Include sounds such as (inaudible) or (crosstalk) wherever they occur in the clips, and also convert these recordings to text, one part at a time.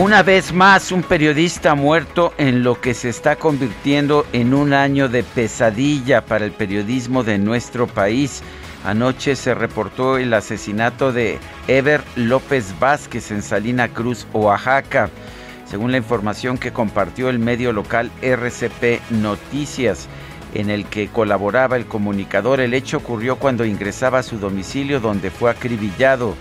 Una vez más, un periodista muerto en lo que se está convirtiendo en un año de pesadilla para el periodismo de nuestro país. Anoche se reportó el asesinato de Ever López Vázquez en Salina Cruz, Oaxaca. Según la información que compartió el medio local RCP Noticias, en el que colaboraba el comunicador, el hecho ocurrió cuando ingresaba a su domicilio donde fue acribillado.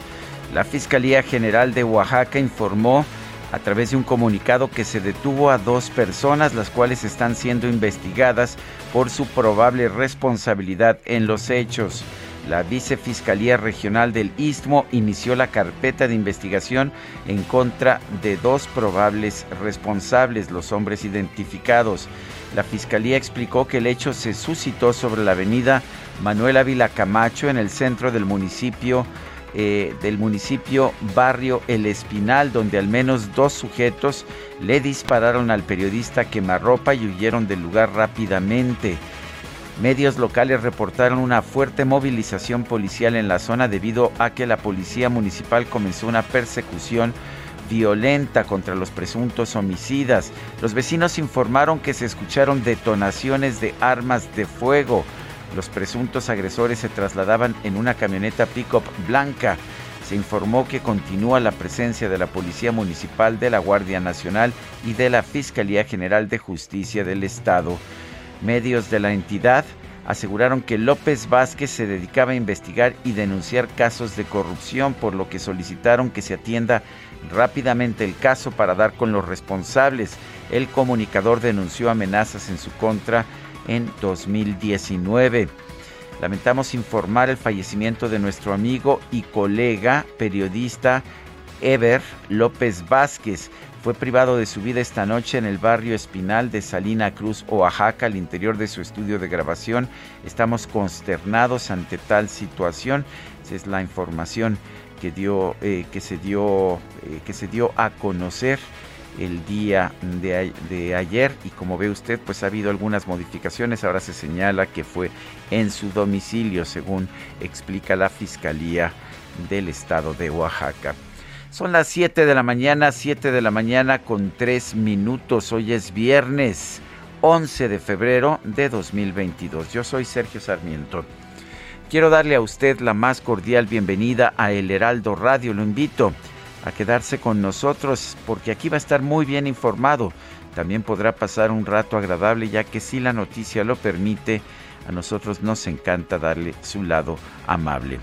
La Fiscalía General de Oaxaca informó a través de un comunicado que se detuvo a dos personas, las cuales están siendo investigadas por su probable responsabilidad en los hechos. La Vicefiscalía Regional del Istmo inició la carpeta de investigación en contra de dos probables responsables, los hombres identificados. La Fiscalía explicó que el hecho se suscitó sobre la avenida Manuel Ávila Camacho en el centro del municipio eh, del municipio Barrio El Espinal, donde al menos dos sujetos le dispararon al periodista quemarropa y huyeron del lugar rápidamente. Medios locales reportaron una fuerte movilización policial en la zona debido a que la policía municipal comenzó una persecución violenta contra los presuntos homicidas. Los vecinos informaron que se escucharon detonaciones de armas de fuego. Los presuntos agresores se trasladaban en una camioneta pick-up blanca. Se informó que continúa la presencia de la Policía Municipal, de la Guardia Nacional y de la Fiscalía General de Justicia del Estado. Medios de la entidad aseguraron que López Vázquez se dedicaba a investigar y denunciar casos de corrupción, por lo que solicitaron que se atienda rápidamente el caso para dar con los responsables. El comunicador denunció amenazas en su contra en 2019. Lamentamos informar el fallecimiento de nuestro amigo y colega periodista Ever López Vázquez. Fue privado de su vida esta noche en el barrio Espinal de Salina Cruz, Oaxaca, al interior de su estudio de grabación. Estamos consternados ante tal situación. Esa es la información que dio, eh, que se dio, eh, que se dio a conocer el día de, ayer y como ve usted pues ha habido algunas modificaciones, ahora se señala que fue en su domicilio según explica la Fiscalía del Estado de Oaxaca. Son las 7 de la mañana, 7 de la mañana con 3 minutos, hoy es viernes 11 de febrero de 2022. Yo soy Sergio Sarmiento. Quiero darle a usted la más cordial bienvenida a El Heraldo Radio, lo invito quedarse con nosotros porque aquí va a estar muy bien informado. También podrá pasar un rato agradable ya que si la noticia lo permite, a nosotros nos encanta darle su lado amable.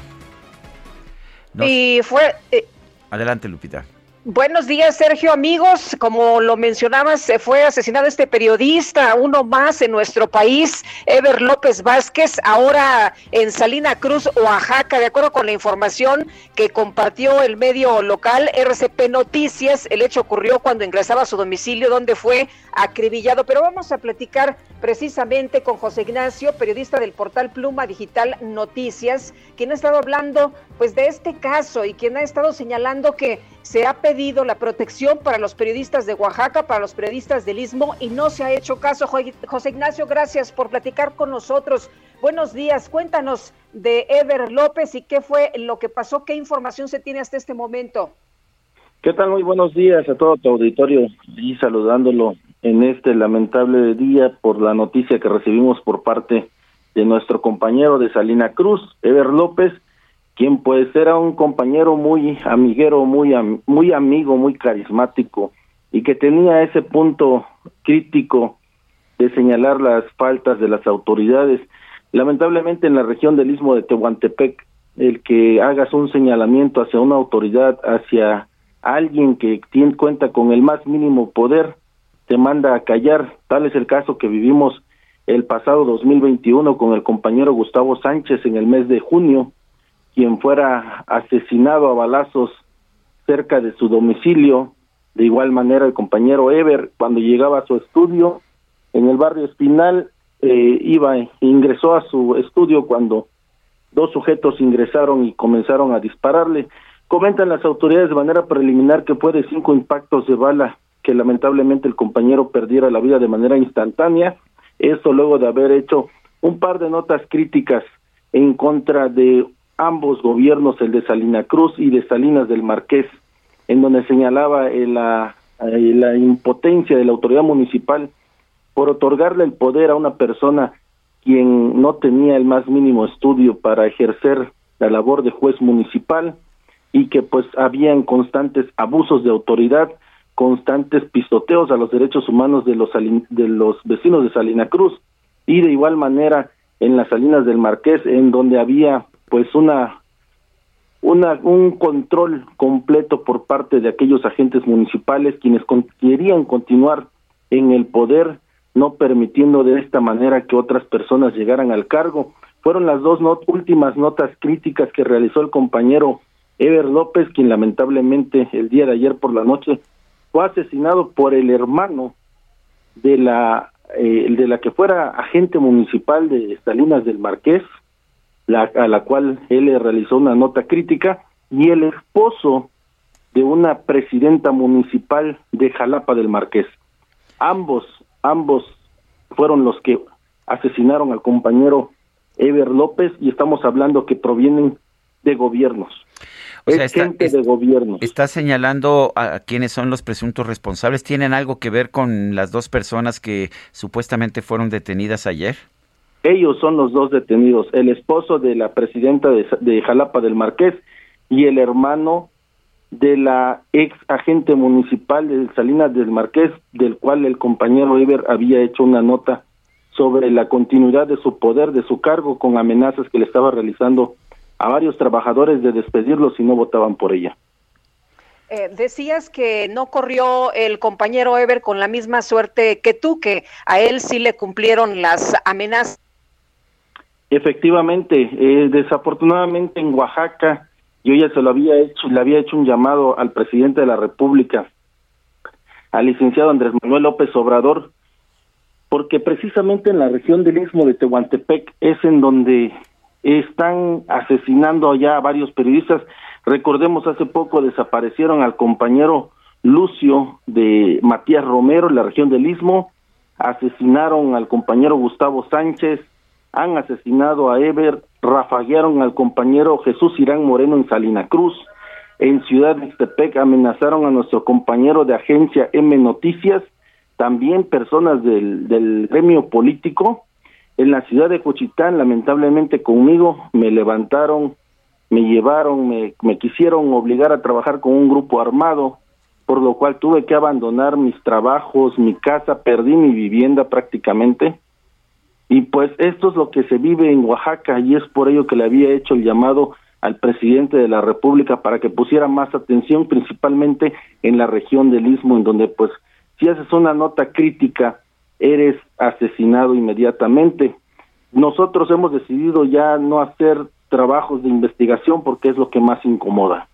Y fue... Eh, Adelante, Lupita. Buenos días, Sergio, amigos. Como lo mencionabas, fue asesinado este periodista, uno más en nuestro país, Ever López Vázquez, ahora en Salina Cruz, Oaxaca. De acuerdo con la información que compartió el medio local RCP Noticias, el hecho ocurrió cuando ingresaba a su domicilio, donde fue acribillado. Pero vamos a platicar precisamente con José Ignacio, periodista del portal Pluma Digital Noticias, quien ha estado hablando pues de este caso y quien ha estado señalando que se ha pedido la protección para los periodistas de Oaxaca, para los periodistas del Istmo y no se ha hecho caso. José Ignacio, gracias por platicar con nosotros. Buenos días, cuéntanos de Ever López y qué fue lo que pasó, qué información se tiene hasta este momento. ¿Qué tal? Muy buenos días a todo tu auditorio y saludándolo en este lamentable día por la noticia que recibimos por parte de nuestro compañero de Salina Cruz, Ever López, quien pues era un compañero muy amiguero, muy, muy amigo, muy carismático y que tenía ese punto crítico de señalar las faltas de las autoridades. Lamentablemente en la región del istmo de Tehuantepec, el que hagas un señalamiento hacia una autoridad, hacia alguien que tiene cuenta con el más mínimo poder, te manda a callar. Tal es el caso que vivimos el pasado 2021 con el compañero Gustavo Sánchez en el mes de junio, quien fuera asesinado a balazos cerca de su domicilio. De igual manera, el compañero Ever, cuando llegaba a su estudio en el barrio Espinal, eh, iba, ingresó a su estudio cuando dos sujetos ingresaron y comenzaron a dispararle. Comentan las autoridades de manera preliminar que fue de cinco impactos de bala que lamentablemente el compañero perdiera la vida de manera instantánea. Esto luego de haber hecho un par de notas críticas en contra de ambos gobiernos, el de Salina Cruz y de Salinas del Marqués, en donde señalaba eh, la, eh, la impotencia de la autoridad municipal por otorgarle el poder a una persona quien no tenía el más mínimo estudio para ejercer la labor de juez municipal y que pues habían constantes abusos de autoridad, constantes pisoteos a los derechos humanos de los de los vecinos de Salina Cruz y de igual manera en las Salinas del Marqués en donde había pues una una un control completo por parte de aquellos agentes municipales quienes querían continuar en el poder no permitiendo de esta manera que otras personas llegaran al cargo. Fueron las dos últimas notas críticas que realizó el compañero Ever López, quien lamentablemente el día de ayer por la noche fue asesinado por el hermano de la eh, de la que fuera agente municipal de Salinas del Marqués, a la cual él le realizó una nota crítica, y el esposo de una presidenta municipal de Jalapa del Marqués. Ambos, ambos fueron los que asesinaron al compañero Ever López y estamos hablando que provienen de gobiernos. O sea, está, de gobierno. Está señalando a quiénes son los presuntos responsables. ¿Tienen algo que ver con las dos personas que supuestamente fueron detenidas ayer? Ellos son los dos detenidos, el esposo de la presidenta de, Jalapa del Marqués y el hermano de la ex agente municipal de Salinas del Marqués, del cual el compañero Eber había hecho una nota sobre la continuidad de su poder, de su cargo, con amenazas que le estaba realizando a varios trabajadores de despedirlos si no votaban por ella. Eh, decías que no corrió el compañero Eber con la misma suerte que tú, que a él sí le cumplieron las amenazas Efectivamente, eh, desafortunadamente en Oaxaca yo ya se lo había hecho, le había hecho un llamado al presidente de la República, al licenciado Andrés Manuel López Obrador, porque precisamente en la región del Istmo de Tehuantepec es en donde están asesinando ya a varios periodistas. Recordemos, hace poco desaparecieron al compañero Lucio de Matías Romero en la región del Istmo, asesinaron al compañero Gustavo Sánchez, han asesinado a Eber, rafaguearon al compañero Jesús Irán Moreno en Salina Cruz, en Ciudad de Ixtepec amenazaron a nuestro compañero de agencia M Noticias, también personas del, del gremio político. En la ciudad de Cochitán, lamentablemente conmigo, me levantaron, me llevaron, me, me quisieron obligar a trabajar con un grupo armado, por lo cual tuve que abandonar mis trabajos, mi casa, perdí mi vivienda prácticamente y pues esto es lo que se vive en Oaxaca y es por ello que le había hecho el llamado al presidente de la República para que pusiera más atención principalmente en la región del Istmo en donde pues si haces una nota crítica eres asesinado inmediatamente. Nosotros hemos decidido ya no hacer trabajos de investigación porque es lo que más incomoda.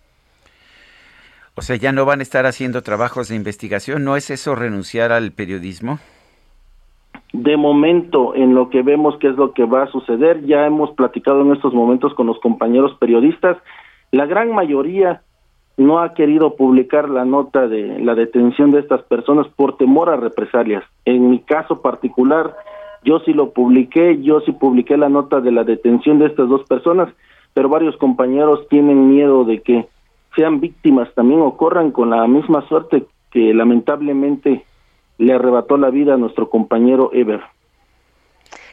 O sea, ya no van a estar haciendo trabajos de investigación, ¿no es eso renunciar al periodismo? De momento en lo que vemos qué es lo que va a suceder. Ya hemos platicado en estos momentos con los compañeros periodistas. La gran mayoría no ha querido publicar la nota de la detención de estas personas por temor a represalias. En mi caso particular, yo sí lo publiqué, yo sí publiqué la nota de la detención de estas dos personas, pero varios compañeros tienen miedo de que sean víctimas también o corran con la misma suerte que lamentablemente le arrebató la vida a nuestro compañero Ever.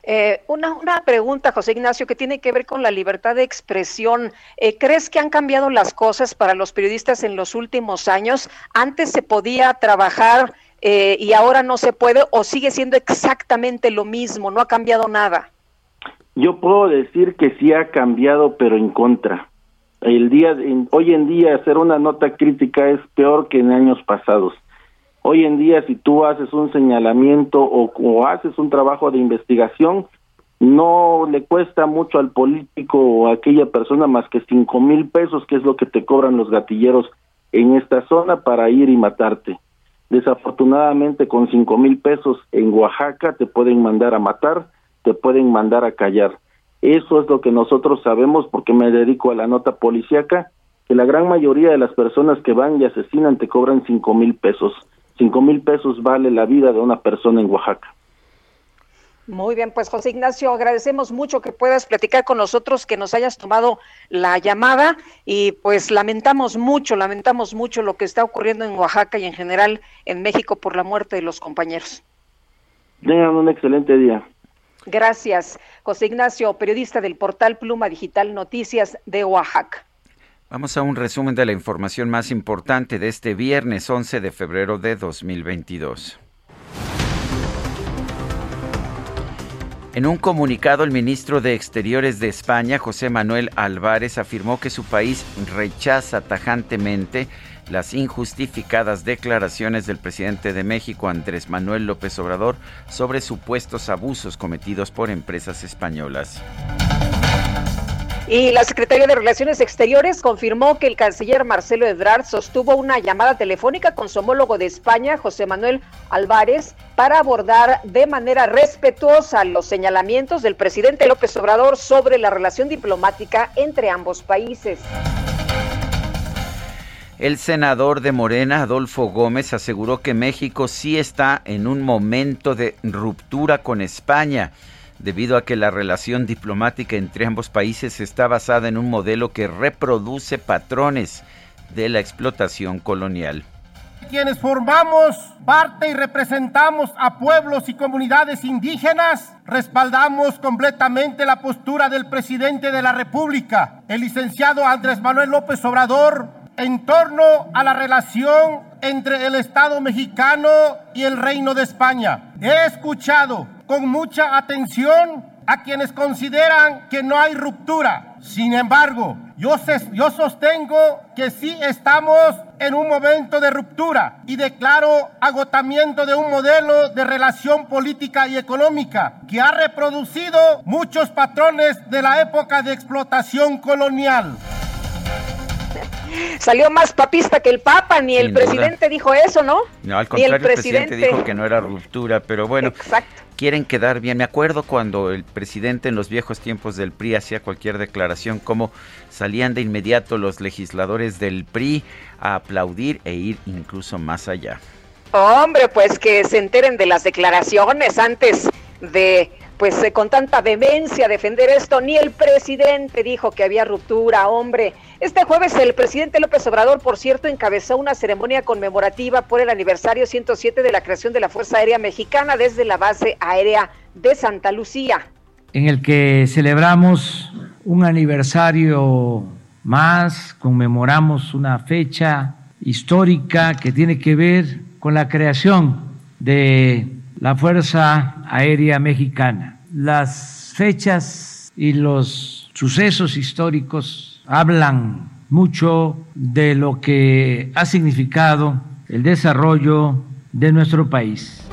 Eh, una, una, pregunta, José Ignacio, que tiene que ver con la libertad de expresión. Eh, ¿Crees que han cambiado las cosas para los periodistas en los últimos años? Antes se podía trabajar eh, y ahora no se puede o sigue siendo exactamente lo mismo, no ha cambiado nada. Yo puedo decir que sí ha cambiado, pero en contra. El día, hoy en día hacer una nota crítica es peor que en años pasados. Hoy en día, si tú haces un señalamiento o, haces un trabajo de investigación, no le cuesta mucho al político o a aquella persona más que cinco mil pesos, que es lo que te cobran los gatilleros en esta zona para ir y matarte. Desafortunadamente, con cinco mil pesos en Oaxaca te pueden mandar a matar, te pueden mandar a callar. Eso es lo que nosotros sabemos porque me dedico a la nota policíaca, que la gran mayoría de las personas que van y asesinan te cobran cinco mil pesos. Cinco mil pesos vale la vida de una persona en Oaxaca. Muy bien, pues José Ignacio, agradecemos mucho que puedas platicar con nosotros, que nos hayas tomado la llamada y pues lamentamos mucho, lamentamos mucho lo que está ocurriendo en Oaxaca y en general en México por la muerte de los compañeros. Tengan un excelente día. Gracias, José Ignacio, periodista del portal Pluma Digital Noticias de Oaxaca. Vamos a un resumen de la información más importante de este viernes 11 de febrero de 2022. En un comunicado, el ministro de Exteriores de España, José Manuel Álvarez, afirmó que su país rechaza tajantemente las injustificadas declaraciones del presidente de México, Andrés Manuel López Obrador, sobre supuestos abusos cometidos por empresas españolas. Y la Secretaría de Relaciones Exteriores confirmó que el canciller Marcelo Ebrard sostuvo una llamada telefónica con su homólogo de España, José Manuel Álvarez, para abordar de manera respetuosa los señalamientos del presidente López Obrador sobre la relación diplomática entre ambos países. El senador de Morena, Adolfo Gómez, aseguró que México sí está en un momento de ruptura con España debido a que la relación diplomática entre ambos países está basada en un modelo que reproduce patrones de la explotación colonial. Quienes formamos parte y representamos a pueblos y comunidades indígenas, respaldamos completamente la postura del presidente de la República, el licenciado Andrés Manuel López Obrador, en torno a la relación entre el Estado mexicano y el Reino de España. He escuchado con mucha atención a quienes consideran que no hay ruptura. Sin embargo, yo, yo, sostengo que sí estamos en un momento de ruptura y declaro agotamiento de un modelo de relación política y económica que ha reproducido muchos patrones de la época de explotación colonial. Salió más papista que el Papa, ni el presidente dijo eso, ¿no? No, al contrario, el presidente... dijo que no era ruptura, pero bueno, quieren quedar bien. Me acuerdo cuando el presidente en los viejos tiempos del PRI hacía cualquier declaración, como salían de inmediato los legisladores del PRI a aplaudir e ir incluso más allá. Hombre, pues que se enteren de las declaraciones antes de pues eh, con tanta vehemencia defender esto, ni el presidente dijo que había ruptura, hombre. Este jueves el presidente López Obrador, por cierto, encabezó una ceremonia conmemorativa por el aniversario 107 de la creación de la Fuerza Aérea Mexicana desde la base aérea de Santa Lucía. En el que celebramos un aniversario más, conmemoramos una fecha histórica que tiene que ver con la creación de la Fuerza Aérea Mexicana. Las fechas y los sucesos históricos hablan mucho de lo que ha significado el desarrollo de nuestro país.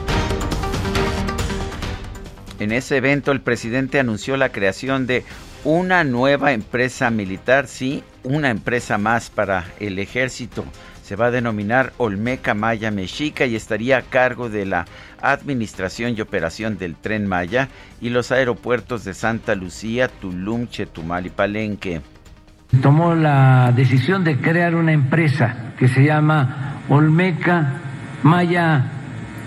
En ese evento el presidente anunció la creación de una nueva empresa militar, sí, una empresa más para el ejército. Se va a denominar Olmeca Maya Mexica y estaría a cargo de la administración y operación del tren Maya y los aeropuertos de Santa Lucía, Tulum, Chetumal y Palenque. Tomó la decisión de crear una empresa que se llama Olmeca Maya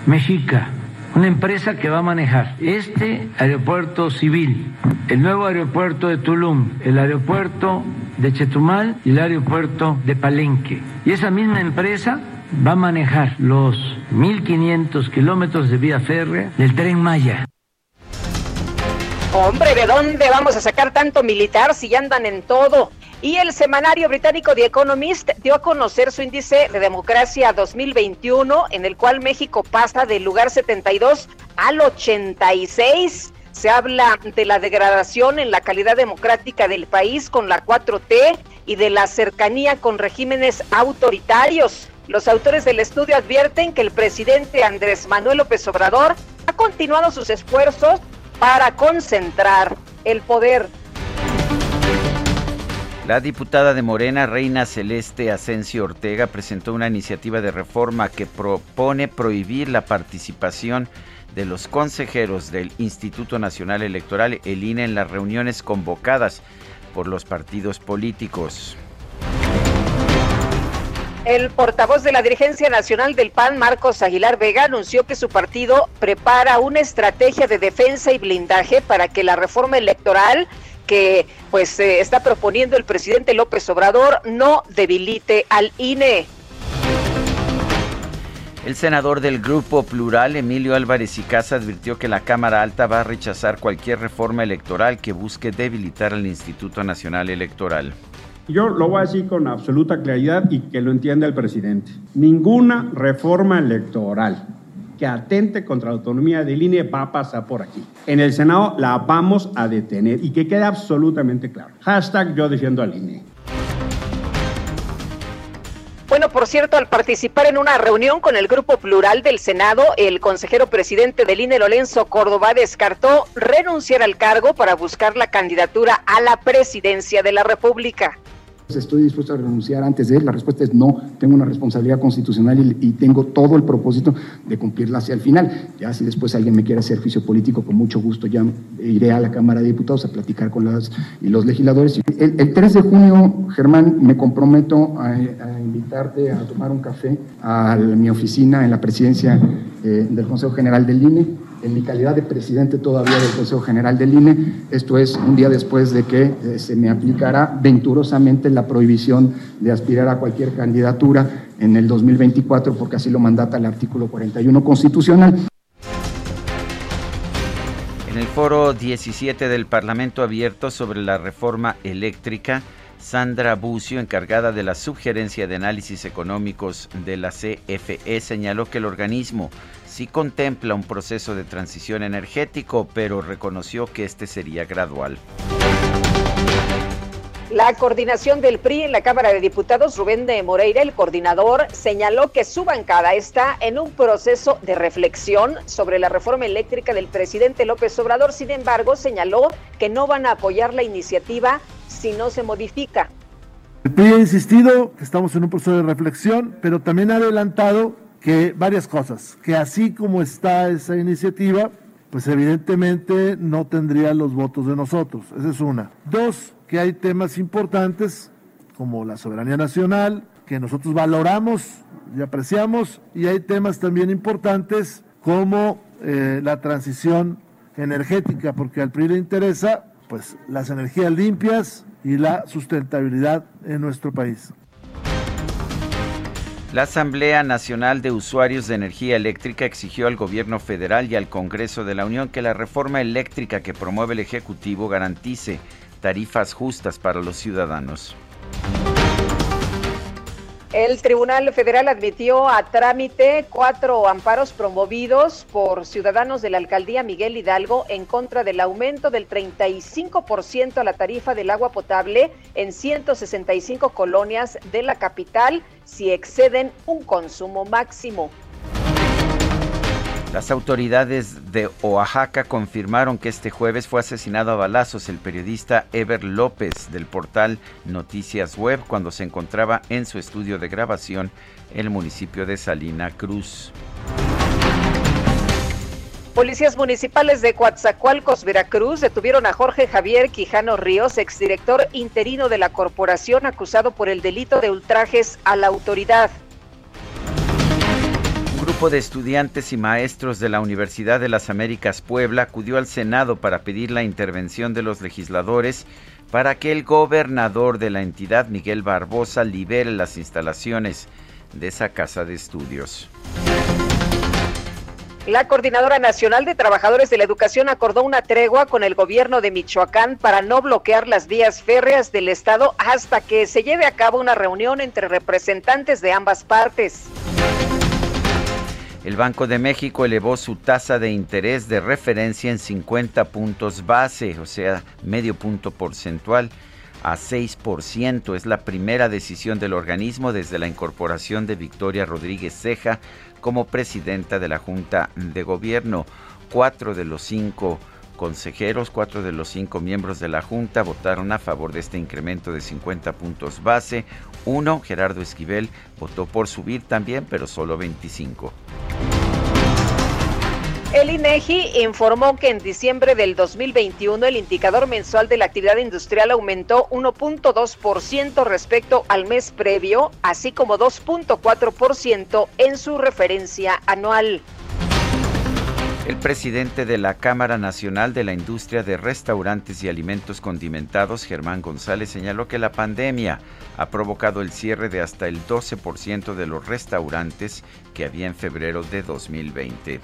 Mexica, una empresa que va a manejar este aeropuerto civil, el nuevo aeropuerto de Tulum, el aeropuerto de Chetumal y el aeropuerto de Palenque. Y esa misma empresa va a manejar los 1.500 kilómetros de vía férrea del tren Maya. Hombre, ¿de dónde vamos a sacar tanto militar si ya andan en todo? Y el semanario británico The Economist dio a conocer su índice de democracia 2021, en el cual México pasa del lugar 72 al 86. Se habla de la degradación en la calidad democrática del país con la 4T y de la cercanía con regímenes autoritarios. Los autores del estudio advierten que el presidente Andrés Manuel López Obrador ha continuado sus esfuerzos para concentrar el poder. La diputada de Morena, Reina Celeste Asensio Ortega, presentó una iniciativa de reforma que propone prohibir la participación de los consejeros del Instituto Nacional Electoral, el INE, en las reuniones convocadas por los partidos políticos. El portavoz de la dirigencia nacional del PAN, Marcos Aguilar Vega, anunció que su partido prepara una estrategia de defensa y blindaje para que la reforma electoral que pues eh, está proponiendo el presidente López Obrador no debilite al INE. El senador del Grupo Plural, Emilio Álvarez y Casa, advirtió que la Cámara Alta va a rechazar cualquier reforma electoral que busque debilitar al Instituto Nacional Electoral. Yo lo voy a decir con absoluta claridad y que lo entienda el presidente. Ninguna reforma electoral que atente contra la autonomía del INE va a pasar por aquí. En el Senado la vamos a detener y que quede absolutamente claro. Hashtag yo defiendo al INE. Bueno, por cierto, al participar en una reunión con el Grupo Plural del Senado, el consejero presidente del INE, Lorenzo Córdoba, descartó renunciar al cargo para buscar la candidatura a la presidencia de la República. Estoy dispuesto a renunciar antes de él. La respuesta es no. Tengo una responsabilidad constitucional y, tengo todo el propósito de cumplirla hacia el final. Ya si después alguien me quiere hacer juicio político, con mucho gusto ya iré a la Cámara de Diputados a platicar con las, y los legisladores. El, 3 de junio, Germán, me comprometo a, invitarte a tomar un café a mi oficina en la presidencia eh, del Consejo General del INE en mi calidad de presidente todavía del Consejo General del INE. Esto es un día después de que eh, se me aplicara venturosamente la prohibición de aspirar a cualquier candidatura en el 2024, porque así lo mandata el artículo 41 constitucional. En el foro 17 del Parlamento Abierto sobre la reforma eléctrica, Sandra Bucio, encargada de la sugerencia de análisis económicos de la CFE, señaló que el organismo sí contempla un proceso de transición energético, pero reconoció que este sería gradual. La coordinación del PRI en la Cámara de Diputados, Rubén de Moreira, el coordinador, señaló que su bancada está en un proceso de reflexión sobre la reforma eléctrica del presidente López Obrador. Sin embargo, señaló que no van a apoyar la iniciativa si no se modifica. El PRI ha insistido que estamos en un proceso de reflexión, pero también ha adelantado que varias cosas, que así como está esa iniciativa, pues evidentemente no tendría los votos de nosotros. Esa es una. Dos, que hay temas importantes como la soberanía nacional, que nosotros valoramos y apreciamos, y hay temas también importantes como eh, la transición energética, porque al PRI le interesa pues las energías limpias y la sustentabilidad en nuestro país. La Asamblea Nacional de Usuarios de Energía Eléctrica exigió al gobierno federal y al Congreso de la Unión que la reforma eléctrica que promueve el Ejecutivo garantice tarifas justas para los ciudadanos. El Tribunal Federal admitió a trámite cuatro amparos promovidos por ciudadanos de la alcaldía Miguel Hidalgo en contra del aumento del 35% a la tarifa del agua potable en 165 colonias de la capital si exceden un consumo máximo. Las autoridades de Oaxaca confirmaron que este jueves fue asesinado a balazos el periodista Ever López del portal Noticias Web cuando se encontraba en su estudio de grabación en el municipio de Salina Cruz. Policías municipales de Coatzacoalcos, Veracruz, detuvieron a Jorge Javier Quijano Ríos, exdirector interino de la corporación, acusado por el delito de ultrajes a la autoridad grupo de estudiantes y maestros de la Universidad de las Américas Puebla acudió al Senado para pedir la intervención de los legisladores para que el gobernador de la entidad, Miguel Barbosa, libere las instalaciones de esa casa de estudios. La Coordinadora Nacional de Trabajadores de la Educación acordó una tregua con el gobierno de Michoacán para no bloquear las vías férreas del estado hasta que se lleve a cabo una reunión entre representantes de ambas partes. El Banco de México elevó su tasa de interés de referencia en 50 puntos base, o sea, medio punto porcentual, a 6%. Es la primera decisión del organismo desde la incorporación de Victoria Rodríguez Ceja como presidenta de la Junta de Gobierno. Cuatro de los cinco consejeros, cuatro de los cinco miembros de la Junta votaron a favor de este incremento de 50 puntos base. Uno, Gerardo Esquivel, votó por subir también, pero solo 25. El INEGI informó que en diciembre del 2021 el indicador mensual de la actividad industrial aumentó 1.2% respecto al mes previo, así como 2.4% en su referencia anual. El presidente de la Cámara Nacional de la Industria de Restaurantes y Alimentos Condimentados, Germán González, señaló que la pandemia ha provocado el cierre de hasta el 12% de los restaurantes que había en febrero de 2020.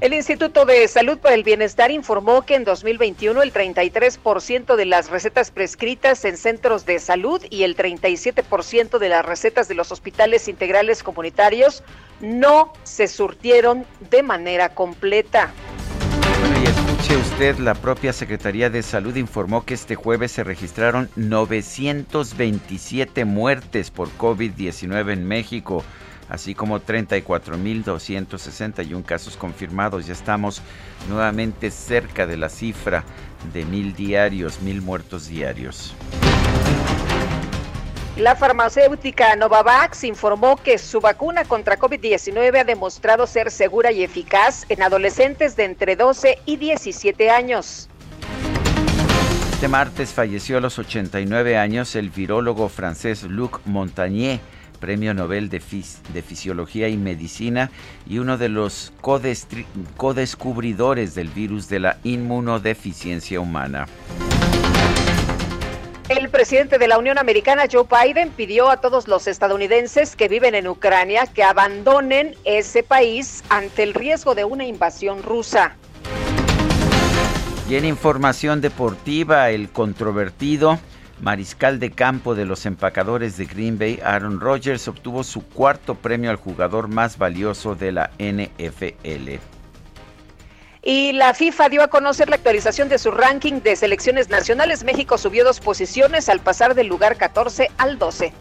El Instituto de Salud para el Bienestar informó que en 2021 el 33% de las recetas prescritas en centros de salud y el 37% de las recetas de los hospitales integrales comunitarios no se surtieron de manera completa. y escuche usted, la propia Secretaría de Salud informó que este jueves se registraron 927 muertes por COVID-19 en México así como 34.261 casos confirmados. Ya estamos nuevamente cerca de la cifra de mil diarios, mil muertos diarios. La farmacéutica Novavax informó que su vacuna contra COVID-19 ha demostrado ser segura y eficaz en adolescentes de entre 12 y 17 años. Este martes falleció a los 89 años el virólogo francés Luc Montagnier Premio Nobel de, Fisiología y Medicina y uno de los codescubridores del virus de la inmunodeficiencia humana. El presidente de la Unión Americana, Joe Biden, pidió a todos los estadounidenses que viven en Ucrania que abandonen ese país ante el riesgo de una invasión rusa. Y en información deportiva, el controvertido mariscal de campo de los empacadores de Green Bay, Aaron Rodgers, obtuvo su cuarto premio al jugador más valioso de la NFL. Y la FIFA dio a conocer la actualización de su ranking de selecciones nacionales. México subió dos posiciones al pasar del lugar 14 al 12.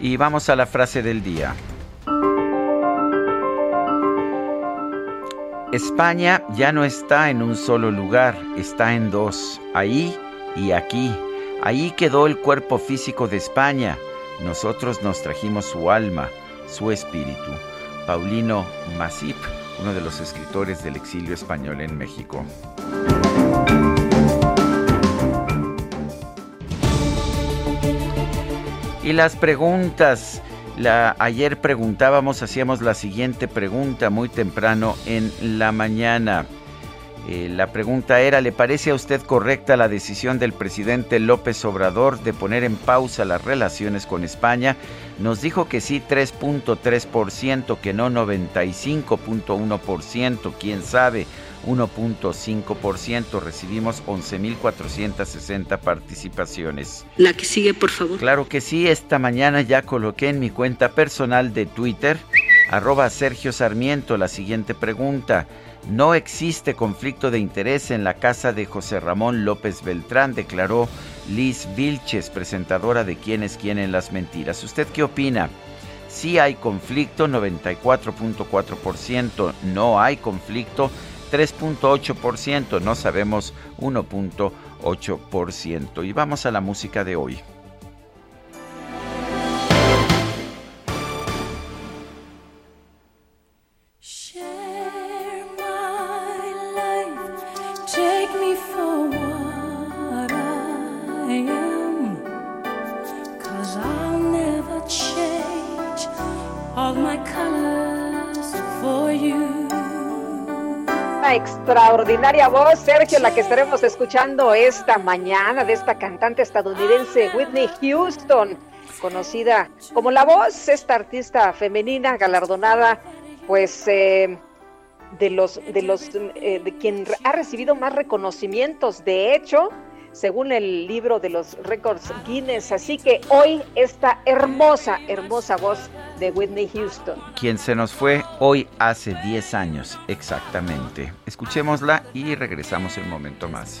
Y vamos a la frase del día. España ya no está en un solo lugar, está en dos. Ahí y aquí, ahí quedó el cuerpo físico de España. Nosotros nos trajimos su alma, su espíritu. Paulino Masip, uno de los escritores del exilio español en México. Y las preguntas. La, ayer preguntábamos, hacíamos la siguiente pregunta muy temprano en la mañana. Eh, la pregunta era, ¿le parece a usted correcta la decisión del presidente López Obrador de poner en pausa las relaciones con España? Nos dijo que sí 3.3%, que no 95.1%, quién sabe, 1.5%. Recibimos 11.460 participaciones. La que sigue, por favor. Claro que sí, esta mañana ya coloqué en mi cuenta personal de Twitter, arroba Sergio Sarmiento, la siguiente pregunta. No existe conflicto de interés en la casa de José Ramón López Beltrán, declaró Liz Vilches, presentadora de Quién es quién en las mentiras. ¿Usted qué opina? Sí hay conflicto, 94.4%, no hay conflicto, 3.8%, no sabemos 1.8%. Y vamos a la música de hoy. Extraordinaria voz, Sergio, la que estaremos escuchando esta mañana de esta cantante estadounidense Whitney Houston. conocida como La Voz, esta artista femenina galardonada, pues eh, de los de los eh, de quien ha recibido más reconocimientos. De hecho, según el libro de los récords Guinness. Así que hoy esta hermosa, hermosa voz de Whitney Houston. Quien se nos fue hoy hace 10 años exactamente. Escuchémosla y regresamos un momento más.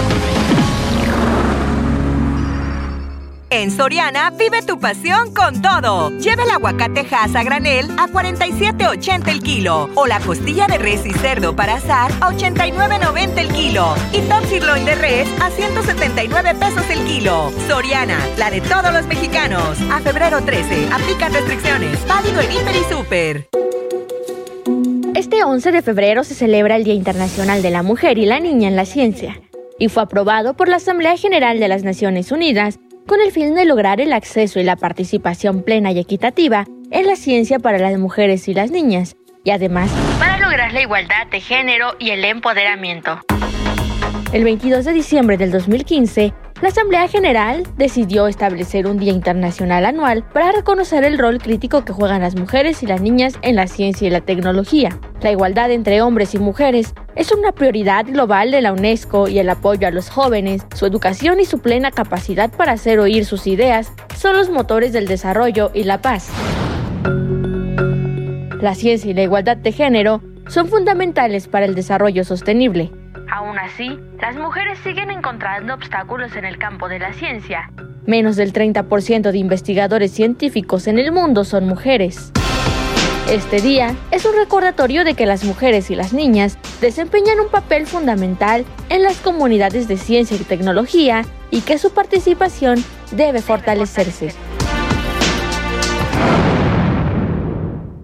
En Soriana, vive tu pasión con todo. Lleva el aguacate Hass a granel a 47.80 el kilo. O la costilla de res y cerdo para asar a 89.90 el kilo. Y top sirloin de res a 179 pesos el kilo. Soriana, la de todos los mexicanos. A febrero 13, aplica restricciones. Válido en Hiper y Super. Este 11 de febrero se celebra el Día Internacional de la Mujer y la Niña en la Ciencia y fue aprobado por la Asamblea General de las Naciones Unidas con el fin de lograr el acceso y la participación plena y equitativa en la ciencia para las mujeres y las niñas, y además para lograr la igualdad de género y el empoderamiento. El 22 de diciembre del 2015, la Asamblea General decidió establecer un Día Internacional anual para reconocer el rol crítico que juegan las mujeres y las niñas en la ciencia y la tecnología. La igualdad entre hombres y mujeres es una prioridad global de la UNESCO y el apoyo a los jóvenes, su educación y su plena capacidad para hacer oír sus ideas son los motores del desarrollo y la paz. La ciencia y la igualdad de género son fundamentales para el desarrollo sostenible. Aún así, las mujeres siguen encontrando obstáculos en el campo de la ciencia. Menos del 30% de investigadores científicos en el mundo son mujeres. Este día es un recordatorio de que las mujeres y las niñas desempeñan un papel fundamental en las comunidades de ciencia y tecnología y que su participación debe fortalecerse.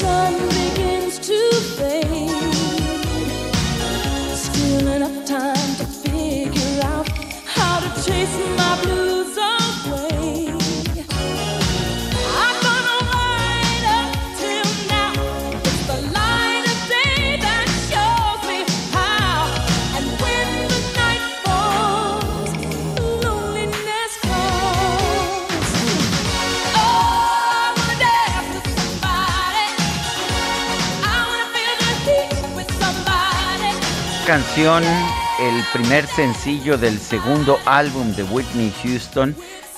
sun begins to fade. Still enough time to figure out how to chase canción, el primer sencillo del segundo álbum de Whitney Houston,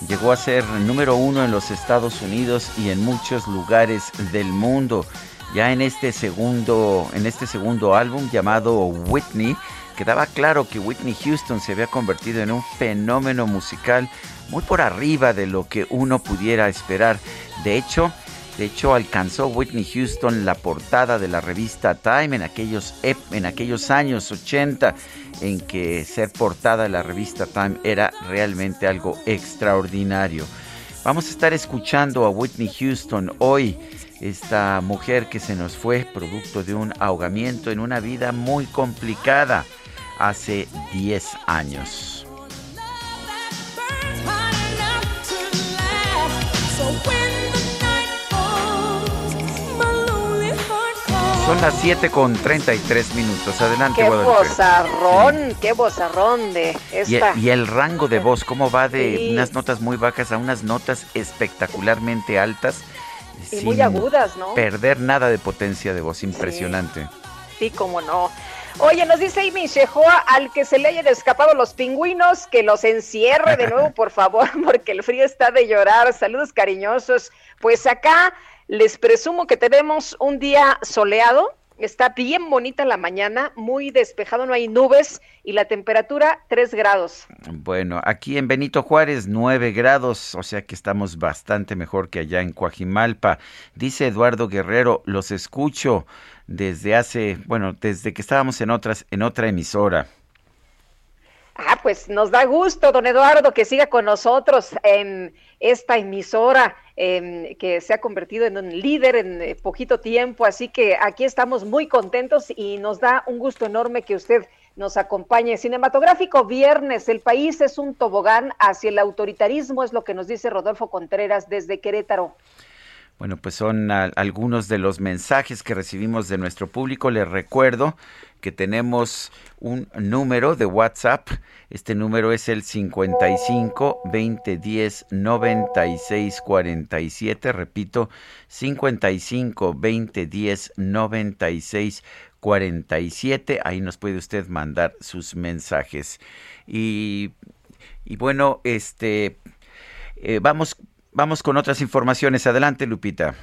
llegó a ser número uno en los Estados Unidos y en muchos lugares del mundo. Ya en este segundo, en este segundo álbum llamado Whitney, quedaba claro que Whitney Houston se había convertido en un fenómeno musical muy por arriba de lo que uno pudiera esperar. De hecho, de hecho, alcanzó Whitney Houston la portada de la revista Time en aquellos, en aquellos años 80 en que ser portada de la revista Time era realmente algo extraordinario. Vamos a estar escuchando a Whitney Houston hoy, esta mujer que se nos fue producto de un ahogamiento en una vida muy complicada hace 10 años. Son las 7 con 33 minutos. Adelante, Qué bozarrón, qué bozarrón de esta. Y, el rango de voz, ¿cómo va de unas notas muy bajas a unas notas espectacularmente altas? Y muy agudas, ¿no? Perder nada de potencia de voz, impresionante. Sí, cómo no. Oye, nos dice Amy Shehoa, al que se le hayan escapado los pingüinos, que los encierre de nuevo, (laughs) por favor, (laughs) porque el frío está de llorar. Saludos cariñosos. Pues acá les presumo que tenemos un día soleado, está bien bonita la mañana, muy despejado, no hay nubes y la temperatura 3 grados. Bueno, aquí en Benito Juárez 9 grados, o sea que estamos bastante mejor que allá en Coajimalpa. Dice Eduardo Guerrero, los escucho desde hace, bueno, desde que estábamos en otras en otra emisora. Ah, pues nos da gusto, don Eduardo, que siga con nosotros en esta emisora em, que se ha convertido en un líder en eh, poquito tiempo. Así que aquí estamos muy contentos y nos da un gusto enorme que usted nos acompañe. Cinematográfico Viernes, el país es un tobogán hacia el autoritarismo, es lo que nos dice Rodolfo Contreras desde Querétaro. Bueno, pues son algunos de los mensajes que recibimos de nuestro público. Les recuerdo que tenemos un número de WhatsApp. Este número es el 55 2010 96 47. Repito, 55 2010 96 47. Ahí nos puede usted mandar sus mensajes. Y, y bueno, este eh, vamos Vamos con otras informaciones. Adelante, Lupita.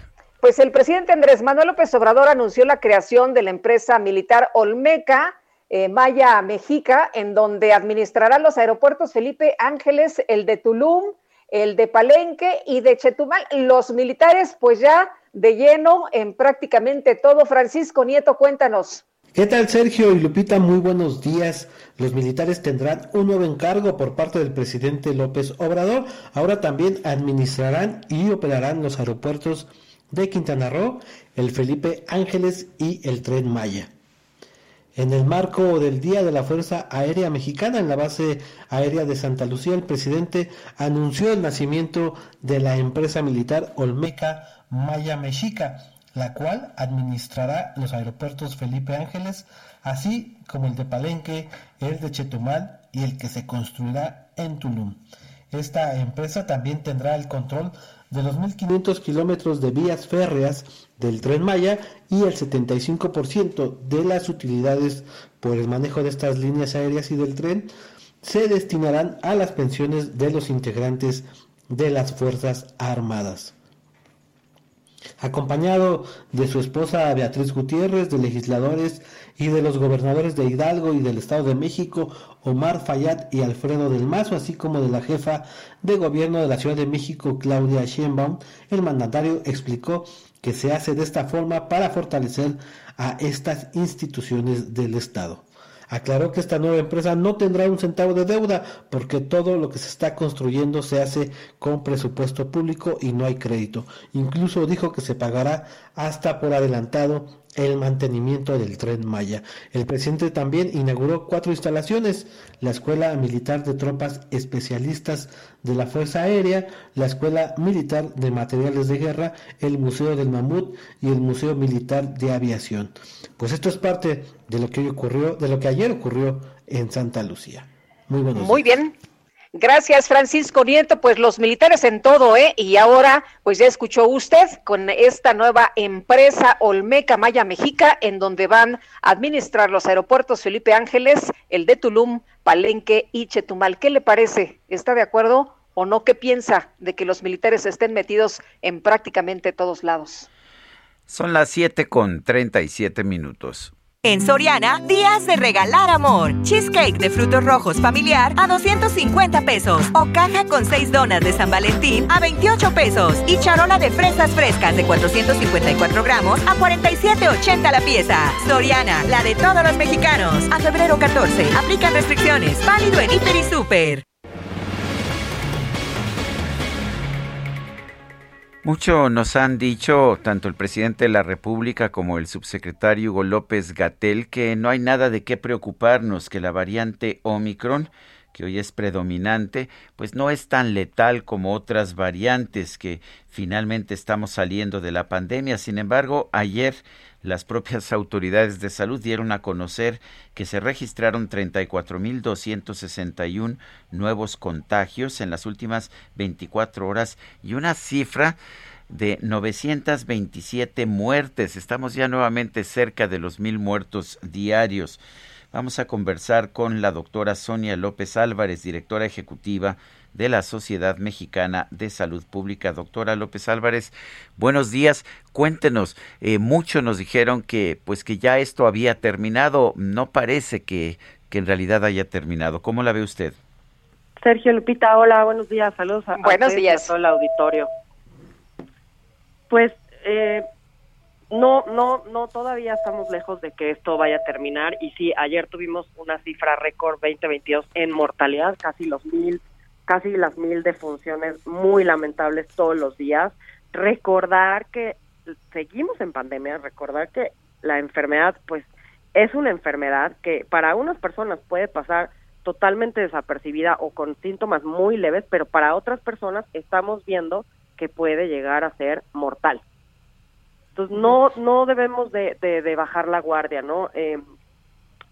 Pues el presidente Andrés Manuel López Obrador anunció la creación de la empresa militar Olmeca, eh, Maya Mexica, en donde administrará los aeropuertos Felipe Ángeles, el de Tulum, el de Palenque y de Chetumal. Los militares, pues ya de lleno en prácticamente todo. Francisco Nieto, cuéntanos. ¿Qué tal Sergio y Lupita? Muy buenos días. Los militares tendrán un nuevo encargo por parte del presidente López Obrador. Ahora también administrarán y operarán los aeropuertos de Quintana Roo, el Felipe Ángeles y el Tren Maya. En el marco del Día de la Fuerza Aérea Mexicana en la base aérea de Santa Lucía, el presidente anunció el nacimiento de la empresa militar Olmeca Maya Mexica la cual administrará los aeropuertos Felipe Ángeles, así como el de Palenque, el de Chetumal y el que se construirá en Tulum. Esta empresa también tendrá el control de los 1.500 kilómetros de vías férreas del tren Maya y el 75% de las utilidades por el manejo de estas líneas aéreas y del tren se destinarán a las pensiones de los integrantes de las Fuerzas Armadas acompañado de su esposa Beatriz Gutiérrez, de legisladores y de los gobernadores de Hidalgo y del Estado de México, Omar Fayad y Alfredo del Mazo, así como de la jefa de gobierno de la Ciudad de México, Claudia Sheinbaum, el mandatario explicó que se hace de esta forma para fortalecer a estas instituciones del Estado. Aclaró que esta nueva empresa no tendrá un centavo de deuda porque todo lo que se está construyendo se hace con presupuesto público y no hay crédito. Incluso dijo que se pagará hasta por adelantado el mantenimiento del tren Maya. El presidente también inauguró cuatro instalaciones, la Escuela Militar de Tropas Especialistas de la Fuerza Aérea, la Escuela Militar de Materiales de Guerra, el Museo del Mamut y el Museo Militar de Aviación. Pues esto es parte de lo que hoy ocurrió, de lo que ayer ocurrió en Santa Lucía. Muy buenos Muy bien. Gracias, Francisco Nieto. Pues los militares en todo, ¿eh? Y ahora, pues ya escuchó usted con esta nueva empresa Olmeca Maya Mexica, en donde van a administrar los aeropuertos Felipe Ángeles, el de Tulum, Palenque y Chetumal. ¿Qué le parece? ¿Está de acuerdo o no? ¿Qué piensa de que los militares estén metidos en prácticamente todos lados? Son las 7 con 37 minutos. En Soriana, días de regalar amor. Cheesecake de frutos rojos familiar a 250 pesos. O caja con 6 donas de San Valentín a 28 pesos. Y charola de fresas frescas de 454 gramos a 47,80 la pieza. Soriana, la de todos los mexicanos. A febrero 14. Aplican restricciones. Válido en Hiper y Super. Mucho nos han dicho tanto el presidente de la República como el subsecretario Hugo López Gatel que no hay nada de qué preocuparnos, que la variante Omicron que hoy es predominante, pues no es tan letal como otras variantes que finalmente estamos saliendo de la pandemia. Sin embargo, ayer las propias (laughs) autoridades de salud dieron a conocer que se registraron 34.261 nuevos contagios en las últimas 24 horas y una cifra de 927 muertes. Estamos ya nuevamente cerca de los mil muertos diarios. Vamos a conversar con la doctora Sonia López Álvarez, directora ejecutiva de la Sociedad Mexicana de Salud Pública. Doctora López Álvarez, buenos días. Cuéntenos, eh, muchos nos dijeron que pues que ya esto había terminado. No parece que, que en realidad haya terminado. ¿Cómo la ve usted? Sergio Lupita, hola, buenos días, saludos a, buenos días. a todo el auditorio. Pues eh, no, no, no, todavía estamos lejos de que esto vaya a terminar y sí, ayer tuvimos una cifra récord 2022 en mortalidad, casi los mil, casi las mil defunciones muy lamentables todos los días. Recordar que seguimos en pandemia, recordar que la enfermedad, pues, es una enfermedad que para unas personas puede pasar totalmente desapercibida o con síntomas muy leves, pero para otras personas estamos viendo que puede llegar a ser mortal. Entonces no no debemos de, de, bajar la guardia, ¿no? Eh,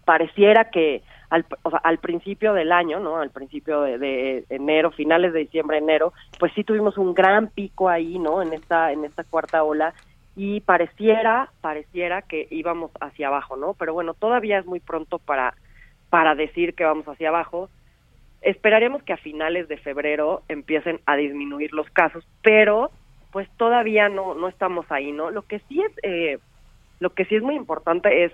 pareciera que al, o sea, al principio del año, ¿no? Al principio de, enero, finales de diciembre, enero, pues sí tuvimos un gran pico ahí, ¿no? En esta en esta cuarta ola y pareciera pareciera que íbamos hacia abajo, ¿no? Pero bueno, todavía es muy pronto para para decir que vamos hacia abajo. Esperaremos que a finales de febrero empiecen a disminuir los casos, pero pues todavía no no estamos ahí, ¿no? Lo que sí es eh, lo que sí es muy importante es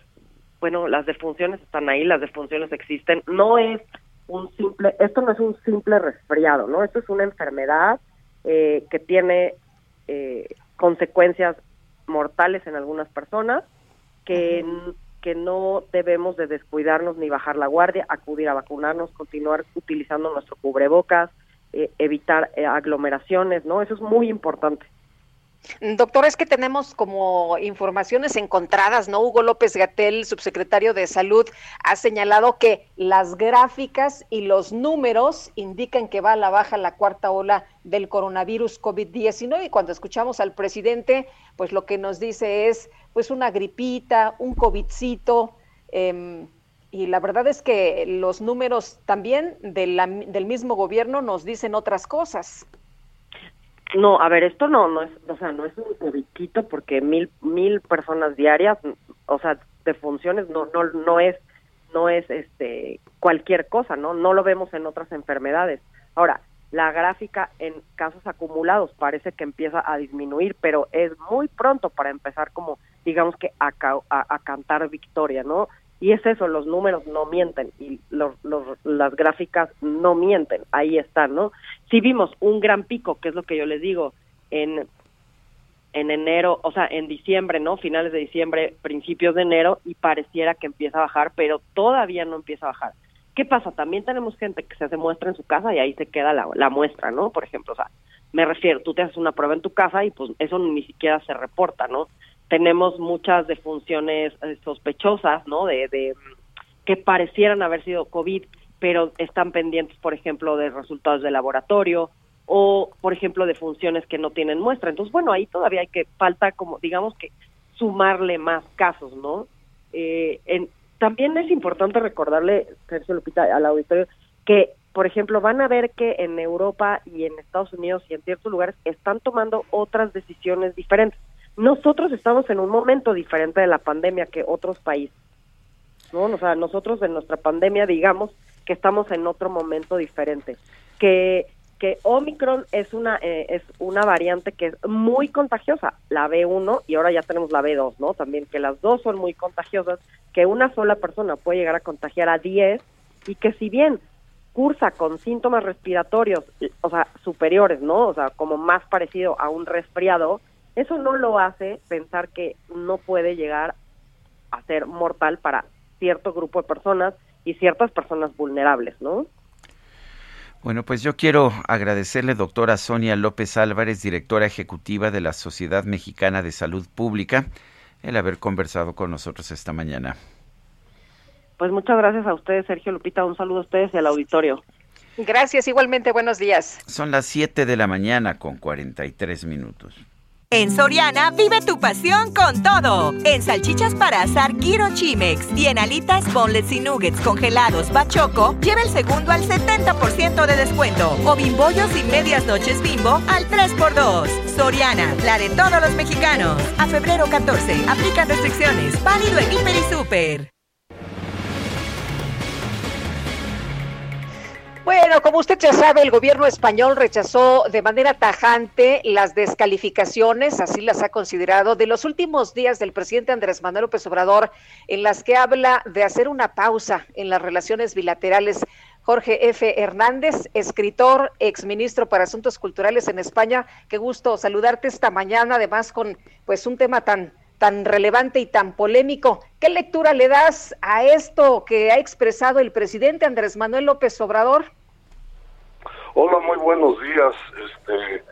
bueno, las defunciones están ahí, las defunciones existen, no es un simple, esto no es un simple resfriado, ¿no? Esto es una enfermedad eh, que tiene eh, consecuencias mortales en algunas personas que que no debemos de descuidarnos ni bajar la guardia, acudir a vacunarnos, continuar utilizando nuestro cubrebocas, eh, evitar eh, aglomeraciones, ¿no? Eso es muy importante. Doctor, es que tenemos como informaciones encontradas, ¿no? Hugo López Gatel, subsecretario de Salud, ha señalado que las gráficas y los números indican que va a la baja la cuarta ola del coronavirus COVID-19 y cuando escuchamos al presidente, pues lo que nos dice es, pues una gripita, un COVIDcito, eh, y la verdad es que los números también del mismo gobierno nos dicen otras cosas. No, a ver, esto no, no es, o sea, no es un covidito porque mil, mil personas diarias, o sea, de funciones no, no, no es, no es este cualquier cosa, ¿no? No lo vemos en otras enfermedades. Ahora, la gráfica en casos acumulados parece que empieza a disminuir, pero es muy pronto para empezar como, digamos que a, a, cantar victoria, ¿no? Y es eso, los números no mienten y los, las gráficas no mienten, ahí están, ¿no? Si vimos un gran pico, que es lo que yo les digo, en, en enero, o sea, en diciembre, ¿no? Finales de diciembre, principios de enero, y pareciera que empieza a bajar, pero todavía no empieza a bajar. ¿Qué pasa? También tenemos gente que se hace muestra en su casa y ahí se queda la, la muestra, ¿no? Por ejemplo, o sea, me refiero, tú te haces una prueba en tu casa y pues eso ni siquiera se reporta, ¿no? Tenemos muchas defunciones eh, sospechosas, ¿no? De, que parecieran haber sido COVID, pero están pendientes, por ejemplo, de resultados de laboratorio o, por ejemplo, de funciones que no tienen muestra. Entonces, bueno, ahí todavía hay que, falta como, digamos que, sumarle más casos, ¿no? Eh, también es importante recordarle, Sergio Lupita, al auditorio, que, por ejemplo, van a ver que en Europa y en Estados Unidos y en ciertos lugares están tomando otras decisiones diferentes. Nosotros estamos en un momento diferente de la pandemia que otros países. ¿no? O sea, nosotros en nuestra pandemia, digamos que estamos en otro momento diferente. Que que Omicron es una eh, es una variante que es muy contagiosa, la B1 y ahora ya tenemos la B2, ¿no? También que las dos son muy contagiosas, que una sola persona puede llegar a contagiar a 10 y que si bien cursa con síntomas respiratorios, o sea, superiores, ¿no? O sea, como más parecido a un resfriado, eso no lo hace pensar que no puede llegar a ser mortal para cierto grupo de personas y ciertas personas vulnerables, ¿no? Bueno, pues yo quiero agradecerle, doctora Sonia López Álvarez, directora ejecutiva de la Sociedad Mexicana de Salud Pública, el haber conversado con nosotros esta mañana. Pues muchas gracias a ustedes, Sergio Lupita. Un saludo a ustedes y al auditorio. Gracias, igualmente, buenos días. Son las 7 de la mañana con 43 minutos. En Soriana vive tu pasión con todo. En salchichas para asar Giro Chimex y en alitas, boneless y nuggets congelados Bachoco, lleva el segundo al 70% de descuento. O bimbollos y medias noches bimbo al 3x2. Soriana, la de todos los mexicanos. A febrero 14, aplican restricciones. Válido en Hiper y Super. Bueno, como usted ya sabe, el gobierno español rechazó de manera tajante las descalificaciones, así las ha considerado, de los últimos días del presidente Andrés Manuel López Obrador, en las que habla de hacer una pausa en las relaciones bilaterales. Jorge F. Hernández, escritor, exministro para Asuntos Culturales en España. Qué gusto saludarte esta mañana, además con pues un tema tan tan relevante y tan polémico. ¿Qué lectura le das a esto que ha expresado el presidente Andrés Manuel López Obrador? Hola, muy buenos días. Este,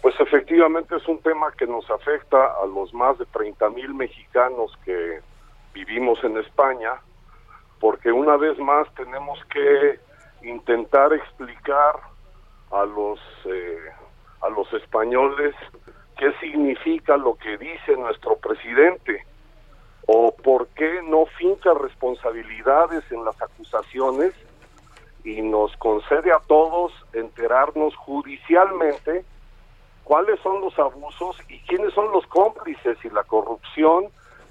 pues efectivamente es un tema que nos afecta a los más de 30 mil mexicanos que vivimos en España, porque una vez más tenemos que intentar explicar a los eh, a los españoles qué significa lo que dice nuestro presidente o por qué no finca responsabilidades en las acusaciones y nos concede a todos enterarnos judicialmente cuáles son los abusos y quiénes son los cómplices y la corrupción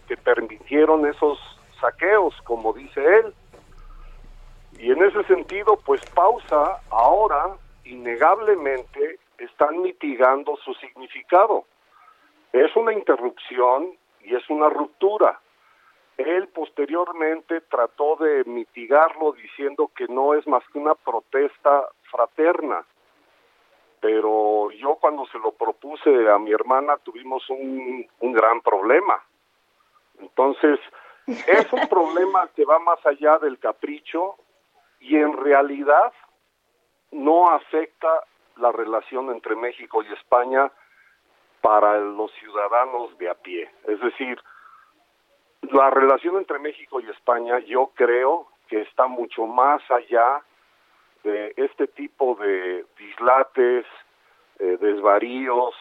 que permitieron esos saqueos, como dice él. Y en ese sentido, pues pausa ahora, innegablemente, están mitigando su significado. Es una interrupción y es una ruptura. Él posteriormente trató de mitigarlo diciendo que no es más que una protesta fraterna. Pero yo cuando se lo propuse a mi hermana tuvimos un, un gran problema. Entonces, es un problema que va más allá del capricho y en realidad no afecta la relación entre México y España para los ciudadanos de a pie. Es decir, la relación entre México y España yo creo que está mucho más allá de este tipo de dislates, eh, desvaríos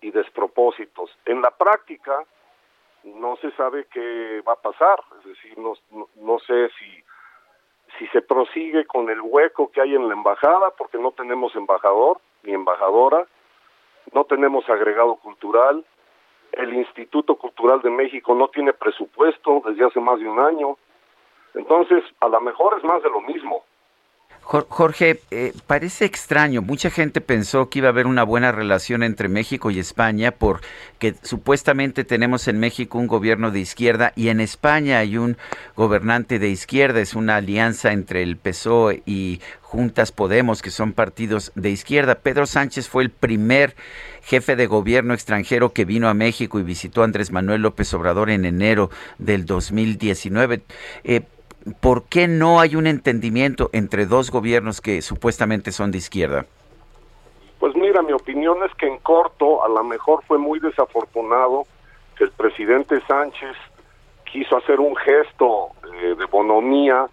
y despropósitos. En la práctica no se sabe qué va a pasar, es decir, no, no, no sé si si se prosigue con el hueco que hay en la embajada, porque no tenemos embajador ni embajadora, no tenemos agregado cultural, el Instituto Cultural de México no tiene presupuesto desde hace más de un año, entonces a lo mejor es más de lo mismo. Jorge, eh, parece extraño. Mucha gente pensó que iba a haber una buena relación entre México y España porque supuestamente tenemos en México un gobierno de izquierda y en España hay un gobernante de izquierda. Es una alianza entre el PSOE y Juntas Podemos, que son partidos de izquierda. Pedro Sánchez fue el primer jefe de gobierno extranjero que vino a México y visitó a Andrés Manuel López Obrador en enero del 2019. Eh, ¿por qué no hay un entendimiento entre dos gobiernos que supuestamente son de izquierda? Pues mira, mi opinión es que en corto a lo mejor fue muy desafortunado que el presidente Sánchez quiso hacer un gesto eh, de bonomía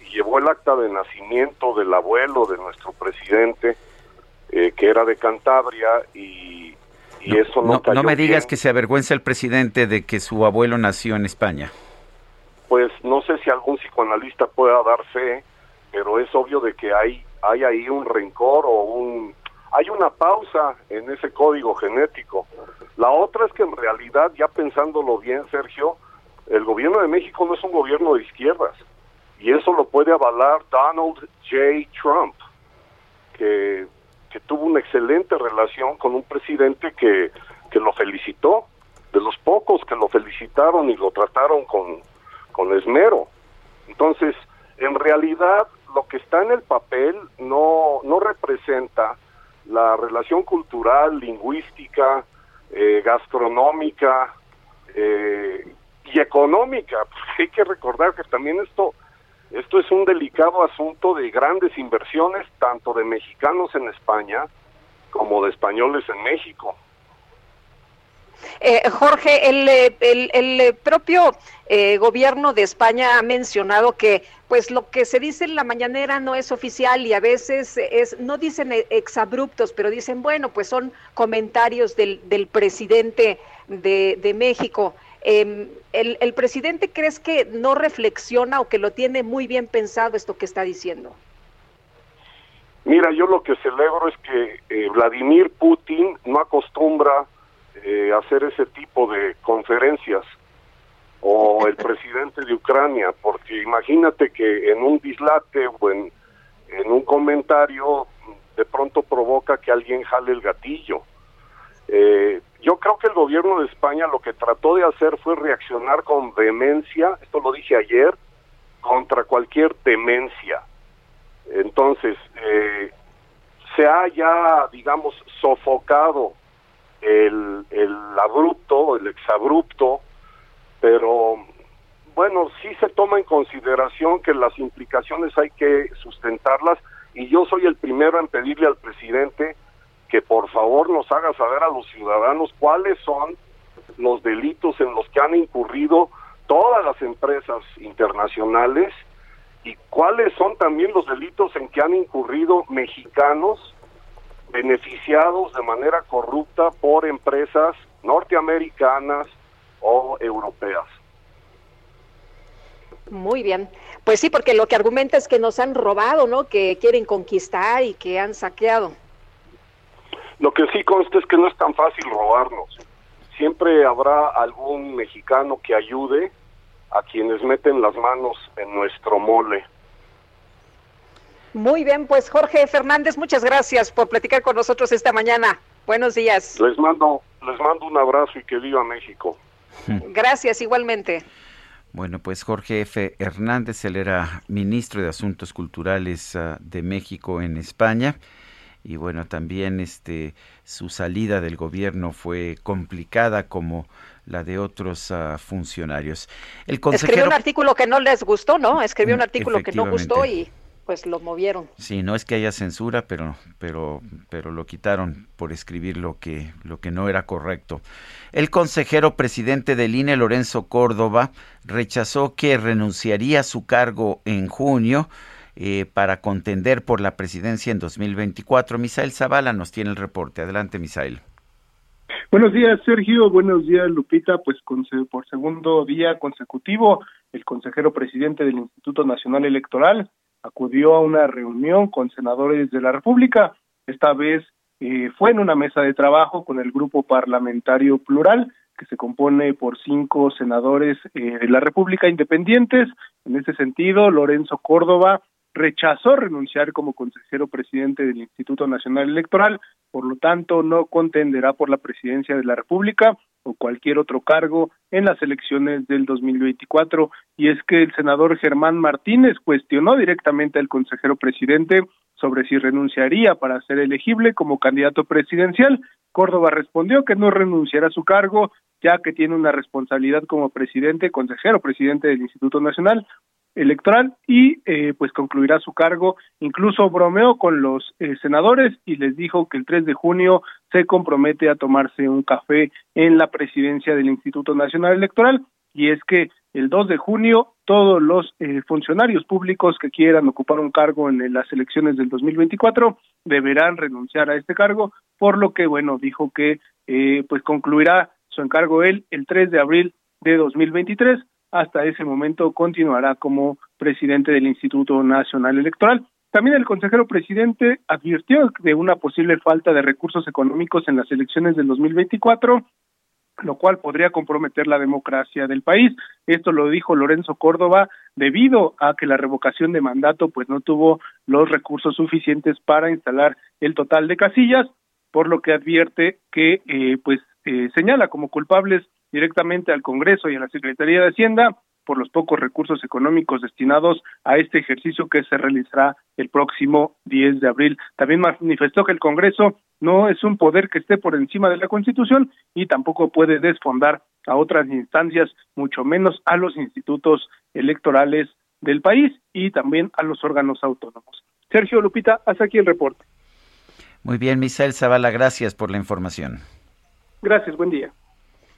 y llevó el acta de nacimiento del abuelo de nuestro presidente, eh, que era de Cantabria, y, y eso no, no, no me digas que se avergüenza el presidente de que su abuelo nació en España pues no sé si algún psicoanalista pueda dar fe, pero es obvio de que hay, hay ahí un rencor o un... Hay una pausa en ese código genético. La otra es que en realidad, ya pensándolo bien, Sergio, el gobierno de México no es un gobierno de izquierdas. Y eso lo puede avalar Donald J. Trump, que, que tuvo una excelente relación con un presidente que, que lo felicitó, de los pocos que lo felicitaron y lo trataron con, con esmero. Entonces, en realidad, lo que está en el papel no, no representa la relación cultural, lingüística, eh, gastronómica eh, y económica. hay que recordar que también esto, esto es un delicado asunto de grandes inversiones, tanto de mexicanos en España como de españoles en México. Eh, Jorge, el, el, propio gobierno de España ha mencionado que pues lo que se dice en la mañanera no es oficial y a veces es, no dicen exabruptos, pero dicen, bueno, pues son comentarios del, del presidente de, de México. Eh, el, el, presidente crees que no reflexiona o que lo tiene muy bien pensado esto que está diciendo? Mira, yo lo que celebro es que eh, Vladimir Putin no acostumbra eh, hacer ese tipo de conferencias o (laughs) el presidente de Ucrania, porque imagínate que en un dislate o en, en un comentario de pronto provoca que alguien jale el gatillo. Eh, yo creo que el gobierno de España lo que trató de hacer fue reaccionar con vehemencia, esto lo dije ayer, contra cualquier demencia. Entonces, eh, se ha ya, digamos, sofocado el, el abrupto, el exabrupto, pero bueno, sí se toma en consideración que las implicaciones hay que sustentarlas y yo soy el primero en pedirle al presidente que por favor nos haga saber a los ciudadanos cuáles son los delitos en los que han incurrido todas las empresas internacionales y cuáles son también los delitos en que han incurrido mexicanos beneficiados de manera corrupta por empresas norteamericanas o europeas. Muy bien. Pues sí, porque lo que argumenta es que nos han robado, ¿no? Que quieren conquistar y que han saqueado. Lo que sí consta es que no es tan fácil robarnos. Siempre habrá algún mexicano que ayude a quienes meten las manos en nuestro mole. Muy bien, pues Jorge Fernández, muchas gracias por platicar con nosotros esta mañana. Buenos días. Les mando, les mando un abrazo y que viva México. (laughs) Gracias, igualmente. Bueno, pues Jorge F. Hernández, él era ministro de Asuntos Culturales ah, de México en España y bueno, también este su salida del gobierno fue complicada como la de otros ah, funcionarios. El Escribió un artículo que no les gustó, ¿no? Escribió un mm, artículo que no gustó y pues lo movieron. Sí, no es que haya censura, pero pero pero lo quitaron por escribir lo que lo que no era correcto. El consejero presidente del INE Lorenzo Córdoba rechazó que renunciaría a su cargo en junio eh, para contender por la presidencia en 2024. Misael Zavala nos tiene el reporte. Adelante, Misael. Buenos días, Sergio. Buenos días, Lupita. Pues por segundo día consecutivo, el consejero presidente del Instituto Nacional Electoral acudió a una reunión con senadores de la República. Esta vez eh, fue en una mesa de trabajo con el grupo parlamentario plural que se compone por cinco senadores eh, de la República independientes. En ese sentido, Lorenzo Córdoba rechazó renunciar como consejero presidente del Instituto Nacional Electoral, por lo tanto no contenderá por la presidencia de la República o cualquier otro cargo en las elecciones del 2024. Y es que el senador Germán Martínez cuestionó directamente al consejero presidente sobre si renunciaría para ser elegible como candidato presidencial. Córdoba respondió que no renunciará a su cargo, ya que tiene una responsabilidad como presidente, consejero presidente del Instituto Nacional, electoral y eh, pues concluirá su cargo. Incluso bromeó con los eh, senadores y les dijo que el 3 de junio se compromete a tomarse un café en la presidencia del Instituto Nacional Electoral y es que el 2 de junio todos los eh, funcionarios públicos que quieran ocupar un cargo en las elecciones del 2024 deberán renunciar a este cargo, por lo que bueno, dijo que pues concluirá su encargo él el 3 de abril de 2023 hasta ese momento continuará como presidente del Instituto Nacional Electoral. También el consejero presidente advirtió de una posible falta de recursos económicos en las elecciones del 2024, lo cual podría comprometer la democracia del país. Esto lo dijo Lorenzo Córdoba debido a que la revocación de mandato pues no tuvo los recursos suficientes para instalar el total de casillas, por lo que advierte que eh, pues eh, señala como culpables directamente al Congreso y a la Secretaría de Hacienda por los pocos recursos económicos destinados a este ejercicio que se realizará el próximo 10 de abril. También manifestó que el Congreso no es un poder que esté por encima de la Constitución y tampoco puede desfondar a otras instancias, mucho menos a los institutos electorales del país y también a los órganos autónomos. Sergio Lupita, hasta aquí el reporte. Muy bien, Misael Zavala, gracias por la información. Gracias, buen día.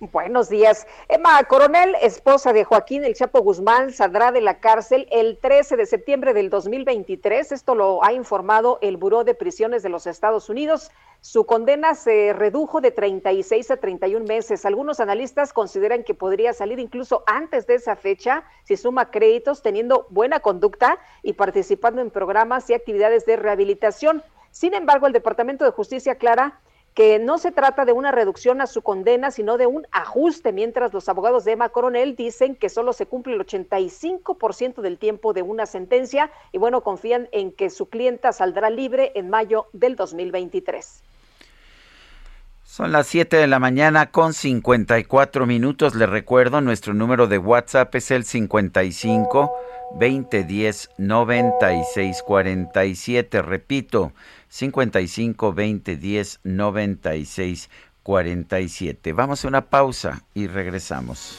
Buenos días. Emma Coronel, esposa de Joaquín El Chapo Guzmán, saldrá de la cárcel el 13 de septiembre del 2023. Esto lo ha informado el Buró de Prisiones de los Estados Unidos. Su condena se redujo de 36 a 31 meses. Algunos analistas consideran que podría salir incluso antes de esa fecha si suma créditos teniendo buena conducta y participando en programas y actividades de rehabilitación. Sin embargo, el Departamento de Justicia aclara que no se trata de una reducción a su condena, sino de un ajuste, mientras los abogados de Emma Coronel dicen que solo se cumple el 85% del tiempo de una sentencia y bueno, confían en que su clienta saldrá libre en mayo del 2023. Son las 7 de la mañana con 54 minutos. Les recuerdo, nuestro número de WhatsApp es el 55 2010 9647. Repito, 55 20 10 96 47. Vamos a una pausa y regresamos.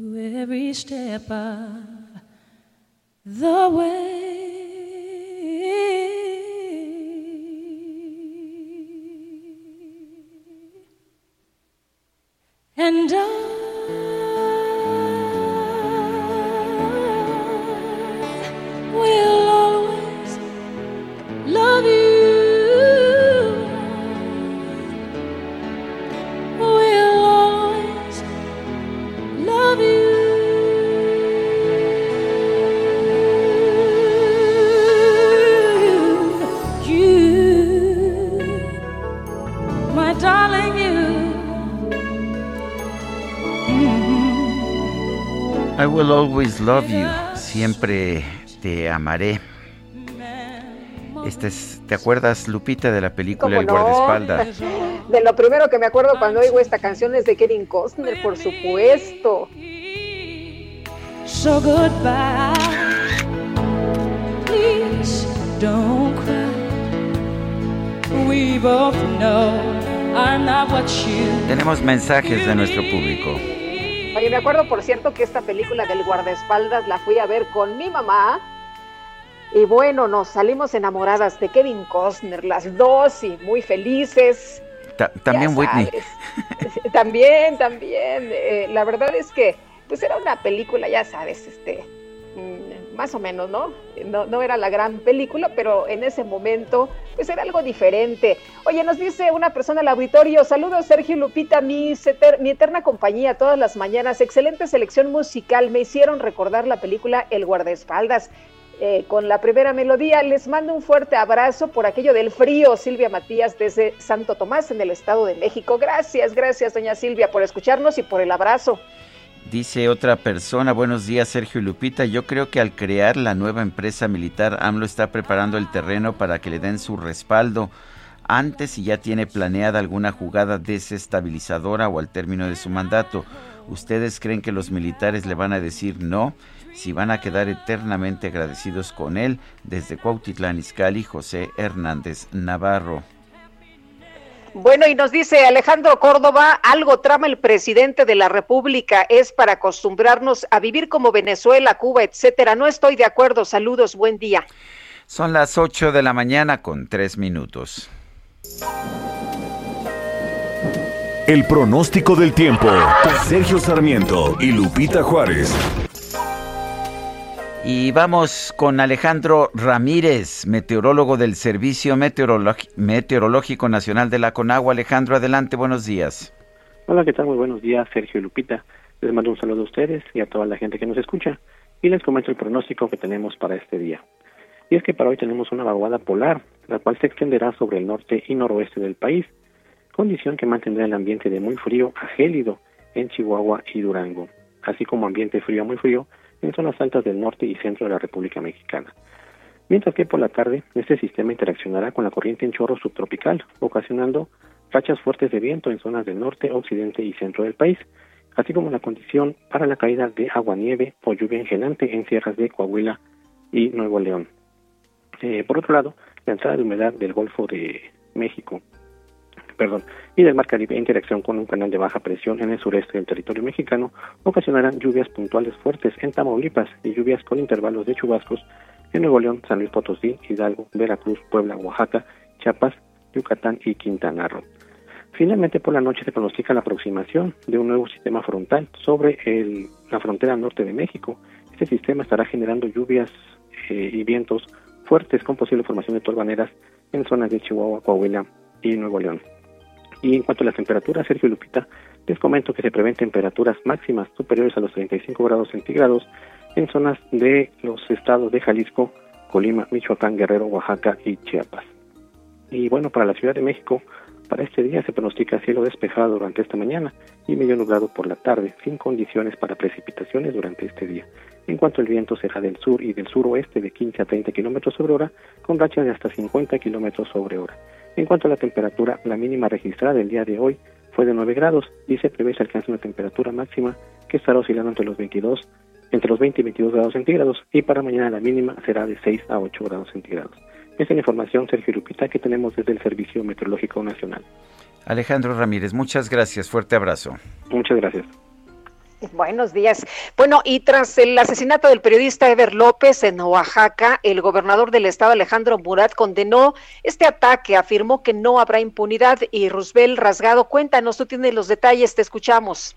every step of the way. And I will my darling, you. I will always love you. Siempre te amaré. Este es, ¿Te acuerdas, Lupita, de la película El guardaespaldas? De lo primero que me acuerdo cuando oigo esta canción es de Kevin Costner, por supuesto. So goodbye. Please don't cry. We both know Tenemos mensajes de nuestro público. Oye, me acuerdo, por cierto, que esta película del guardaespaldas la fui a ver con mi mamá. Y bueno, nos salimos enamoradas de Kevin Costner, las dos, y muy felices. Ta- también Whitney. (laughs) también, también. eh, la verdad es que, pues era una película, ya sabes, este, mm, más o menos, ¿no? ¿no? Era la gran película, pero en ese momento, pues era algo diferente. Oye, nos dice una persona al auditorio, saludos Sergio Lupita, mi eterna compañía todas las mañanas, excelente selección musical, me hicieron recordar la película El guardaespaldas. eh, con la primera melodía, les mando un fuerte abrazo por aquello del frío, Silvia Matías desde Santo Tomás en el Estado de México. Gracias, gracias, doña Silvia, por escucharnos y por el abrazo. Dice otra persona, buenos días Sergio Lupita, yo creo que al crear la nueva empresa militar, AMLO está preparando el terreno para que le den su respaldo antes y ya tiene planeada alguna jugada desestabilizadora o al término de su mandato. ¿Ustedes creen que los militares le van a decir no? si van a quedar eternamente agradecidos con él. Desde Cuautitlán Izcalli, José Hernández Navarro. Bueno, y nos dice Alejandro Córdoba, algo trama el presidente de la República, es para acostumbrarnos a vivir como Venezuela, Cuba, etcétera. No estoy de acuerdo. Saludos, buen día. Son las 8 de la mañana con 3 minutos. El pronóstico del tiempo. Sergio Sarmiento y Lupita Juárez. Y vamos con Alejandro Ramírez, meteorólogo del Servicio Meteorológico Nacional de la Conagua. Alejandro, adelante, buenos días. Hola, ¿qué tal? Muy buenos días, Sergio y Lupita. Les mando un saludo a ustedes y a toda la gente que nos escucha y les comento el pronóstico que tenemos para este día. Y es que para hoy tenemos una vaguada polar, la cual se extenderá sobre el norte y noroeste del país, condición que mantendrá el ambiente de muy frío a gélido en Chihuahua y Durango, así como ambiente frío a muy frío en zonas altas del norte y centro de la República Mexicana. Mientras que por la tarde, este sistema interaccionará con la corriente en chorro subtropical, ocasionando rachas fuertes de viento en zonas del norte, occidente y centro del país, así como la condición para la caída de agua-nieve o lluvia engelante en sierras de Coahuila y Nuevo León. Eh, por otro lado, la entrada de humedad del Golfo de México perdón, y del Mar Caribe en interacción con un canal de baja presión en el sureste del territorio mexicano ocasionarán lluvias puntuales fuertes en Tamaulipas y lluvias con intervalos de chubascos en Nuevo León, San Luis Potosí, Hidalgo, Veracruz, Puebla, Oaxaca, Chiapas, Yucatán y Quintana Roo. Finalmente, por la noche se pronostica la aproximación de un nuevo sistema frontal sobre el, la frontera norte de México. Este sistema estará generando lluvias eh, y vientos fuertes con posible formación de torbaneras en zonas de Chihuahua, Coahuila y Nuevo León. Y en cuanto a las temperaturas, Sergio Lupita, les comento que se prevén temperaturas máximas superiores a los 35 grados centígrados en zonas de los estados de Jalisco, Colima, Michoacán, Guerrero, Oaxaca y Chiapas. Y bueno, para la Ciudad de México, para este día se pronostica cielo despejado durante esta mañana y medio nublado por la tarde, sin condiciones para precipitaciones durante este día. En cuanto al viento será del sur y del suroeste de 15 a 30 kilómetros sobre hora, con rachas de hasta 50 kilómetros sobre hora. En cuanto a la temperatura, la mínima registrada el día de hoy fue de 9 grados y se prevé que alcance una temperatura máxima que estará oscilando entre los 22, entre los 20 y 22 grados centígrados y para mañana la mínima será de 6 a 8 grados centígrados. Esta es la información, Sergio Lupita, que tenemos desde el Servicio Meteorológico Nacional. Alejandro Ramírez, muchas gracias. Fuerte abrazo. Muchas gracias. Buenos días. Bueno, y tras el asesinato del periodista Ever López en Oaxaca, el gobernador del estado Alejandro Murat condenó este ataque, afirmó que no habrá impunidad y Roosevelt Rasgado, cuéntanos, tú tienes los detalles, te escuchamos.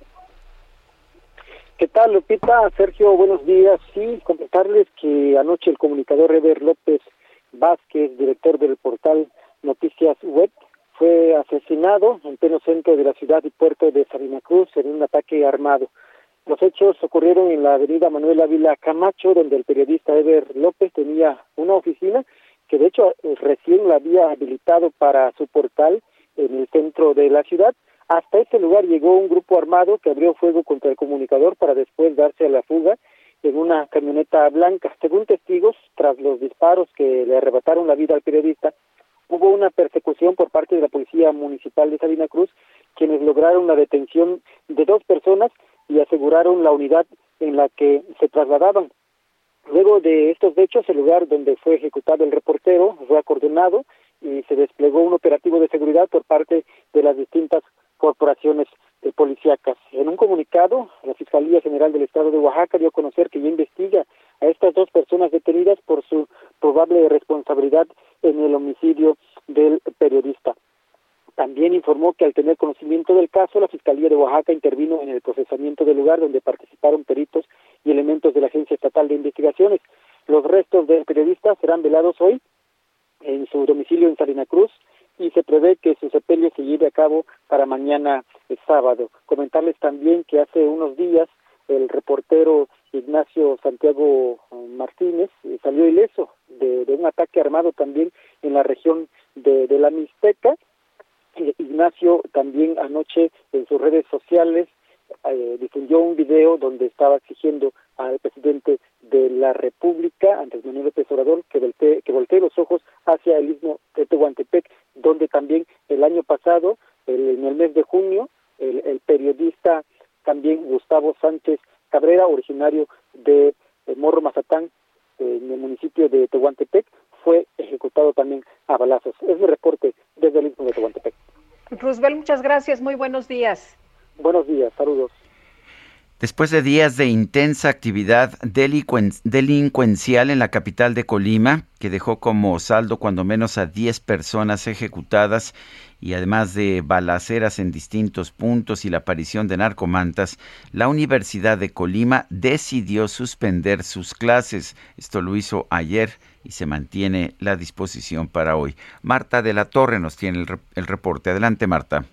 ¿Qué tal, Lupita? Sergio, buenos días. Sí, comentarles que anoche el comunicador Ever López Vázquez, director del portal Noticias Web, fue asesinado en pleno centro de la ciudad y puerto de Sabina Cruz en un ataque armado. Los hechos ocurrieron en la avenida Manuel Ávila Camacho, donde el periodista Ever López tenía una oficina que de hecho eh, recién la había habilitado para su portal en el centro de la ciudad. Hasta ese lugar llegó un grupo armado que abrió fuego contra el comunicador para después darse a la fuga en una camioneta blanca. Según testigos, tras los disparos que le arrebataron la vida al periodista, hubo una persecución por parte de la Policía Municipal de Sabina Cruz, quienes lograron la detención de dos personas y aseguraron la unidad en la que se trasladaban. Luego de estos hechos, el lugar donde fue ejecutado el reportero fue acordonado y se desplegó un operativo de seguridad por parte de las distintas corporaciones eh, policíacas. En un comunicado, la Fiscalía General del Estado de Oaxaca dio a conocer que ya investiga a estas dos personas detenidas por su probable responsabilidad en el homicidio del periodista. También informó que al tener conocimiento del caso, la Fiscalía de Oaxaca intervino en el procesamiento del lugar donde participaron peritos y elementos de la Agencia Estatal de Investigaciones. Los restos del periodista serán velados hoy en su domicilio en Salina Cruz y se prevé que su sepelio se lleve a cabo para mañana el sábado. Comentarles también que hace unos días el reportero Ignacio Santiago Martínez eh, salió ileso de, un ataque armado también en la región de la Mixteca Ignacio también anoche en sus redes sociales eh, difundió un video donde estaba exigiendo al presidente de la República, Andrés Manuel López Obrador, que voltee, que voltee los ojos hacia el istmo de Tehuantepec, donde también el año pasado, en el mes de junio, el, el periodista también Gustavo Sánchez Cabrera, originario de Morro Mazatán, en el municipio de Tehuantepec, fue ejecutado también a balazos. Es mi reporte desde el istmo de Tehuantepec. Roosevelt, muchas gracias. Muy buenos días. Buenos días. Saludos. Después de días de intensa actividad delincuencial en la capital de Colima, que dejó como saldo cuando menos a 10 personas ejecutadas y además de balaceras en distintos puntos y la aparición de narcomantas, la Universidad de Colima decidió suspender sus clases. Esto lo hizo ayer y se mantiene la disposición para hoy. Marta de la Torre nos tiene el, el reporte. Adelante, Marta.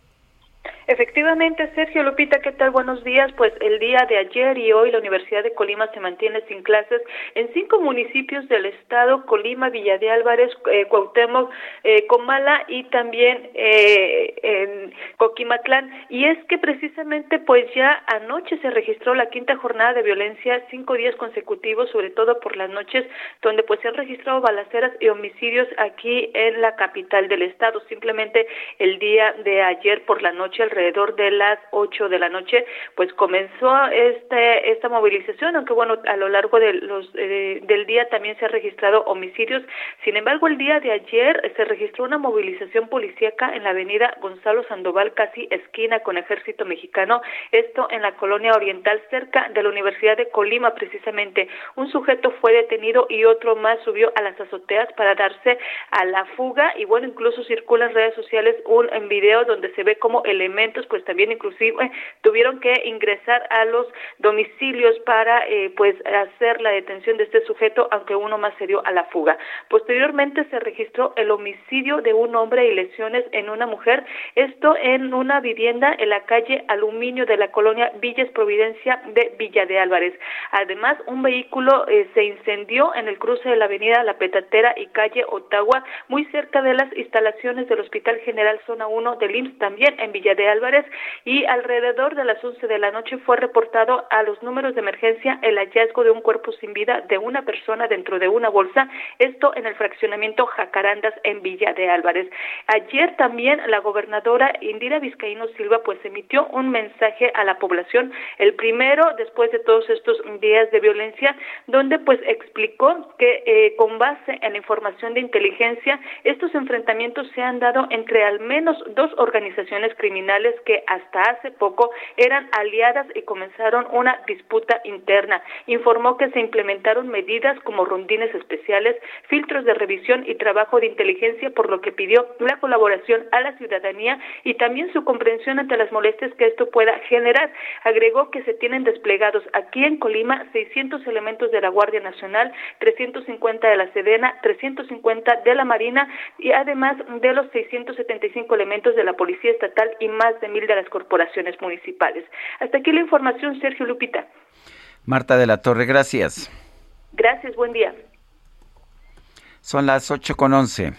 Efectivamente, Sergio Lupita, ¿qué tal? Buenos días. Pues el día de ayer y hoy la Universidad de Colima se mantiene sin clases en cinco municipios del estado, Colima, Villa de Álvarez, eh, Cuauhtémoc, eh, Comala y también eh, en Coquimatlán. Y es que precisamente pues ya anoche se registró la quinta jornada de violencia, cinco días consecutivos, sobre todo por las noches, donde pues se han registrado balaceras y homicidios aquí en la capital del estado. Simplemente el día de ayer por la noche, alrededor alrededor de las 8 de la noche, pues comenzó este, esta movilización, aunque bueno, a lo largo de los, eh, del día también se han registrado homicidios. Sin embargo, el día de ayer se registró una movilización policíaca en la avenida Gonzalo Sandoval, casi esquina con Ejército Mexicano, esto en la colonia oriental cerca de la Universidad de Colima, precisamente. Un sujeto fue detenido y otro más subió a las azoteas para darse a la fuga y bueno, incluso circula en redes sociales un video donde se ve como elementos pues también inclusive tuvieron que ingresar a los domicilios para eh, pues hacer la detención de este sujeto, aunque uno más se dio a la fuga. Posteriormente se registró el homicidio de un hombre y lesiones en una mujer, esto en una vivienda en la calle Aluminio de la colonia Villas Providencia de Villa de Álvarez. Además, un vehículo eh, se incendió en el cruce de la avenida La Petatera y calle Ottawa, muy cerca de las instalaciones del Hospital General Zona 1 del IMSS, también en Villa de Álvarez y alrededor de las 11 de la noche fue reportado a los números de emergencia el hallazgo de un cuerpo sin vida de una persona dentro de una bolsa, esto en el fraccionamiento Jacarandas en Villa de Álvarez. Ayer también la gobernadora Indira Vizcaíno Silva pues emitió un mensaje a la población, el primero después de todos estos días de violencia, donde pues explicó que eh, con base en la información de inteligencia estos enfrentamientos se han dado entre al menos dos organizaciones criminales que hasta hace poco eran aliadas y comenzaron una disputa interna. Informó que se implementaron medidas como rondines especiales, filtros de revisión y trabajo de inteligencia, por lo que pidió la colaboración a la ciudadanía y también su comprensión ante las molestias que esto pueda generar. Agregó que se tienen desplegados aquí en Colima 600 elementos de la Guardia Nacional, 350 de la Sedena, 350 de la Marina y además de los 675 elementos de la Policía Estatal y más de mil de las corporaciones municipales. Hasta aquí la información, Sergio Lupita. Marta de la Torre, gracias. Gracias, buen día. Son las 8 con 11.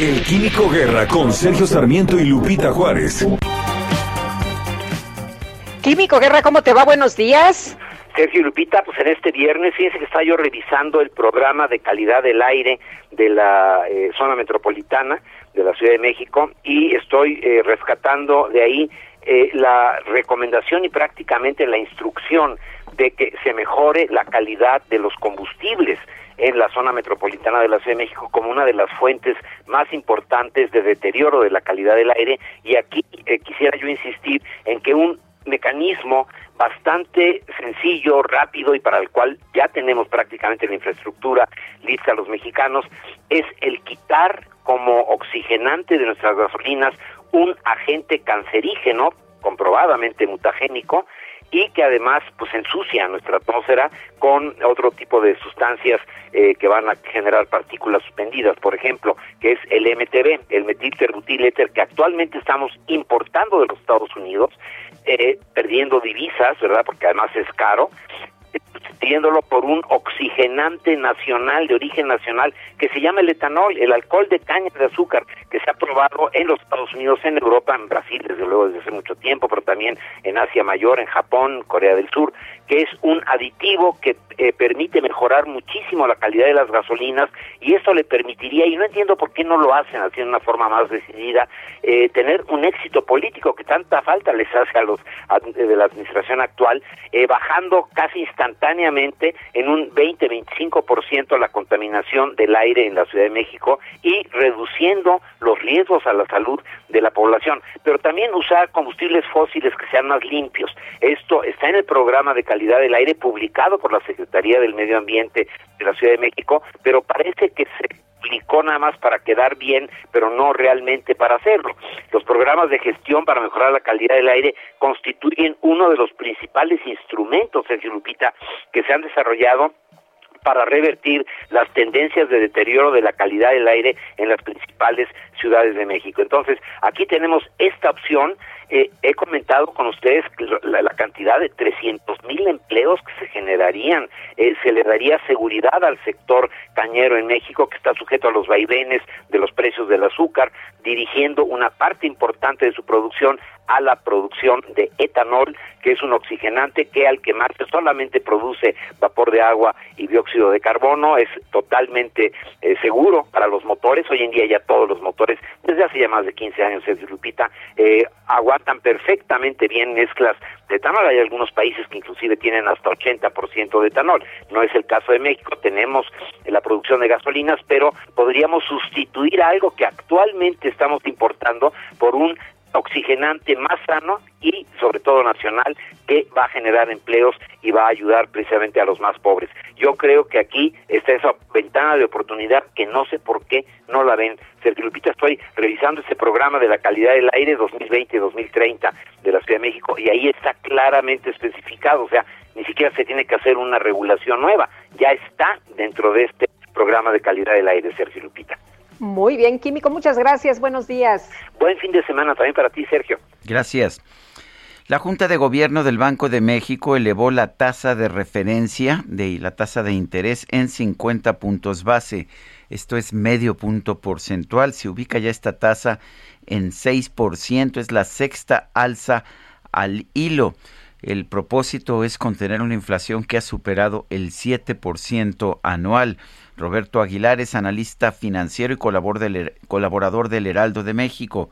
El Químico Guerra con Sergio Sarmiento y Lupita Juárez. Químico Guerra, ¿cómo te va? Buenos días. Sergio Lupita, pues en este viernes, fíjense que estaba yo revisando el programa de calidad del aire de la eh, zona metropolitana de la Ciudad de México y estoy eh, rescatando de ahí eh, la recomendación y prácticamente la instrucción de que se mejore la calidad de los combustibles en la zona metropolitana de la Ciudad de México como una de las fuentes más importantes de deterioro de la calidad del aire. Y aquí quisiera yo insistir en que un mecanismo bastante sencillo, rápido y para el cual ya tenemos prácticamente la infraestructura lista a los mexicanos, es el quitar como oxigenante de nuestras gasolinas un agente cancerígeno comprobadamente mutagénico y que además pues ensucia nuestra atmósfera con otro tipo de sustancias eh, que van a generar partículas suspendidas, por ejemplo, que es el MTB, el metilterbutil que actualmente estamos importando de los Estados Unidos, eh, perdiendo divisas, ¿verdad? Porque además es caro. Sustituyéndolo por un oxigenante nacional de origen nacional que se llama el etanol, el alcohol de caña de azúcar, que se ha probado en los Estados Unidos, en Europa, en Brasil, desde luego desde hace mucho tiempo, pero también en Asia Mayor, en Japón, Corea del Sur, que es un aditivo que eh, permite mejorar muchísimo la calidad de las gasolinas y esto le permitiría, y no entiendo por qué no lo hacen así de una forma más decidida, eh, tener un éxito político que tanta falta les hace a los de la administración actual, eh, bajando casi instantáneamente en un 20-25% la contaminación del aire en la Ciudad de México y reduciendo los riesgos a la salud de la población, pero también usar combustibles fósiles que sean más limpios. Esto está en el programa de calidad del aire publicado por la Secretaría del Medio Ambiente de la Ciudad de México, pero parece que se nada más para quedar bien, pero no realmente para hacerlo. Los programas de gestión para mejorar la calidad del aire constituyen uno de los principales instrumentos, Sergio Lupita, que se han desarrollado para revertir las tendencias de deterioro de la calidad del aire en las principales ciudades de México. Entonces, aquí tenemos esta opción. Eh, he comentado con ustedes la, la cantidad de 300 mil empleos que se generarían. Eh, se le daría seguridad al sector cañero en México, que está sujeto a los vaivenes de los precios del azúcar, dirigiendo una parte importante de su producción a la producción de etanol, que es un oxigenante que al quemarse solamente produce vapor de agua y dióxido de carbono, es totalmente eh, seguro para los motores, hoy en día ya todos los motores, desde hace ya más de 15 años, Sergio Lupita, eh, aguantan perfectamente bien mezclas de etanol, hay algunos países que inclusive tienen hasta 80% de etanol, no es el caso de México, tenemos la producción de gasolinas, pero podríamos sustituir algo que actualmente estamos importando por un oxigenante más sano y sobre todo nacional que va a generar empleos y va a ayudar precisamente a los más pobres. Yo creo que aquí está esa ventana de oportunidad que no sé por qué no la ven. Sergio Lupita, estoy revisando este programa de la calidad del aire 2020-2030 de la Ciudad de México y ahí está claramente especificado, o sea, ni siquiera se tiene que hacer una regulación nueva, ya está dentro de este programa de calidad del aire, Sergio Lupita. Muy bien, Químico, muchas gracias. Buenos días. Buen fin de semana también para ti, Sergio. Gracias. La Junta de Gobierno del Banco de México elevó la tasa de referencia de la tasa de interés en 50 puntos base. Esto es medio punto porcentual. Se ubica ya esta tasa en 6%. Es la sexta alza al hilo. El propósito es contener una inflación que ha superado el 7% anual. Roberto Aguilar es analista financiero y colaborador del Heraldo de México.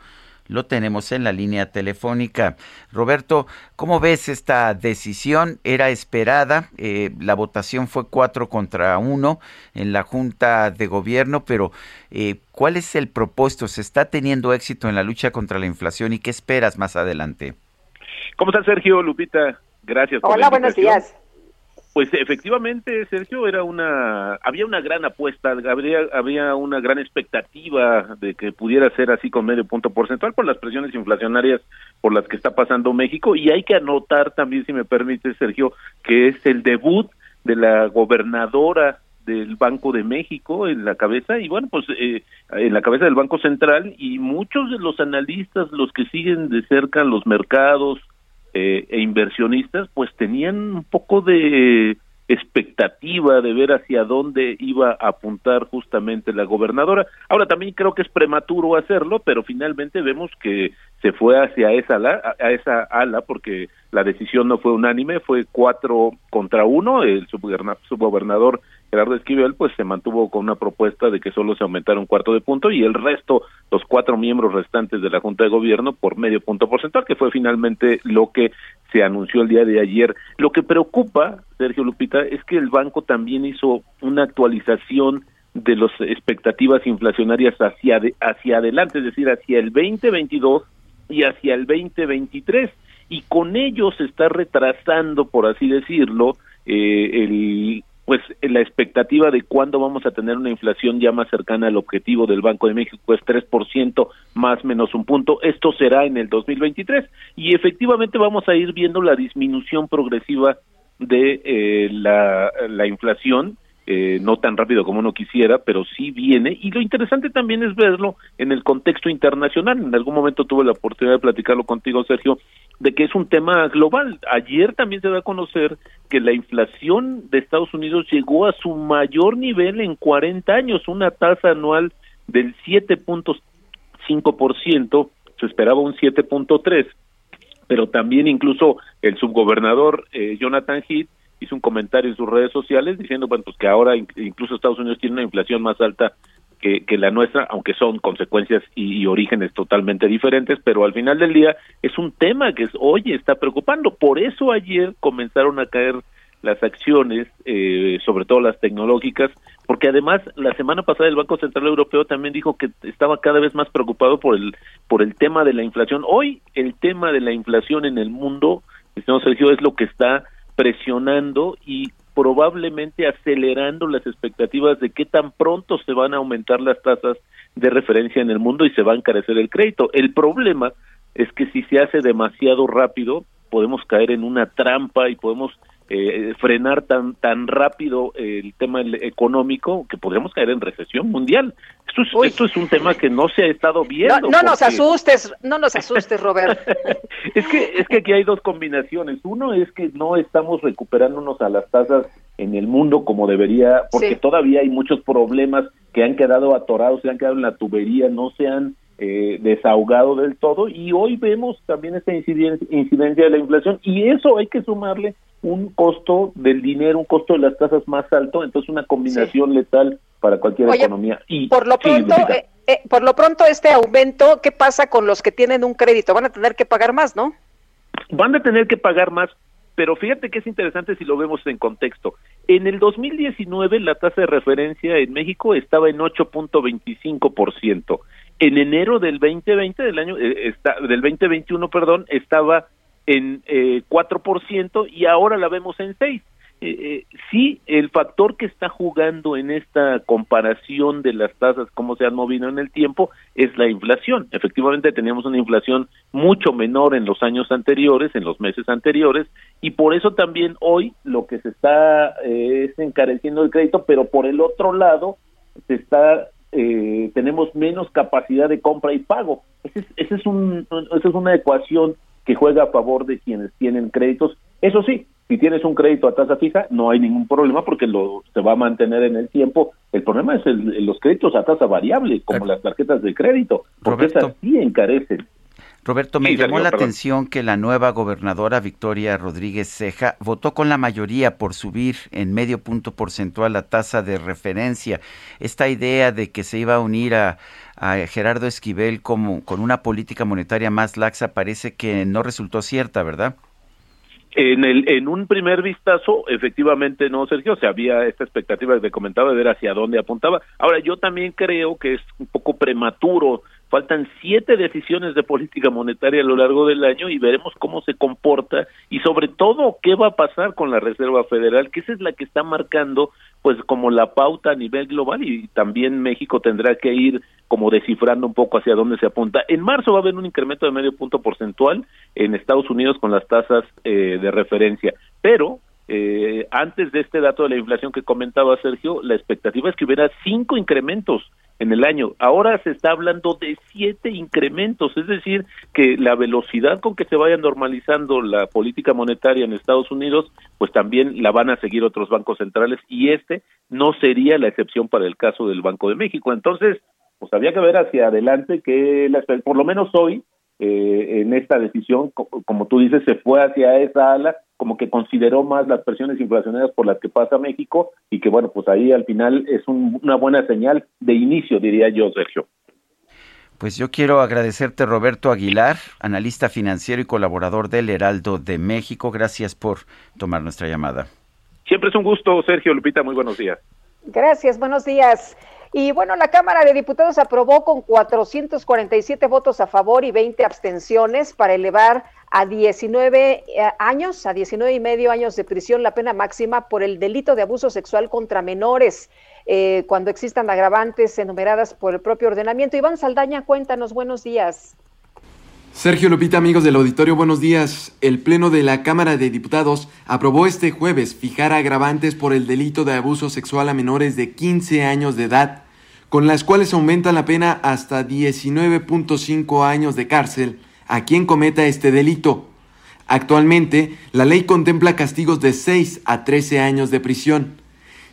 Lo tenemos en la línea telefónica. Roberto, ¿cómo ves esta decisión? Era esperada, eh, la votación fue cuatro contra uno en la Junta de Gobierno, pero eh, ¿cuál es el propósito? ¿Se está teniendo éxito en la lucha contra la inflación y qué esperas más adelante? ¿Cómo está Sergio, Lupita? Gracias. Por Hola, buenos días. Pues efectivamente, Sergio, era una, había una gran apuesta, había, había una gran expectativa de que pudiera ser así con medio punto porcentual por las presiones inflacionarias por las que está pasando México y hay que anotar también, si me permite, Sergio, que es el debut de la gobernadora del Banco de México en la cabeza y bueno pues eh, en la cabeza del Banco Central y muchos de los analistas los que siguen de cerca los mercados eh, e inversionistas pues tenían un poco de expectativa de ver hacia dónde iba a apuntar justamente la gobernadora. Ahora también creo que es prematuro hacerlo, pero finalmente vemos que se fue hacia esa ala, a esa ala porque la decisión no fue unánime, fue cuatro contra uno, el subgobernador Gerardo Esquivel pues se mantuvo con una propuesta de que solo se aumentara un cuarto de punto y el resto, los cuatro miembros restantes de la Junta de Gobierno por medio punto porcentual, que fue finalmente lo que se anunció el día de ayer. Lo que preocupa, Sergio Lupita, es que el banco también hizo una actualización de las expectativas inflacionarias hacia, hacia adelante, es decir, hacia el 2022 y hacia el 2023 y con ello se está retrasando, por así decirlo, eh, el pues la expectativa de cuándo vamos a tener una inflación ya más cercana al objetivo del Banco de México es 3% más menos un punto. Esto será en el 2023 y efectivamente vamos a ir viendo la disminución progresiva de eh, la, la inflación eh, no tan rápido como uno quisiera, pero sí viene. Y lo interesante también es verlo en el contexto internacional. En algún momento tuve la oportunidad de platicarlo contigo, Sergio, de que es un tema global. Ayer también se da a conocer que la inflación de Estados Unidos llegó a su mayor nivel en 40 años, una tasa anual del 7.5%, se esperaba un 7.3%, pero también incluso el subgobernador eh, Jonathan Heath hizo un comentario en sus redes sociales diciendo bueno pues que ahora incluso Estados Unidos tiene una inflación más alta que, que la nuestra, aunque son consecuencias y, orígenes totalmente diferentes, pero al final del día es un tema que es, hoy está preocupando. Por eso ayer comenzaron a caer las acciones, eh, sobre todo las tecnológicas, porque además la semana pasada el Banco Central Europeo también dijo que estaba cada vez más preocupado por el por el tema de la inflación. Hoy el tema de la inflación en el mundo, señor Sergio, es lo que está presionando y probablemente acelerando las expectativas de qué tan pronto se van a aumentar las tasas de referencia en el mundo y se va a encarecer el crédito. El problema es que si se hace demasiado rápido, podemos caer en una trampa y podemos eh, frenar tan tan rápido el tema económico que podríamos caer en recesión mundial. Esto es, esto es un tema que no se ha estado viendo. No, nos asustes, no nos asustes, Robert. (laughs) es que es que aquí hay dos combinaciones. Uno es que no estamos recuperándonos a las tasas en el mundo como debería, porque todavía hay muchos problemas que han quedado atorados, se han quedado en la tubería, no se han eh, desahogado del todo y hoy vemos también esta incidencia, incidencia de la inflación y eso hay que sumarle un costo del dinero, un costo de las tasas más alto, entonces una combinación letal para cualquier economía. Y por lo pronto, eh, eh, por lo pronto este aumento, ¿qué pasa con los que tienen un crédito? Van a tener que pagar más, ¿no? Van a tener que pagar más, pero fíjate que es interesante si lo vemos en contexto. En el 2019 la tasa de referencia en México estaba en 8.25%. En enero del 2020 del año eh, está, del 2021, perdón, estaba en eh, 4% y ahora la vemos en 6. Eh, eh, sí, el factor que está jugando en esta comparación de las tasas, cómo se han movido en el tiempo, es la inflación. Efectivamente, teníamos una inflación mucho menor en los años anteriores, en los meses anteriores, y por eso también hoy lo que se está eh, es encareciendo el crédito, pero por el otro lado, se está eh, tenemos menos capacidad de compra y pago. Ese es, ese es un, esa es una ecuación que juega a favor de quienes tienen créditos. Eso sí, si tienes un crédito a tasa fija, no hay ningún problema porque lo se va a mantener en el tiempo. El problema es el, los créditos a tasa variable, como las tarjetas de crédito, porque esas sí encarecen. Roberto, me llamó la atención que la nueva gobernadora Victoria Rodríguez Ceja votó con la mayoría por subir en medio punto porcentual la tasa de referencia. Esta idea de que se iba a unir a, a Gerardo Esquivel como, con una política monetaria más laxa parece que no resultó cierta, ¿verdad? En, el, en un primer vistazo, efectivamente no, Sergio, se había esta expectativa que comentaba de ver hacia dónde apuntaba. Ahora, yo también creo que es un poco prematuro Faltan siete decisiones de política monetaria a lo largo del año y veremos cómo se comporta y sobre todo qué va a pasar con la Reserva Federal, que esa es la que está marcando pues como la pauta a nivel global y también México tendrá que ir como descifrando un poco hacia dónde se apunta. En marzo va a haber un incremento de medio punto porcentual en Estados Unidos con las tasas eh, de referencia, pero eh, antes de este dato de la inflación que comentaba Sergio, la expectativa es que hubiera cinco incrementos en el año. Ahora se está hablando de siete incrementos, es decir, que la velocidad con que se vaya normalizando la política monetaria en Estados Unidos, pues también la van a seguir otros bancos centrales y este no sería la excepción para el caso del Banco de México. Entonces, pues había que ver hacia adelante que por lo menos hoy eh, en esta decisión, como tú dices, se fue hacia esa ala, como que consideró más las presiones inflacionarias por las que pasa México y que bueno, pues ahí al final es una buena señal de inicio, diría yo, Sergio. Pues yo quiero agradecerte, Roberto Aguilar, analista financiero y colaborador del Heraldo de México. Gracias por tomar nuestra llamada. Siempre es un gusto, Sergio Lupita. Muy buenos días. Gracias, buenos días. Y bueno, la Cámara de Diputados aprobó con 447 votos a favor y 20 abstenciones para elevar a 19 eh, años, a 19 y medio años de prisión la pena máxima por el delito de abuso sexual contra menores, eh, cuando existan agravantes enumeradas por el propio ordenamiento. Iván Saldaña, cuéntanos, buenos días. Sergio Lupita, amigos del auditorio, buenos días. El Pleno de la Cámara de Diputados aprobó este jueves fijar agravantes por el delito de abuso sexual a menores de 15 años de edad, con las cuales aumenta la pena hasta 19.5 años de cárcel a quien cometa este delito. Actualmente, la ley contempla castigos de 6 a 13 años de prisión.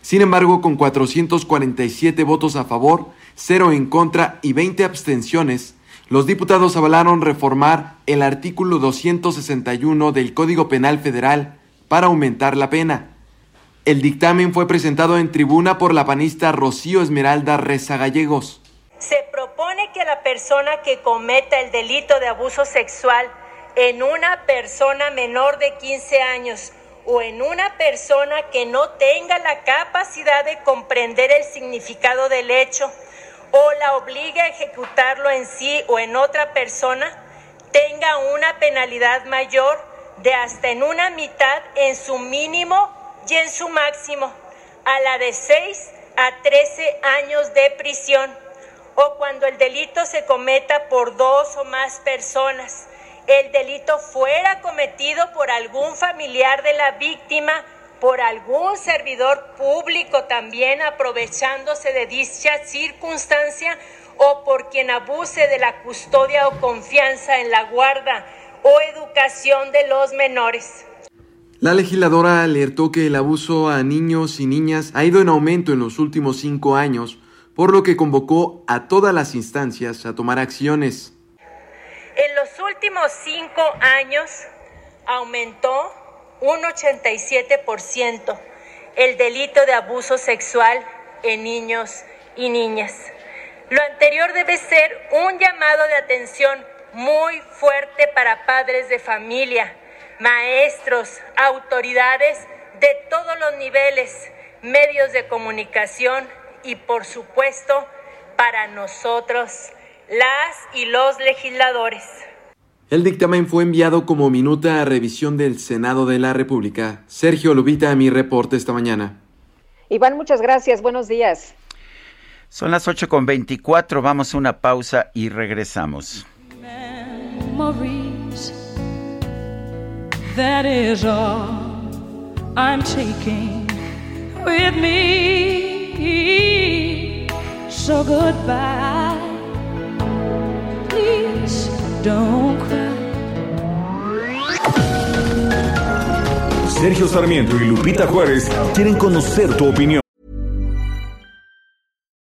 Sin embargo, con 447 votos a favor, 0 en contra y 20 abstenciones, los diputados avalaron reformar el artículo 261 del Código Penal Federal para aumentar la pena. El dictamen fue presentado en tribuna por la panista Rocío Esmeralda Reza Gallegos. Se propone que la persona que cometa el delito de abuso sexual en una persona menor de 15 años o en una persona que no tenga la capacidad de comprender el significado del hecho o la obligue a ejecutarlo en sí o en otra persona, tenga una penalidad mayor de hasta en una mitad en su mínimo y en su máximo, a la de 6 a 13 años de prisión, o cuando el delito se cometa por dos o más personas el delito fuera cometido por algún familiar de la víctima, por algún servidor público también aprovechándose de dicha circunstancia o por quien abuse de la custodia o confianza en la guarda o educación de los menores. La legisladora alertó que el abuso a niños y niñas ha ido en aumento en los últimos cinco años, por lo que convocó a todas las instancias a tomar acciones. En los últimos cinco años aumentó un 87% el delito de abuso sexual en niños y niñas. Lo anterior debe ser un llamado de atención muy fuerte para padres de familia, maestros, autoridades de todos los niveles, medios de comunicación y por supuesto para nosotros las y los legisladores. El dictamen fue enviado como minuta a revisión del Senado de la República. Sergio Lubita, mi reporte esta mañana. Iván, muchas gracias. Buenos días. Son las 8 con 24. Vamos a una pausa y regresamos. That is all I'm taking with me. So goodbye. Sergio Sarmiento y Lupita Juárez quieren conocer tu opinión.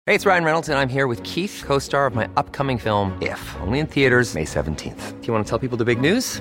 Hey, it's Ryan Reynolds and I'm here with Keith, co-star of my upcoming film If, only in theaters May 17th. Do you want to tell people the big news?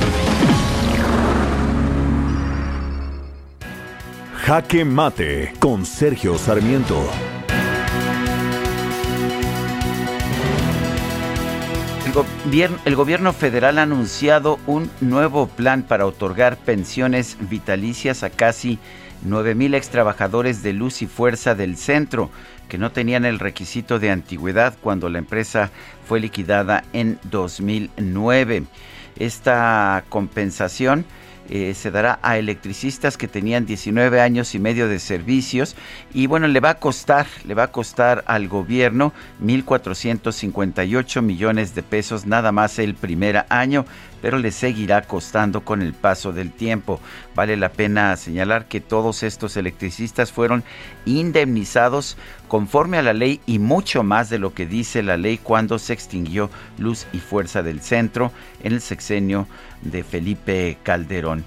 Jaque Mate con Sergio Sarmiento. El, gobierno federal ha anunciado un nuevo plan para otorgar pensiones vitalicias a casi 9 mil ex trabajadores de luz y fuerza del centro que no tenían el requisito de antigüedad cuando la empresa fue liquidada en 2009. Esta compensación eh, se dará a electricistas que tenían 19 años y medio de servicios y bueno, le va a costar, le va a costar al gobierno 1.458 millones de pesos nada más el primer año, pero le seguirá costando con el paso del tiempo. Vale la pena señalar que todos estos electricistas fueron indemnizados conforme a la ley y mucho más de lo que dice la ley cuando se extinguió Luz y Fuerza del Centro en el sexenio de Felipe Calderón.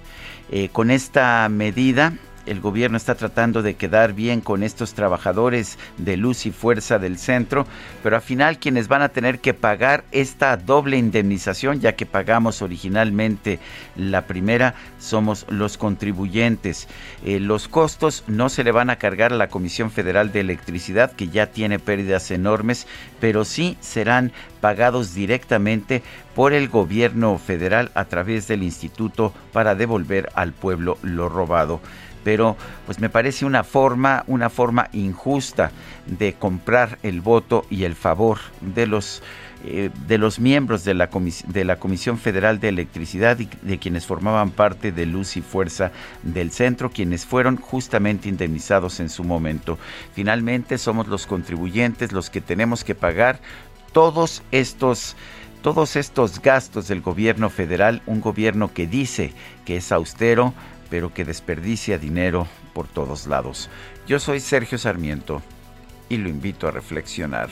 Eh, con esta medida el gobierno está tratando de quedar bien con estos trabajadores de luz y fuerza del centro, pero al final quienes van a tener que pagar esta doble indemnización, ya que pagamos originalmente la primera, somos los contribuyentes. Eh, los costos no se le van a cargar a la Comisión Federal de Electricidad, que ya tiene pérdidas enormes, pero sí serán pagados directamente por el gobierno federal a través del instituto para devolver al pueblo lo robado pero pues me parece una forma, una forma injusta de comprar el voto y el favor de los eh, de los miembros de la, de la Comisión Federal de Electricidad y de quienes formaban parte de Luz y Fuerza del Centro, quienes fueron justamente indemnizados en su momento. Finalmente somos los contribuyentes los que tenemos que pagar todos estos todos estos gastos del gobierno federal, un gobierno que dice que es austero, pero que desperdicia dinero por todos lados. Yo soy Sergio Sarmiento y lo invito a reflexionar.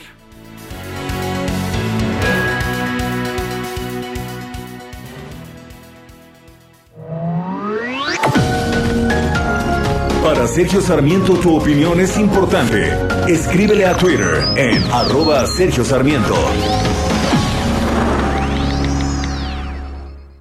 Para Sergio Sarmiento tu opinión es importante. Escríbele a Twitter en arroba Sergio Sarmiento.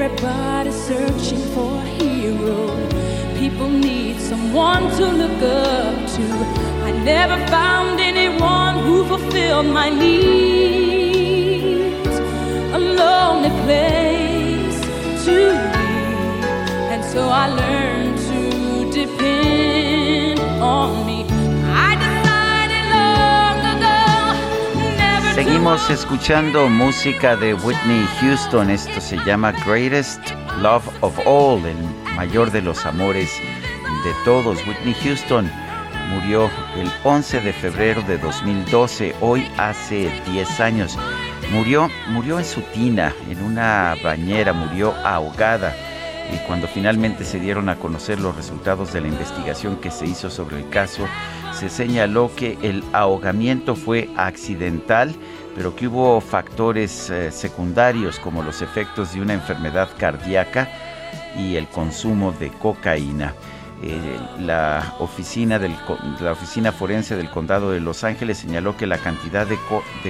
Everybody searching for a hero. People need someone to look up to. I never found anyone who fulfilled my needs. A lonely place to be, and so I learned to depend on me. Seguimos escuchando música de Whitney Houston. Esto se llama Greatest Love of All, el mayor de los amores de todos. Whitney Houston murió el 11 de febrero de 2012, hoy hace 10 años. Murió, murió en su tina, en una bañera, murió ahogada. Y cuando finalmente se dieron a conocer los resultados de la investigación que se hizo sobre el caso, se señaló que el ahogamiento fue accidental, pero que hubo factores eh, secundarios como los efectos de una enfermedad cardíaca y el consumo de cocaína. Eh, la, oficina la oficina forense del condado de Los Ángeles señaló que la cantidad de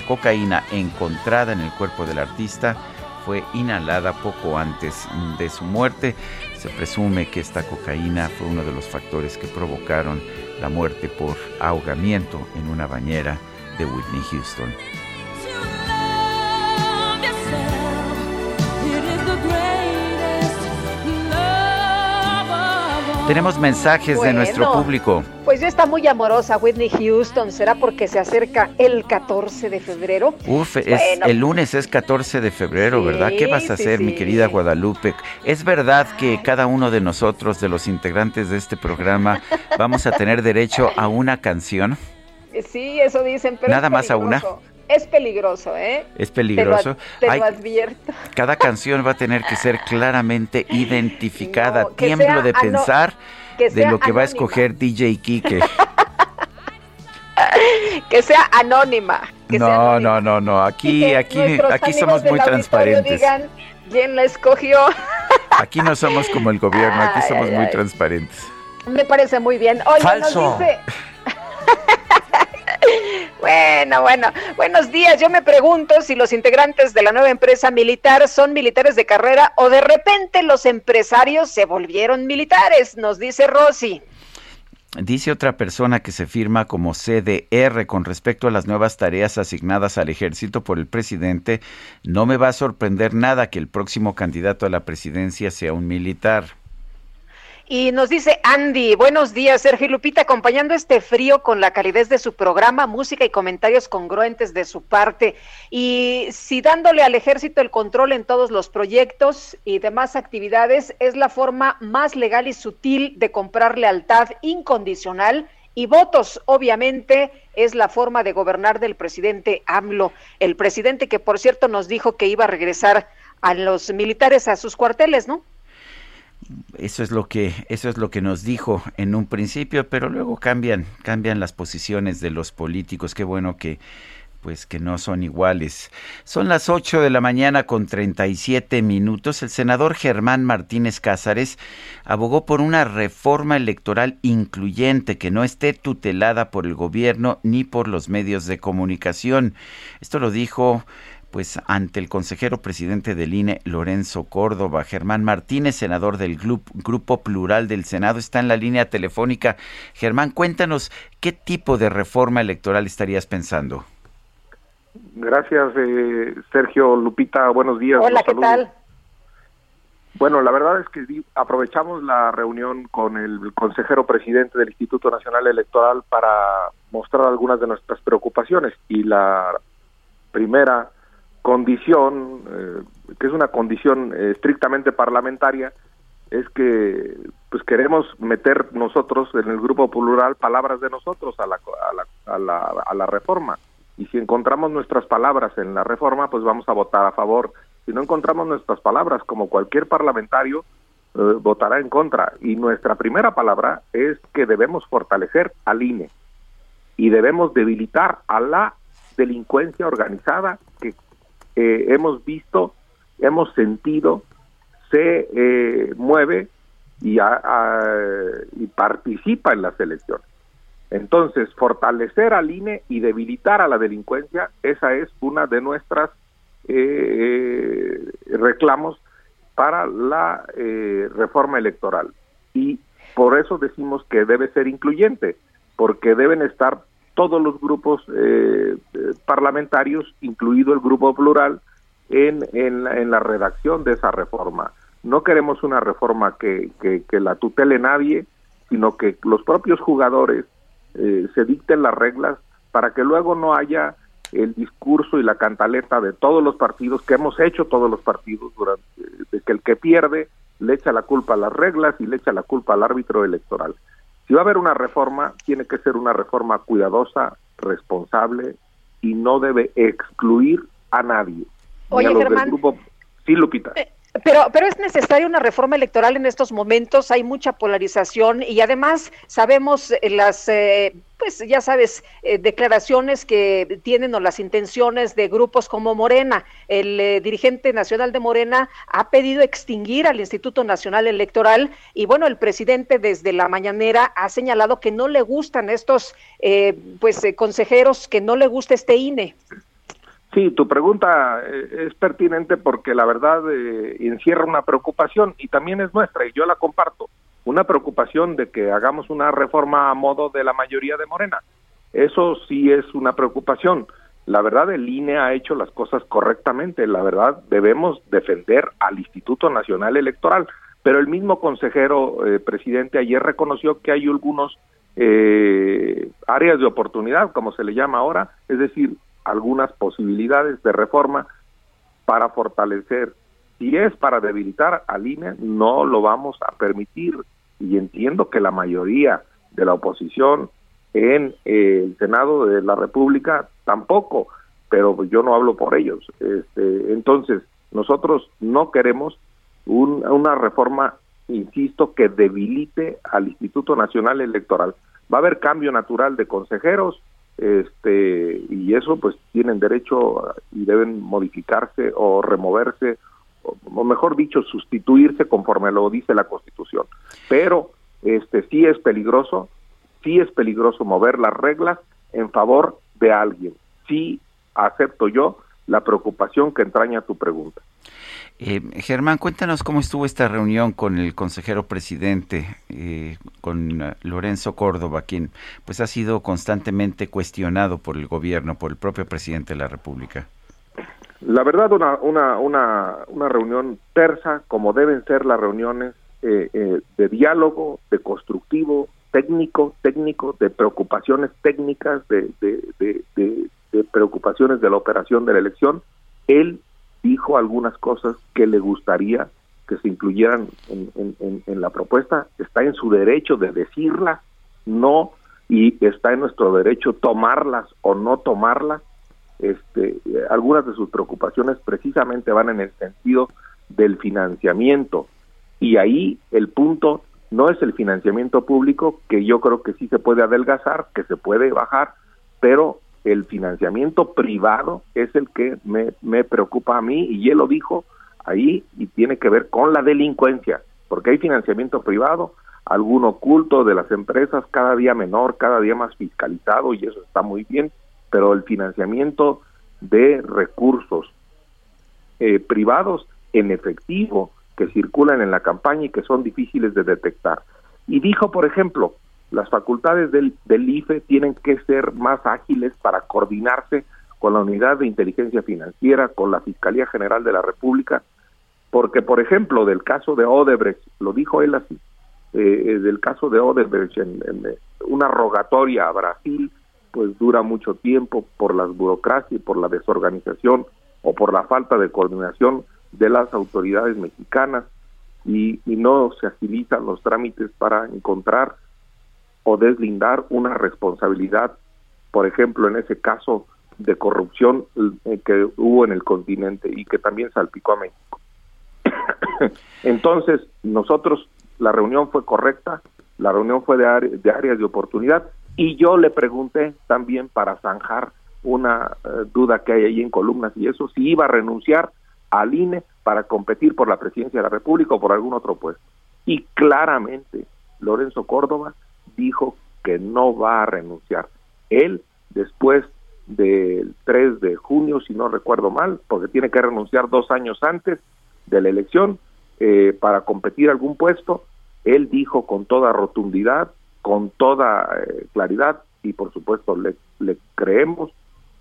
cocaína encontrada en el cuerpo del artista fue inhalada poco antes de su muerte. Se presume que esta cocaína fue uno de los factores que provocaron la muerte por ahogamiento en una bañera de Whitney Houston. Tenemos mensajes de nuestro público. Pues ya está muy amorosa Whitney Houston. ¿Será porque se acerca el 14 de febrero? Uf, es, el lunes es 14 de febrero, ¿verdad? ¿Qué vas a sí, hacer, sí. mi querida Guadalupe? ¿Es verdad que cada uno de nosotros, de los integrantes de este programa, vamos a tener derecho a una canción? Sí, eso dicen, pero Nada es más a una. Es peligroso, ¿eh? Es peligroso. Te lo, Ay, advierto. cada canción va a tener que ser claramente (laughs) identificada. No, Tiemblo de pensar de lo que va a escoger DJ Kike. (laughs) Que sea anónima. Que sea No, anónima. no, no, no. Aquí, aquí, aquí somos muy transparentes. Digan quién la escogió. (laughs) Aquí no somos como el gobierno, aquí Ay, somos ay, muy ay. transparentes. Me parece muy bien. Oye, Falso. nos dice. (laughs) Bueno, bueno, buenos días. Yo me pregunto si los integrantes de la nueva empresa militar son militares de carrera o de repente los empresarios se volvieron militares, nos dice Rosy. Dice otra persona que se firma como CDR con respecto a las nuevas tareas asignadas al ejército por el presidente, no me va a sorprender nada que el próximo candidato a la presidencia sea un militar. Y nos dice Andy, buenos días, Sergio Lupita, acompañando este frío con la calidez de su programa, música y comentarios congruentes de su parte. Y si dándole al ejército el control en todos los proyectos y demás actividades es la forma más legal y sutil de comprar lealtad incondicional y votos, obviamente, es la forma de gobernar del presidente AMLO. El presidente que, por cierto, nos dijo que iba a regresar a los militares a sus cuarteles, ¿no? Eso es lo que eso es lo que nos dijo en un principio, pero luego cambian cambian las posiciones de los políticos. Qué bueno que pues que no son iguales. Son las 8 de la mañana con 37 minutos. El senador Germán Martínez Cázares abogó por una reforma electoral incluyente que no esté tutelada por el gobierno ni por los medios de comunicación. Esto lo dijo pues ante el consejero presidente del INE, Lorenzo Córdoba. Germán Martínez, senador del Grupo Plural del Senado, está en la línea telefónica. Germán, cuéntanos, ¿qué tipo de reforma electoral estarías pensando? Gracias, eh, Sergio Lupita. Buenos días. Hola, ¿qué tal? Bueno, la verdad es que aprovechamos la reunión con el consejero presidente del Instituto Nacional Electoral para mostrar algunas de nuestras preocupaciones y la primera condición, eh, que es una condición eh, estrictamente parlamentaria, es que pues queremos meter nosotros en el grupo plural palabras de nosotros a la, a la, a la, a la reforma. Y si encontramos nuestras palabras en la reforma, pues vamos a votar a favor. Si no encontramos nuestras palabras, como cualquier parlamentario, eh, votará en contra. Y nuestra primera palabra es que debemos fortalecer al INE y debemos debilitar a la delincuencia organizada que hemos visto, hemos sentido, se eh, mueve y, y participa en las elecciones. Entonces, fortalecer al INE y debilitar a la delincuencia, esa es una de nuestras eh, reclamos para la eh, reforma electoral. Y por eso decimos que debe ser incluyente, porque deben estar todos los grupos eh, parlamentarios, incluido el grupo plural, en, en, la, redacción de esa reforma. No queremos una reforma que, que, la tutele nadie, sino que los propios jugadores eh, se dicten las reglas para que luego no haya el discurso y la cantaleta de todos los partidos que hemos hecho todos los partidos durante de que el que pierde le echa la culpa a las reglas y le echa la culpa al árbitro electoral. Si va a haber una reforma, tiene que ser una reforma cuidadosa, responsable y no debe excluir a nadie. Oye, Germán. Sí, Lupita. Eh, pero, pero es necesaria una reforma electoral en estos momentos, hay mucha polarización y además sabemos eh, las, eh, pues ya sabes, eh, declaraciones que tienen o las intenciones de grupos como Morena. El dirigente nacional de Morena ha pedido extinguir al Instituto Nacional Electoral y bueno, el presidente desde la mañanera ha señalado que no le gustan estos, pues, consejeros, que no le gusta este INE. Sí, tu pregunta eh, es pertinente porque la verdad eh, encierra una preocupación y también es nuestra y yo la comparto, una preocupación de que hagamos una reforma a modo de la mayoría de Morena. Eso sí es una preocupación. La verdad el INE ha hecho las cosas correctamente, la verdad debemos defender al Instituto Nacional Electoral, pero el mismo consejero eh, presidente ayer reconoció que hay algunos áreas de oportunidad, como se le llama ahora, es decir, algunas posibilidades de reforma para fortalecer. Si es para debilitar al INE, no lo vamos a permitir. Y entiendo que la mayoría de la oposición en eh, el Senado de la República tampoco, pero yo no hablo por ellos. Este, entonces, nosotros no queremos una reforma, insisto, que debilite al Instituto Nacional Electoral. Va a haber cambio natural de consejeros, este y eso pues tienen derecho y deben modificarse o removerse o, mejor dicho sustituirse conforme lo dice la Constitución pero este sí es peligroso sí es peligroso mover las reglas en favor de alguien. Sí acepto yo la preocupación que entraña tu pregunta. Eh, Germán, cuéntanos cómo estuvo esta reunión con el consejero presidente, eh, con uh, Lorenzo Córdoba, quien pues ha sido constantemente cuestionado por el gobierno, por el propio presidente de la República. La verdad, una, una, una, una reunión tersa, como deben ser las reuniones eh, eh, de diálogo, de constructivo, técnico, técnico, de preocupaciones técnicas, de, de, de, de, preocupaciones de la operación de la elección. Él dijo algunas cosas que le gustaría que se incluyeran en, la propuesta. Está en su derecho de decirlas, no, y está en nuestro derecho tomarlas o no tomarlas. Este, algunas de sus preocupaciones precisamente van en el sentido del financiamiento y ahí el punto no es el financiamiento público, que yo creo que sí se puede adelgazar, que se puede bajar, pero el financiamiento privado es el que me, me preocupa a mí y él lo dijo ahí y tiene que ver con la delincuencia, porque hay financiamiento privado, algún oculto de las empresas cada día menor, cada día más fiscalizado y eso está muy bien, pero el financiamiento de recursos eh, privados en efectivo que circulan en la campaña y que son difíciles de detectar. Y dijo, por ejemplo, las facultades del, del IFE tienen que ser más ágiles para coordinarse con la Unidad de Inteligencia Financiera, con la Fiscalía General de la República, porque, por ejemplo, del caso de Odebrecht, lo dijo él así, eh, eh del caso de Odebrecht, eh, una rogatoria a Brasil, pues dura mucho tiempo por las burocracias, por la desorganización o por la falta de coordinación de las autoridades mexicanas y, y no se agilizan los trámites para encontrar o deslindar una responsabilidad, por ejemplo, en ese caso de corrupción eh, que hubo en el continente y que también salpicó a México. (coughs) Entonces, nosotros, la reunión fue correcta, la reunión fue de, de áreas de oportunidad y yo le pregunté también para zanjar una eh, duda que hay ahí en columnas y eso, si iba a renunciar al INE para competir por la presidencia de la República o por algún otro puesto. Y claramente Lorenzo Córdoba dijo que no va a renunciar. Él, después del 3 de junio, si no recuerdo mal, porque tiene que renunciar dos años antes de la elección eh, para competir algún puesto, él dijo con toda rotundidad, con toda eh, claridad, y por supuesto le, le creemos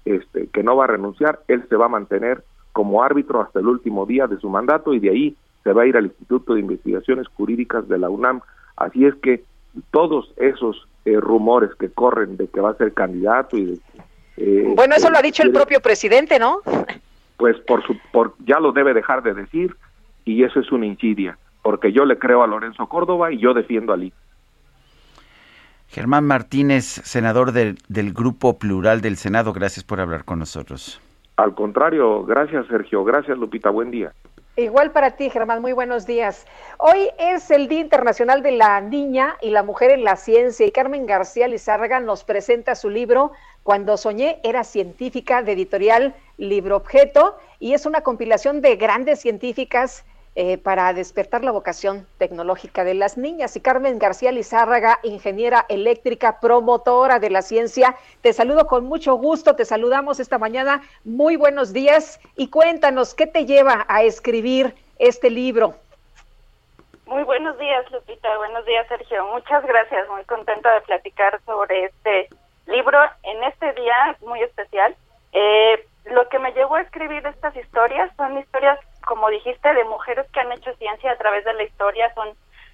este, que no va a renunciar, él se va a mantener como árbitro hasta el último día de su mandato y de ahí se va a ir al Instituto de Investigaciones Jurídicas de la UNAM. Así es que todos esos eh, rumores que corren de que va a ser candidato y de, eh, bueno, eso lo ha dicho el propio presidente, ¿no? Pues por su, por, ya lo debe dejar de decir y eso es una insidia, porque yo le creo a Lorenzo Córdoba y yo defiendo a Lee. Germán Martínez, senador del Grupo Plural del Senado, gracias por hablar con nosotros. Al contrario, gracias Sergio, gracias Lupita, buen día. Igual para ti, Germán, muy buenos días. Hoy es el Día Internacional de la Niña y la Mujer en la Ciencia y Carmen García Lizárraga nos presenta su libro Cuando soñé era científica de editorial Libro Objeto y es una compilación de grandes científicas eh, para despertar la vocación tecnológica de las niñas. Y Carmen García Lizárraga, ingeniera eléctrica, promotora de la ciencia, te saludo con mucho gusto, te saludamos esta mañana. Muy buenos días y cuéntanos, ¿qué te lleva a escribir este libro? Muy buenos días, Lupita. Buenos días, Sergio. Muchas gracias. Muy contenta de platicar sobre este libro en este día muy especial. Eh, lo que me llevó a escribir estas historias son historias como dijiste, de mujeres que han hecho ciencia a través de la historia, son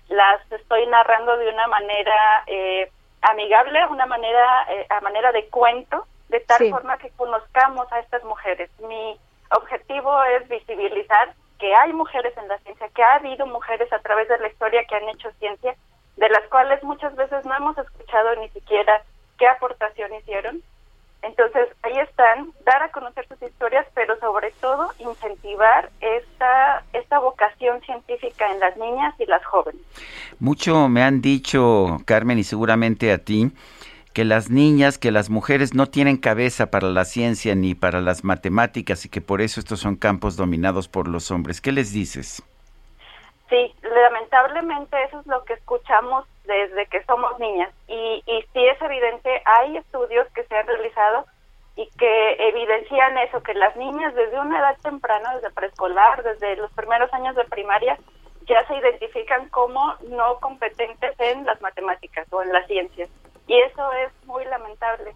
las estoy narrando de una manera eh, amigable, una manera eh, a manera de cuento, de tal forma que conozcamos a estas mujeres. Mi objetivo es visibilizar que hay mujeres en la ciencia, que ha habido mujeres a través de la historia que han hecho ciencia, de las cuales muchas veces no hemos escuchado ni siquiera qué aportación hicieron entonces, ahí están, dar a conocer sus historias, pero sobre todo incentivar esta, esta vocación científica en las niñas y las jóvenes. Mucho me han dicho, Carmen, y seguramente a ti, que las niñas, que las mujeres no tienen cabeza para la ciencia ni para las matemáticas y que por eso estos son campos dominados por los hombres. ¿Qué les dices? Sí, lamentablemente eso es lo que escuchamos desde que somos niñas y, y sí es evidente, hay estudios que se han realizado y que evidencian eso, que las niñas desde una edad temprana, desde preescolar, desde los primeros años de primaria, ya se identifican como no competentes en las matemáticas o en las ciencias. Y eso es muy lamentable.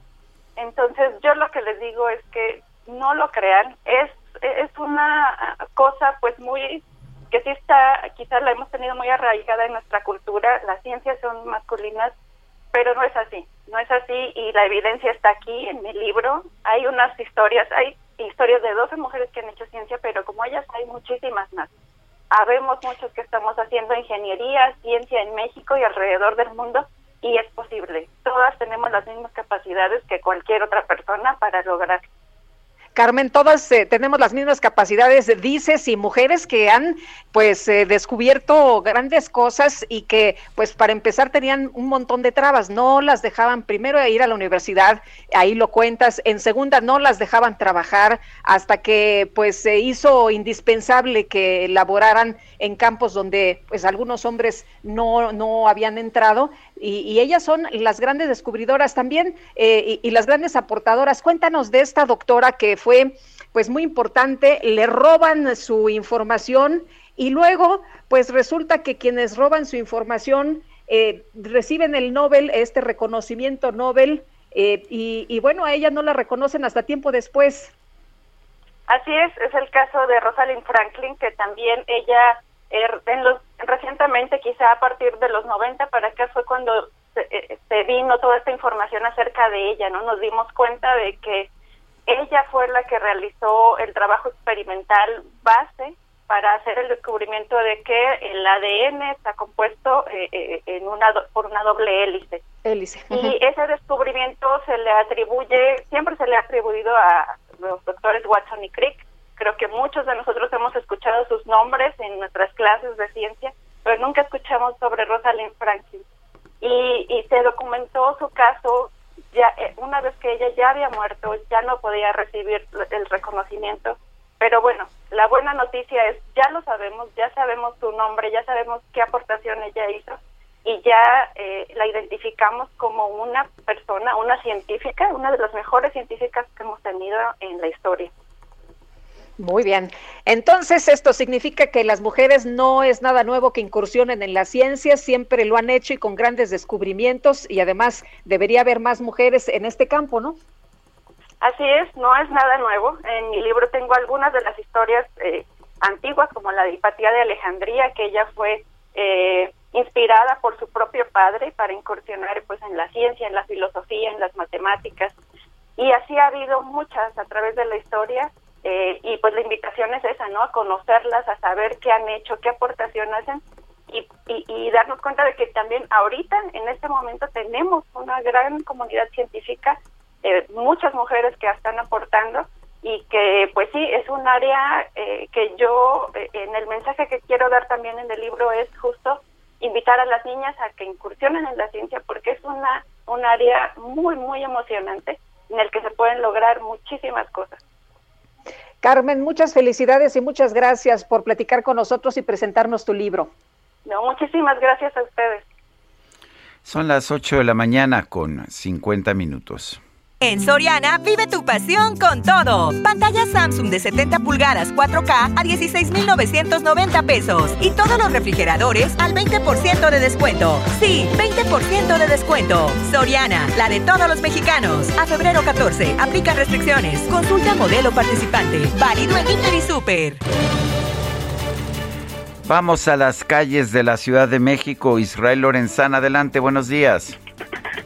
Entonces, yo lo que les digo es que no lo crean, es, es una cosa pues muy que sí está, quizás la hemos tenido muy arraigada en nuestra cultura, las ciencias son masculinas, pero no es así, no es así y la evidencia está aquí en mi libro. Hay unas historias, hay historias de 12 mujeres que han hecho ciencia, pero como ellas hay muchísimas más. Habemos muchos que estamos haciendo ingeniería, ciencia en México y alrededor del mundo y es posible. Todas tenemos las mismas capacidades que cualquier otra persona para lograr Carmen, todas eh, tenemos las mismas capacidades, dices, y mujeres que han pues eh, descubierto grandes cosas y que pues para empezar tenían un montón de trabas, no las dejaban primero ir a la universidad, ahí lo cuentas, en segunda no las dejaban trabajar hasta que pues se hizo indispensable que laboraran en campos donde pues algunos hombres no, no habían entrado y, ellas son las grandes descubridoras también eh, y, las grandes aportadoras. Cuéntanos de esta doctora que fue pues muy importante, le roban su información y luego pues resulta que quienes roban su información eh, reciben el Nobel, este reconocimiento Nobel eh, y, y bueno, a ella no la reconocen hasta tiempo después. Así es, es el caso de Rosalind Franklin, que también ella Er, en los, recientemente, quizá a partir de los 90 para acá fue cuando eh, se, vino toda esta información acerca de ella, ¿no? Nos dimos cuenta de que ella fue la que realizó el trabajo experimental base para hacer el descubrimiento de que el ADN está compuesto eh, eh, en una por una doble hélice. Hélice. Y ese descubrimiento se le atribuye, siempre se le ha atribuido a los doctores Watson y Crick, Creo que muchos de nosotros hemos escuchado sus nombres en nuestras clases de ciencia, pero nunca escuchamos sobre Rosalind Franklin. Y, y se documentó su caso ya eh, una vez que ella ya había muerto, ya no podía recibir el reconocimiento. Pero bueno, la buena noticia es, ya lo sabemos, ya sabemos su nombre, ya sabemos qué aportación ella hizo y ya eh, la identificamos como una persona, una científica, una de las mejores científicas que hemos tenido en la historia. Muy bien. Entonces, esto significa que las mujeres no es nada nuevo que incursionen en la ciencia, siempre lo han hecho y con grandes descubrimientos y además debería haber más mujeres en este campo, ¿no? Así es, no es nada nuevo. En mi libro tengo algunas de las historias eh, antiguas, como la de Hipatía de Alejandría, que ella fue eh, inspirada por su propio padre para incursionar pues en la ciencia, en la filosofía, en las matemáticas. Y así ha habido muchas a través de la historia eh, y pues la invitación es esa, ¿no? A conocerlas, a saber qué han hecho, qué aportación hacen y, y, darnos cuenta de que también ahorita, en este momento, tenemos una gran comunidad científica, eh, muchas mujeres que están aportando y que pues sí, es un área eh, que yo, en el mensaje que quiero dar también en el libro es justo invitar a las niñas a que incursionen en la ciencia porque es una un área muy, muy emocionante en el que se pueden lograr muchísimas cosas. Carmen, muchas felicidades y muchas gracias por platicar con nosotros y presentarnos tu libro. No, muchísimas gracias a ustedes. Son las 8 de la mañana con 50 minutos. En Soriana, vive tu pasión con todo. Pantalla Samsung de 70 pulgadas 4K a 16,990 pesos. Y todos los refrigeradores al 20% de descuento. Sí, 20% de descuento. Soriana, la de todos los mexicanos. A febrero 14, aplica restricciones. Consulta modelo participante. Válido en Inter y Super. Vamos a las calles de la Ciudad de México. Israel Lorenzana, adelante, buenos días.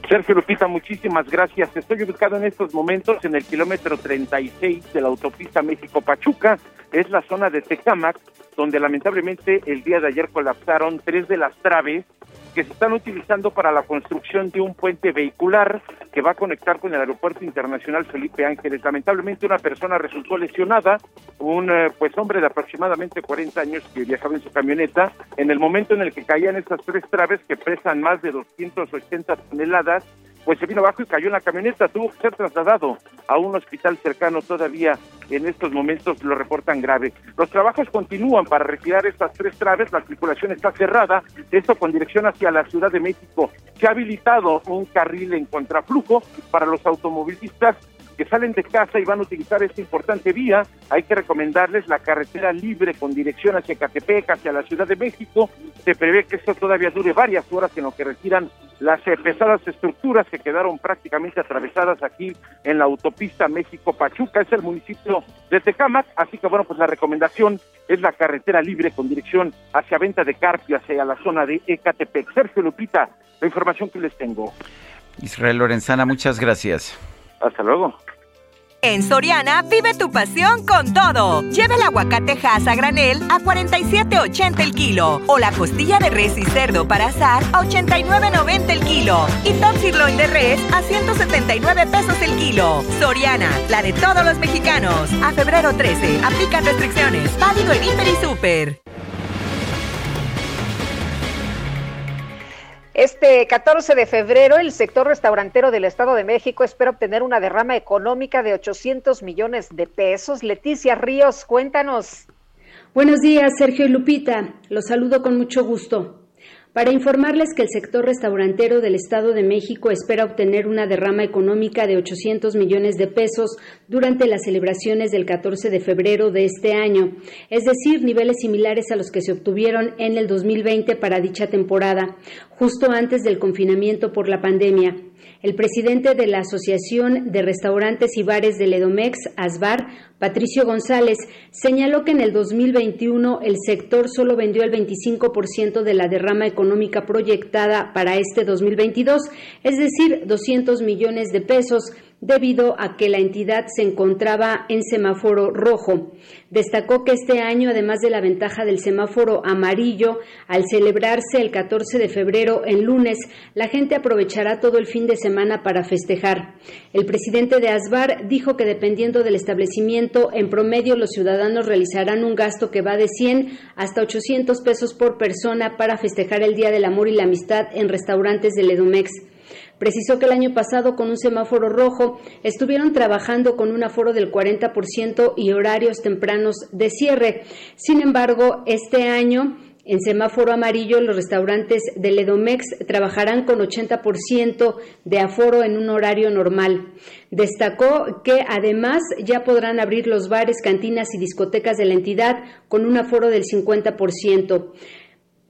Sergio Lupita, muchísimas gracias. Estoy ubicado en estos momentos en el kilómetro 36 de la autopista México-Pachuca. Es la zona de Tecamac, donde lamentablemente el día de ayer colapsaron tres de las traves que se están utilizando para la construcción de un puente vehicular que va a conectar con el Aeropuerto Internacional Felipe Ángeles. Lamentablemente una persona resultó lesionada, un eh, pues hombre de aproximadamente 40 años que viajaba en su camioneta, en el momento en el que caían estas tres traves que pesan más de 280 toneladas, pues se vino abajo y cayó en la camioneta, tuvo que ser trasladado a un hospital cercano todavía en estos momentos lo reportan grave. Los trabajos continúan para retirar estas tres traves, la circulación está cerrada, esto con dirección hacia la Ciudad de México. Se ha habilitado un carril en contraflujo para los automovilistas salen de casa y van a utilizar esta importante vía, hay que recomendarles la carretera libre con dirección hacia Catepec, hacia la Ciudad de México. Se prevé que esto todavía dure varias horas en lo que retiran las eh, pesadas estructuras que quedaron prácticamente atravesadas aquí en la autopista México-Pachuca, es el municipio de Tecámac, así que bueno, pues la recomendación es la carretera libre con dirección hacia Venta de Carpio, hacia la zona de Ecatepec. Sergio Lupita, la información que les tengo. Israel Lorenzana, muchas gracias. Hasta luego. En Soriana, vive tu pasión con todo. Lleva el aguacate Hass a granel a 47.80 el kilo. O la costilla de res y cerdo para asar a 89.90 el kilo. Y top sirloin de res a 179 pesos el kilo. Soriana, la de todos los mexicanos. A febrero 13, aplican restricciones. Válido en Hiper y Super. Este 14 de febrero, el sector restaurantero del Estado de México espera obtener una derrama económica de 800 millones de pesos. Leticia Ríos, cuéntanos. Buenos días, Sergio y Lupita. Los saludo con mucho gusto para informarles que el sector restaurantero del Estado de México espera obtener una derrama económica de 800 millones de pesos durante las celebraciones del 14 de febrero de este año, es decir, niveles similares a los que se obtuvieron en el 2020 para dicha temporada, justo antes del confinamiento por la pandemia. El presidente de la Asociación de Restaurantes y Bares de Ledomex, ASBAR, Patricio González, señaló que en el 2021 el sector solo vendió el 25% de la derrama económica proyectada para este 2022, es decir, 200 millones de pesos debido a que la entidad se encontraba en semáforo rojo. Destacó que este año, además de la ventaja del semáforo amarillo, al celebrarse el 14 de febrero en lunes, la gente aprovechará todo el fin de semana para festejar. El presidente de ASBAR dijo que dependiendo del establecimiento, en promedio los ciudadanos realizarán un gasto que va de 100 hasta 800 pesos por persona para festejar el Día del Amor y la Amistad en restaurantes de Ledomex. Precisó que el año pasado con un semáforo rojo estuvieron trabajando con un aforo del 40% y horarios tempranos de cierre. Sin embargo, este año en semáforo amarillo, los restaurantes del Edomex trabajarán con 80% de aforo en un horario normal. Destacó que además ya podrán abrir los bares, cantinas y discotecas de la entidad con un aforo del 50%.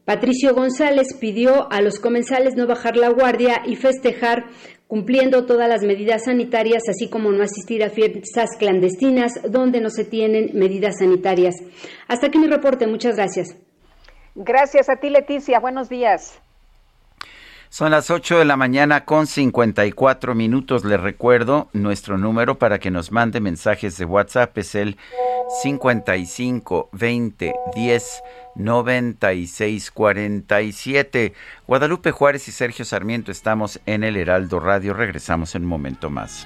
Patricio González pidió a los comensales no bajar la guardia y festejar cumpliendo todas las medidas sanitarias, así como no asistir a fiestas clandestinas donde no se tienen medidas sanitarias. Hasta aquí mi reporte. Muchas gracias. Gracias a ti, Leticia. Buenos días. Son las 8 de la mañana con 54 minutos. Les recuerdo nuestro número para que nos mande mensajes de WhatsApp. Es el 55 20 10 96 47. Guadalupe Juárez y Sergio Sarmiento estamos en el Heraldo Radio. Regresamos en un momento más.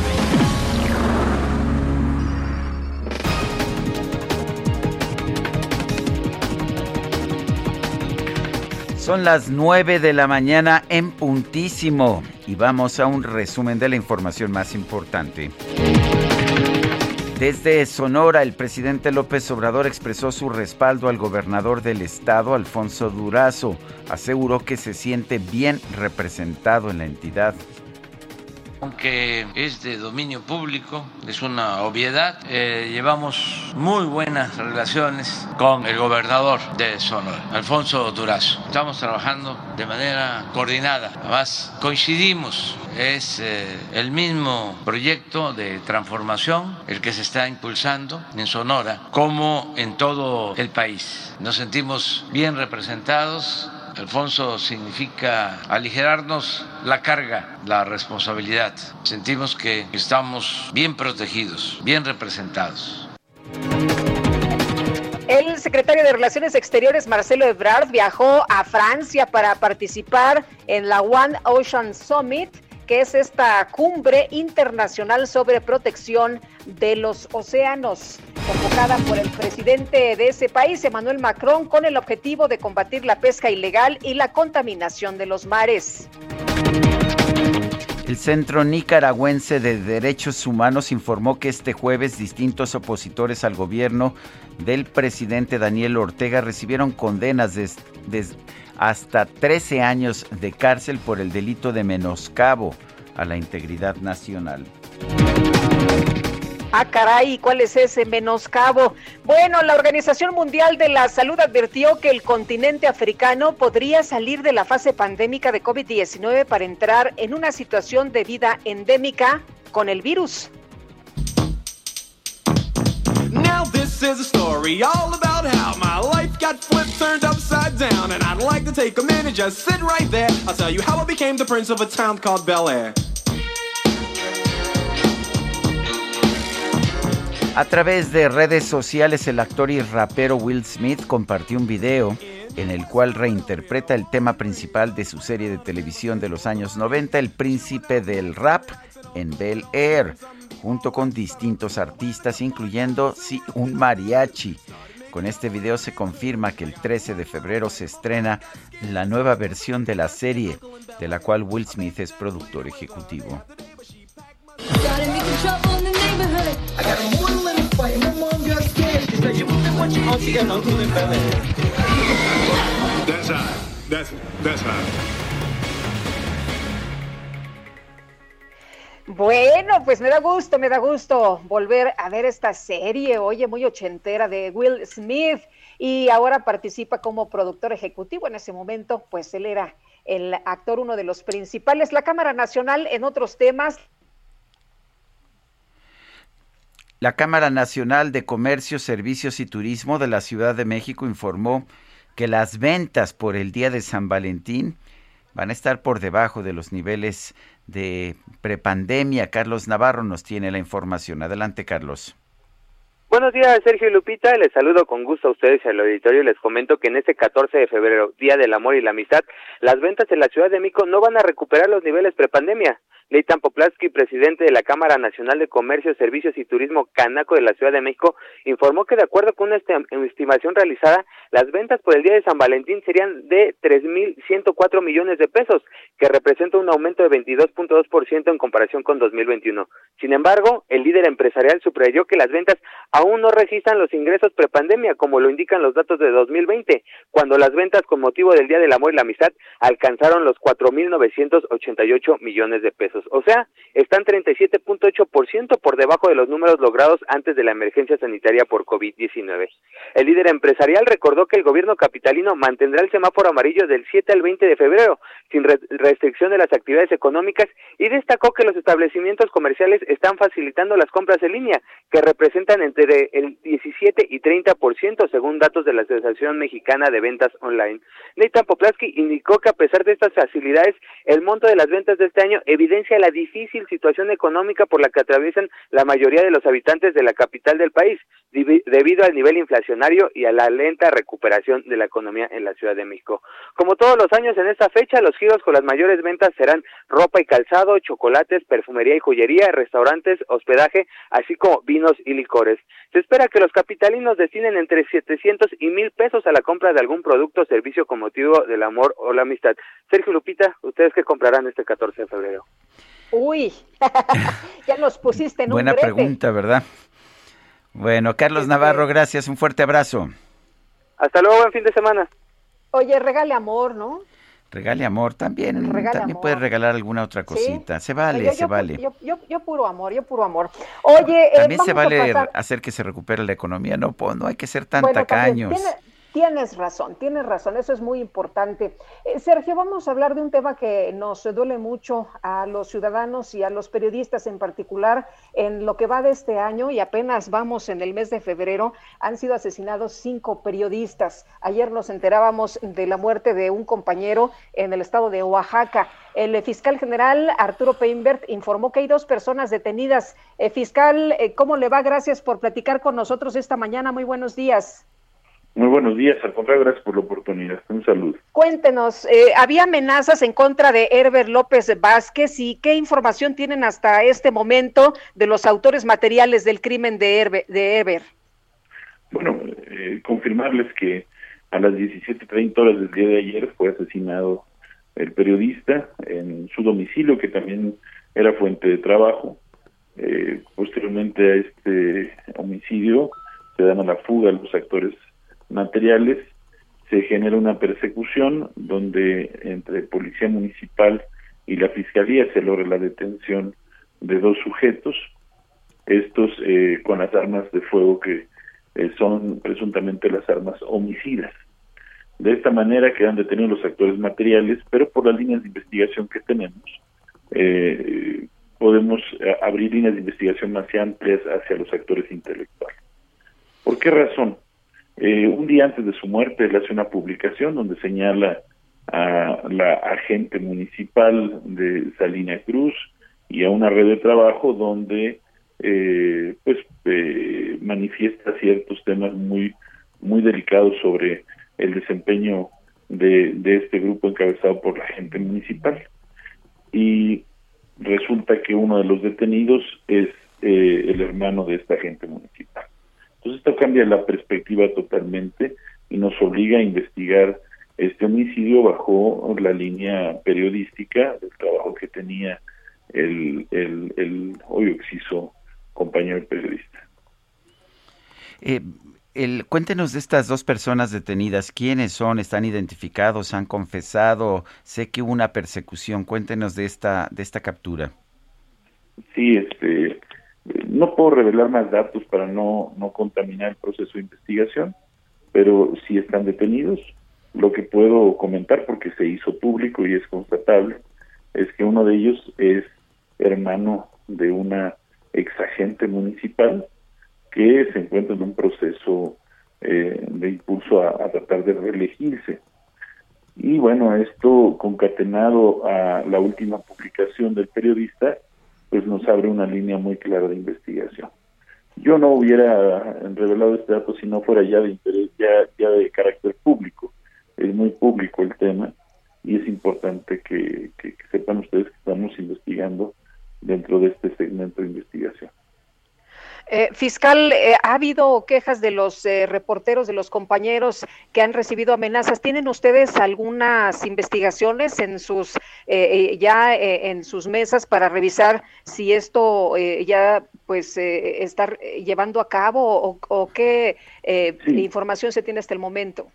Son las 9 de la mañana en puntísimo y vamos a un resumen de la información más importante. Desde Sonora, el presidente López Obrador expresó su respaldo al gobernador del estado, Alfonso Durazo. Aseguró que se siente bien representado en la entidad. Aunque es de dominio público, es una obviedad. Eh, llevamos muy buenas relaciones con el gobernador de Sonora, Alfonso Durazo. Estamos trabajando de manera coordinada. Además, coincidimos. Es eh, el mismo proyecto de transformación el que se está impulsando en Sonora como en todo el país. Nos sentimos bien representados Alfonso significa aligerarnos la carga, la responsabilidad. Sentimos que estamos bien protegidos, bien representados. El secretario de Relaciones Exteriores, Marcelo Ebrard, viajó a Francia para participar en la One Ocean Summit que es esta cumbre internacional sobre protección de los océanos, convocada por el presidente de ese país, Emmanuel Macron, con el objetivo de combatir la pesca ilegal y la contaminación de los mares. El Centro Nicaragüense de Derechos Humanos informó que este jueves distintos opositores al gobierno del presidente Daniel Ortega recibieron condenas de, hasta 13 años de cárcel por el delito de menoscabo a la integridad nacional. Ah, caray, ¿cuál es ese menoscabo? Bueno, la Organización Mundial de la Salud advirtió que el continente africano podría salir de la fase pandémica de COVID-19 para entrar en una situación de vida endémica con el virus. Now this is a story all about how my life got flipped, turned upside down. And I'd like to take a minute, just sit right there. I'll tell you how I became the prince of a town called Bel Air. A través de redes sociales, el actor y rapero Will Smith compartió un video en el cual reinterpreta el tema principal de su serie de televisión de los años 90, El Príncipe del Rap, en Bel Air junto con distintos artistas, incluyendo un mariachi. Con este video se confirma que el 13 de febrero se estrena la nueva versión de la serie, de la cual Will Smith es productor ejecutivo. Bueno, pues me da gusto, me da gusto volver a ver esta serie, oye, muy ochentera de Will Smith y ahora participa como productor ejecutivo. En ese momento, pues él era el actor, uno de los principales. La Cámara Nacional en otros temas. La Cámara Nacional de Comercio, Servicios y Turismo de la Ciudad de México informó que las ventas por el día de San Valentín van a estar por debajo de los niveles de prepandemia. Carlos Navarro nos tiene la información. Adelante, Carlos. Buenos días, Sergio y Lupita. Les saludo con gusto a ustedes y al auditorio. Les comento que en este 14 de febrero, Día del Amor y la Amistad, las ventas en la Ciudad de México no van a recuperar los niveles prepandemia. Leitan Poplaski, presidente de la Cámara Nacional de Comercio, Servicios y Turismo Canaco de la Ciudad de México, informó que de acuerdo con una estimación realizada, las ventas por el día de San Valentín serían de 3.104 millones de pesos, que representa un aumento de 22.2% en comparación con 2021. Sin embargo, el líder empresarial subrayó que las ventas aún no registran los ingresos prepandemia, como lo indican los datos de 2020, cuando las ventas con motivo del Día del Amor y la Amistad alcanzaron los 4.988 millones de pesos. O sea, están 37.8% por debajo de los números logrados antes de la emergencia sanitaria por COVID-19. El líder empresarial recordó que el gobierno capitalino mantendrá el semáforo amarillo del 7 al 20 de febrero, sin restricción de las actividades económicas, y destacó que los establecimientos comerciales están facilitando las compras en línea, que representan entre el 17 y 30% según datos de la Asociación Mexicana de Ventas Online. Nathan Poplaski indicó que a pesar de estas facilidades, el monto de las ventas de este año evidencia la difícil situación económica por la que atraviesan la mayoría de los habitantes de la capital del país, debido al nivel inflacionario y a la lenta recuperación de la economía en la Ciudad de México. Como todos los años en esta fecha, los giros con las mayores ventas serán ropa y calzado, chocolates, perfumería y joyería, restaurantes, hospedaje, así como vinos y licores. Se espera que los capitalinos destinen entre 700 y 1000 pesos a la compra de algún producto o servicio con motivo del amor o la amistad. Sergio Lupita, ¿ustedes qué comprarán este 14 de febrero? Uy, (laughs) ya nos pusiste en Buena pregunta, ¿verdad? Bueno, Carlos este, Navarro, gracias, un fuerte abrazo. Hasta luego, buen fin de semana. Oye, regale amor, ¿no? Regale amor, también, también puede regalar alguna otra cosita. Se vale, se vale. Yo, yo, yo, puro amor, yo puro amor. Oye, eh, también se vale hacer que se recupere la economía, no, no hay que ser tan tacaños. Tienes razón, tienes razón, eso es muy importante. Eh, Sergio, vamos a hablar de un tema que nos duele mucho a los ciudadanos y a los periodistas en particular. En lo que va de este año, y apenas vamos en el mes de febrero, han sido asesinados cinco periodistas. Ayer nos enterábamos de la muerte de un compañero en el estado de Oaxaca. El fiscal general Arturo Peinbert informó que hay dos personas detenidas. Eh, fiscal, eh, ¿cómo le va? Gracias por platicar con nosotros esta mañana. Muy buenos días. Muy buenos días, al contrario, gracias por la oportunidad. Un saludo. Cuéntenos, eh, ¿había amenazas en contra de Herbert López Vázquez y qué información tienen hasta este momento de los autores materiales del crimen de Herbert? De Bueno, eh, confirmarles que a las 17.30 horas del día de ayer fue asesinado el periodista en su domicilio, que también era fuente de trabajo. Eh, posteriormente a este homicidio se dan a la fuga los actores materiales, se genera una persecución donde entre Policía Municipal y la Fiscalía se logra la detención de dos sujetos, estos eh, con las armas de fuego que eh, son presuntamente las armas homicidas. De esta manera quedan detenidos los actores materiales, pero por las líneas de investigación que tenemos, eh, podemos abrir líneas de investigación más amplias hacia los actores intelectuales. ¿Por qué razón? Eh, un día antes de su muerte, él hace una publicación donde señala a la agente municipal de Salina Cruz y a una red de trabajo donde eh, pues eh, manifiesta ciertos temas muy muy delicados sobre el desempeño de, de este grupo encabezado por la agente municipal. Y resulta que uno de los detenidos es el hermano de esta agente municipal entonces esto cambia la perspectiva totalmente y nos obliga a investigar este homicidio bajo la línea periodística del trabajo que tenía el, el, el hoy exciso compañero periodista. Eh, el, cuéntenos de estas dos personas detenidas, quiénes son, están identificados, han confesado, sé que hubo una persecución, cuéntenos de esta, de esta captura. Sí, este, no puedo revelar más datos para no, no contaminar el proceso de investigación, pero si están detenidos. Lo que puedo comentar, porque se hizo público y es constatable, es que uno de ellos es hermano de una exagente municipal que se encuentra en un proceso eh, de impulso a, a, tratar de reelegirse. Y bueno, esto concatenado a la última publicación del periodista, pues nos abre una línea muy clara de investigación. Yo no hubiera revelado este dato si no fuera ya de interés, ya, de carácter público. Es muy público el tema y es importante que sepan ustedes que estamos investigando dentro de este segmento de investigación. Eh, fiscal, eh, ¿ha habido quejas de los eh, reporteros, de los compañeros que han recibido amenazas? ¿Tienen ustedes algunas investigaciones en sus ya en sus mesas para revisar si esto ya pues está llevando a cabo o, qué información se tiene hasta el momento?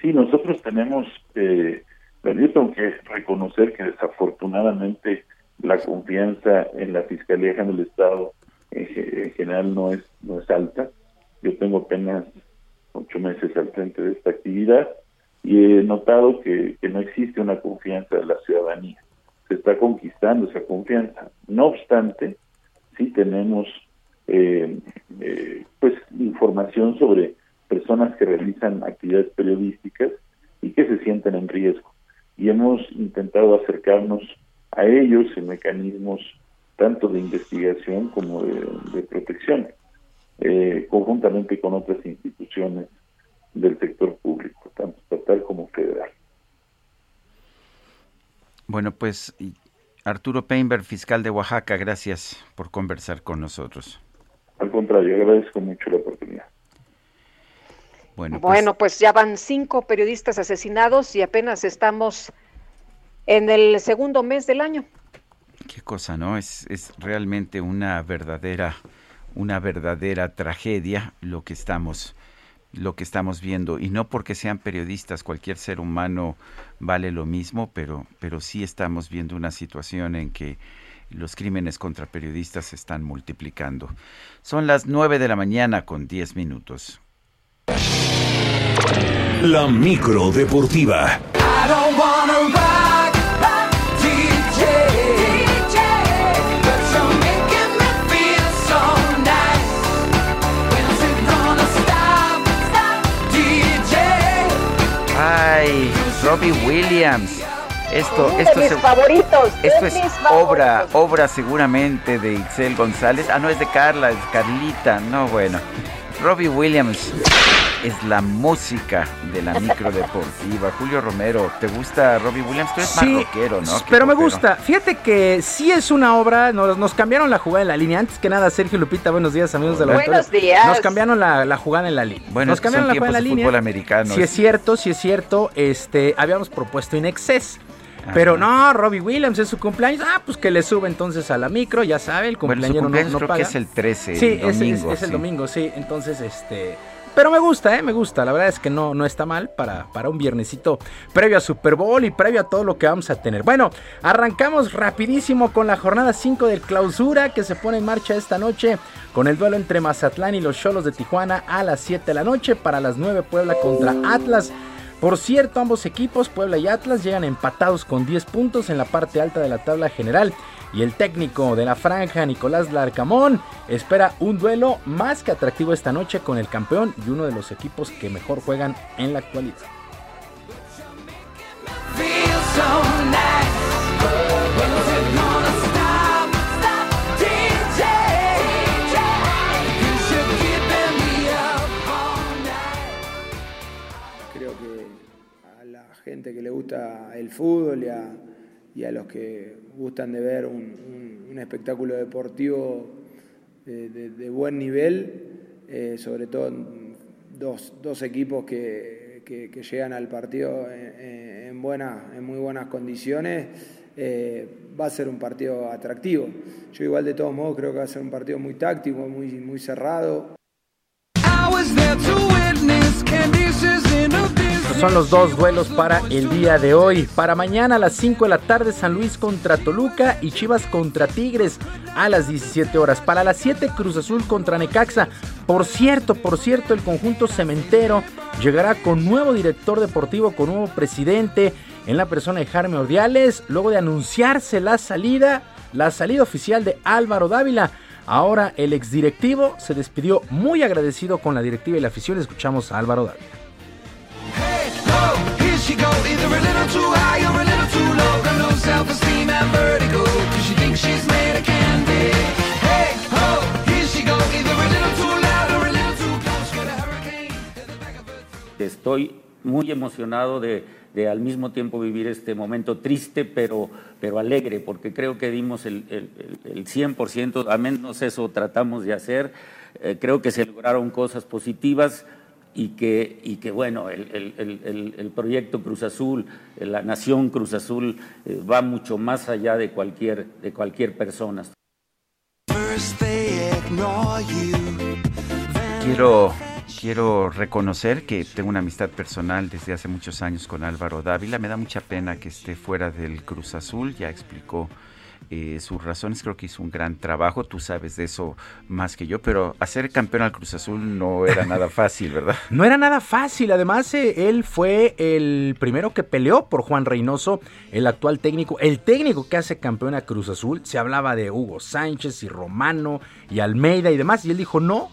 Sí, nosotros tenemos, eh, tengo que reconocer que desafortunadamente la confianza en la Fiscalía General del Estado en, general no es, no es alta. Yo tengo apenas ocho meses al frente de esta actividad y he notado que, no existe una confianza de la ciudadanía. Se está conquistando esa confianza. No obstante, sí tenemos eh, eh, pues información sobre personas que realizan actividades periodísticas y que se sienten en riesgo. Y hemos intentado acercarnos a ellos en mecanismos tanto de investigación como de, protección, eh, conjuntamente con otras instituciones del sector público, tanto estatal como federal. Bueno, pues Arturo Peinberg, fiscal de Oaxaca, gracias por conversar con nosotros. Al contrario, agradezco mucho la oportunidad. Bueno, pues, bueno, pues ya van cinco periodistas asesinados y apenas estamos en el segundo mes del año. Qué cosa, ¿no? Es, es realmente una verdadera, una verdadera tragedia lo que estamos lo que estamos viendo y no porque sean periodistas, cualquier ser humano vale lo mismo, pero pero sí estamos viendo una situación en que los crímenes contra periodistas se están multiplicando. Son las 9 de la mañana con 10 minutos. La micro deportiva. Ay, Robbie Williams. Esto, esto, mis se- favoritos, de esto es mis obra, favoritos. obra seguramente de Itzel González. Ah, no, es de Carla, es Carlita. No, bueno. Robbie Williams es la música de la micro deportiva. Julio Romero, ¿te gusta Robbie Williams? Tú eres Sí, más rockero, ¿no? Pero me gusta. Fíjate que sí es una obra. Nos, nos cambiaron la jugada en la línea. Antes que nada, Sergio Lupita, buenos días, amigos de la Buenos auditorio. días. Nos cambiaron la, la jugada en la línea. Bueno, nos es que son cambiaron la jugada en la tiempos de línea. fútbol americano. Si es cierto, si es cierto. Este, habíamos propuesto In Pero no, Robbie Williams es su cumpleaños. Ah, pues que le sube entonces a la micro, ya sabe, el Bueno, no- cumpleaños no, creo paga. que es el 13, Sí, el es- es- el domingo, sí. Entonces, este. Pero me gusta, ¿eh? Me gusta. La verdad es que no, no está mal para, para un viernesito previo a Super Bowl y previo a todo lo que vamos a tener. Bueno, arrancamos rapidísimo con la jornada 5 del clausura que se pone en marcha esta noche con el duelo entre Mazatlán y los Cholos de Tijuana a las 7 de la noche. Para las 9 Puebla contra Atlas. Por cierto, ambos equipos, Puebla y Atlas, llegan empatados con 10 puntos en la parte alta de la tabla general. Y el técnico de la franja, Nicolás Larcamón, espera un duelo más que atractivo esta noche con el campeón y uno de los equipos que mejor juegan en la actualidad. Gente que le gusta el fútbol y a, y a los que gustan de ver un, un- espectáculo deportivo de, buen nivel, eh, sobre todo dos, dos equipos que, que- llegan al partido en, en buenas- en muy buenas condiciones, eh, va a ser un partido atractivo. Yo igual de todos modos creo que va a ser un partido muy táctico, muy, muy cerrado. Son los dos duelos para el día de hoy. Para mañana a las 5 de la tarde San Luis contra Toluca y Chivas contra Tigres a las 17 horas. Para las 7 Cruz Azul contra Necaxa. Por cierto, por cierto, el conjunto cementero llegará con nuevo director deportivo, con nuevo presidente en la persona de Jaime Ordiales, luego de anunciarse la salida, la salida oficial de Álvaro Dávila. Ahora el exdirectivo se despidió muy agradecido con la directiva y la afición. Escuchamos a Álvaro Dávila. Go, either a little too high or a little too low. Got she she's made of candy. A a a. Estoy muy emocionado de, al mismo tiempo vivir este momento triste, pero, pero alegre, porque creo que dimos el, el, el- el 100%, al menos eso tratamos de hacer. Eh, creo que se lograron cosas positivas y que, y que bueno, el, el- el- proyecto Cruz Azul, la nación Cruz Azul, eh, va mucho más allá de cualquier, de cualquier persona. Quiero, quiero reconocer que tengo una amistad personal desde hace muchos años con Álvaro Dávila. Me da mucha pena que esté fuera del Cruz Azul. Ya explicó eh, sus razones. Creo que hizo un gran trabajo. Tú sabes de eso más que yo. Pero hacer campeón al Cruz Azul no era nada fácil, ¿verdad? (laughs) No era nada fácil, además eh, él fue el primero que peleó por Juan Reynoso, el actual técnico, el técnico que hace campeón a Cruz Azul. Se hablaba de Hugo Sánchez y Romano y Almeida y demás, y él dijo no,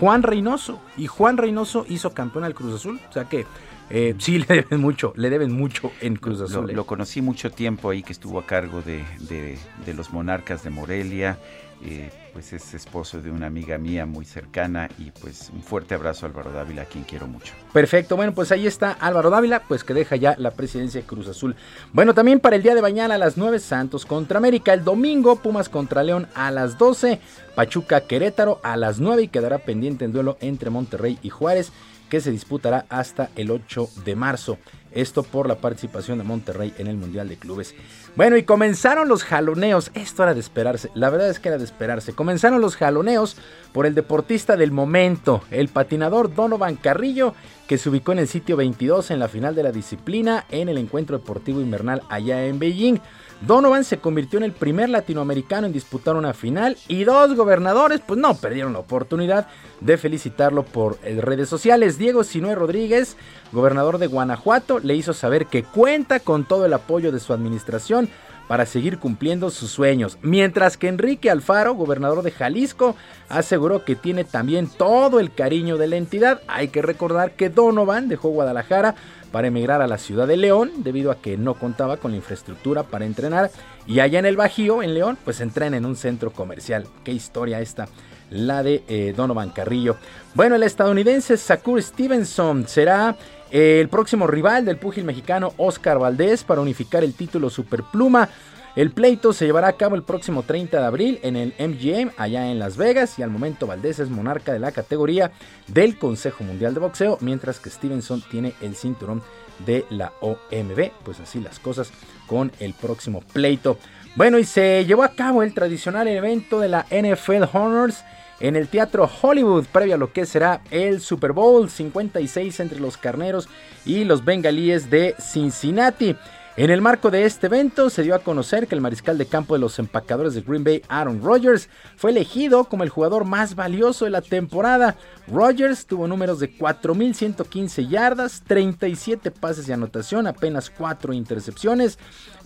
Juan Reynoso. Y Juan Reynoso hizo campeón al Cruz Azul, o sea que eh, sí le deben mucho, le deben mucho en Cruz Azul. eh. lo conocí mucho tiempo ahí que estuvo a cargo de, de- de los monarcas de Morelia. eh, pues es esposo de una amiga mía muy cercana y pues un fuerte abrazo a Álvaro Dávila, a quien quiero mucho. Perfecto, bueno, pues ahí está Álvaro Dávila, pues que deja ya la presidencia de Cruz Azul. Bueno, también para el día de mañana a las 9 Santos contra América, el domingo Pumas contra León a las 12, Pachuca Querétaro a las 9 y quedará pendiente el duelo entre Monterrey y Juárez que se disputará hasta el 8 de marzo. Esto por la participación de Monterrey en el Mundial de Clubes. Bueno, y comenzaron los jaloneos. Esto era de esperarse. La verdad es que era de esperarse. Comenzaron los jaloneos por el deportista del momento, el patinador Donovan Carrillo, que se ubicó en el sitio 22 en la final de la disciplina en el encuentro deportivo invernal allá en Beijing. Donovan se convirtió en el primer latinoamericano en disputar una final y dos gobernadores pues no perdieron la oportunidad de felicitarlo por eh, redes sociales. Diego Sinue Rodríguez, gobernador de Guanajuato, le hizo saber que cuenta con todo el apoyo de su administración para seguir cumpliendo sus sueños. Mientras que Enrique Alfaro, gobernador de Jalisco, aseguró que tiene también todo el cariño de la entidad. Hay que recordar que Donovan dejó Guadalajara para emigrar a la ciudad de León debido a que no contaba con la infraestructura para entrenar y allá en el Bajío, en León, pues entrena en un centro comercial. Qué historia esta, la de eh, Donovan Carrillo. Bueno, el estadounidense Sakur Stevenson será eh, el próximo rival del púgil mexicano Oscar Valdés para unificar el título Superpluma. El pleito se llevará a cabo el próximo 30 de abril en el MGM allá en Las Vegas y al momento Valdés es monarca de la categoría del Consejo Mundial de Boxeo, mientras que Stevenson tiene el cinturón de la OMB. Pues así las cosas con el próximo pleito. Bueno, y se llevó a cabo el tradicional evento de la NFL Honors en el Teatro Hollywood, previo a lo que será el Super Bowl 56 entre los carneros y los bengalíes de Cincinnati. En el marco de este evento se dio a conocer que el mariscal de campo de los empacadores de Green Bay, Aaron Rodgers, fue elegido como el jugador más valioso de la temporada. Rodgers tuvo números de 4.115 yardas, 37 pases de anotación, apenas 4 intercepciones.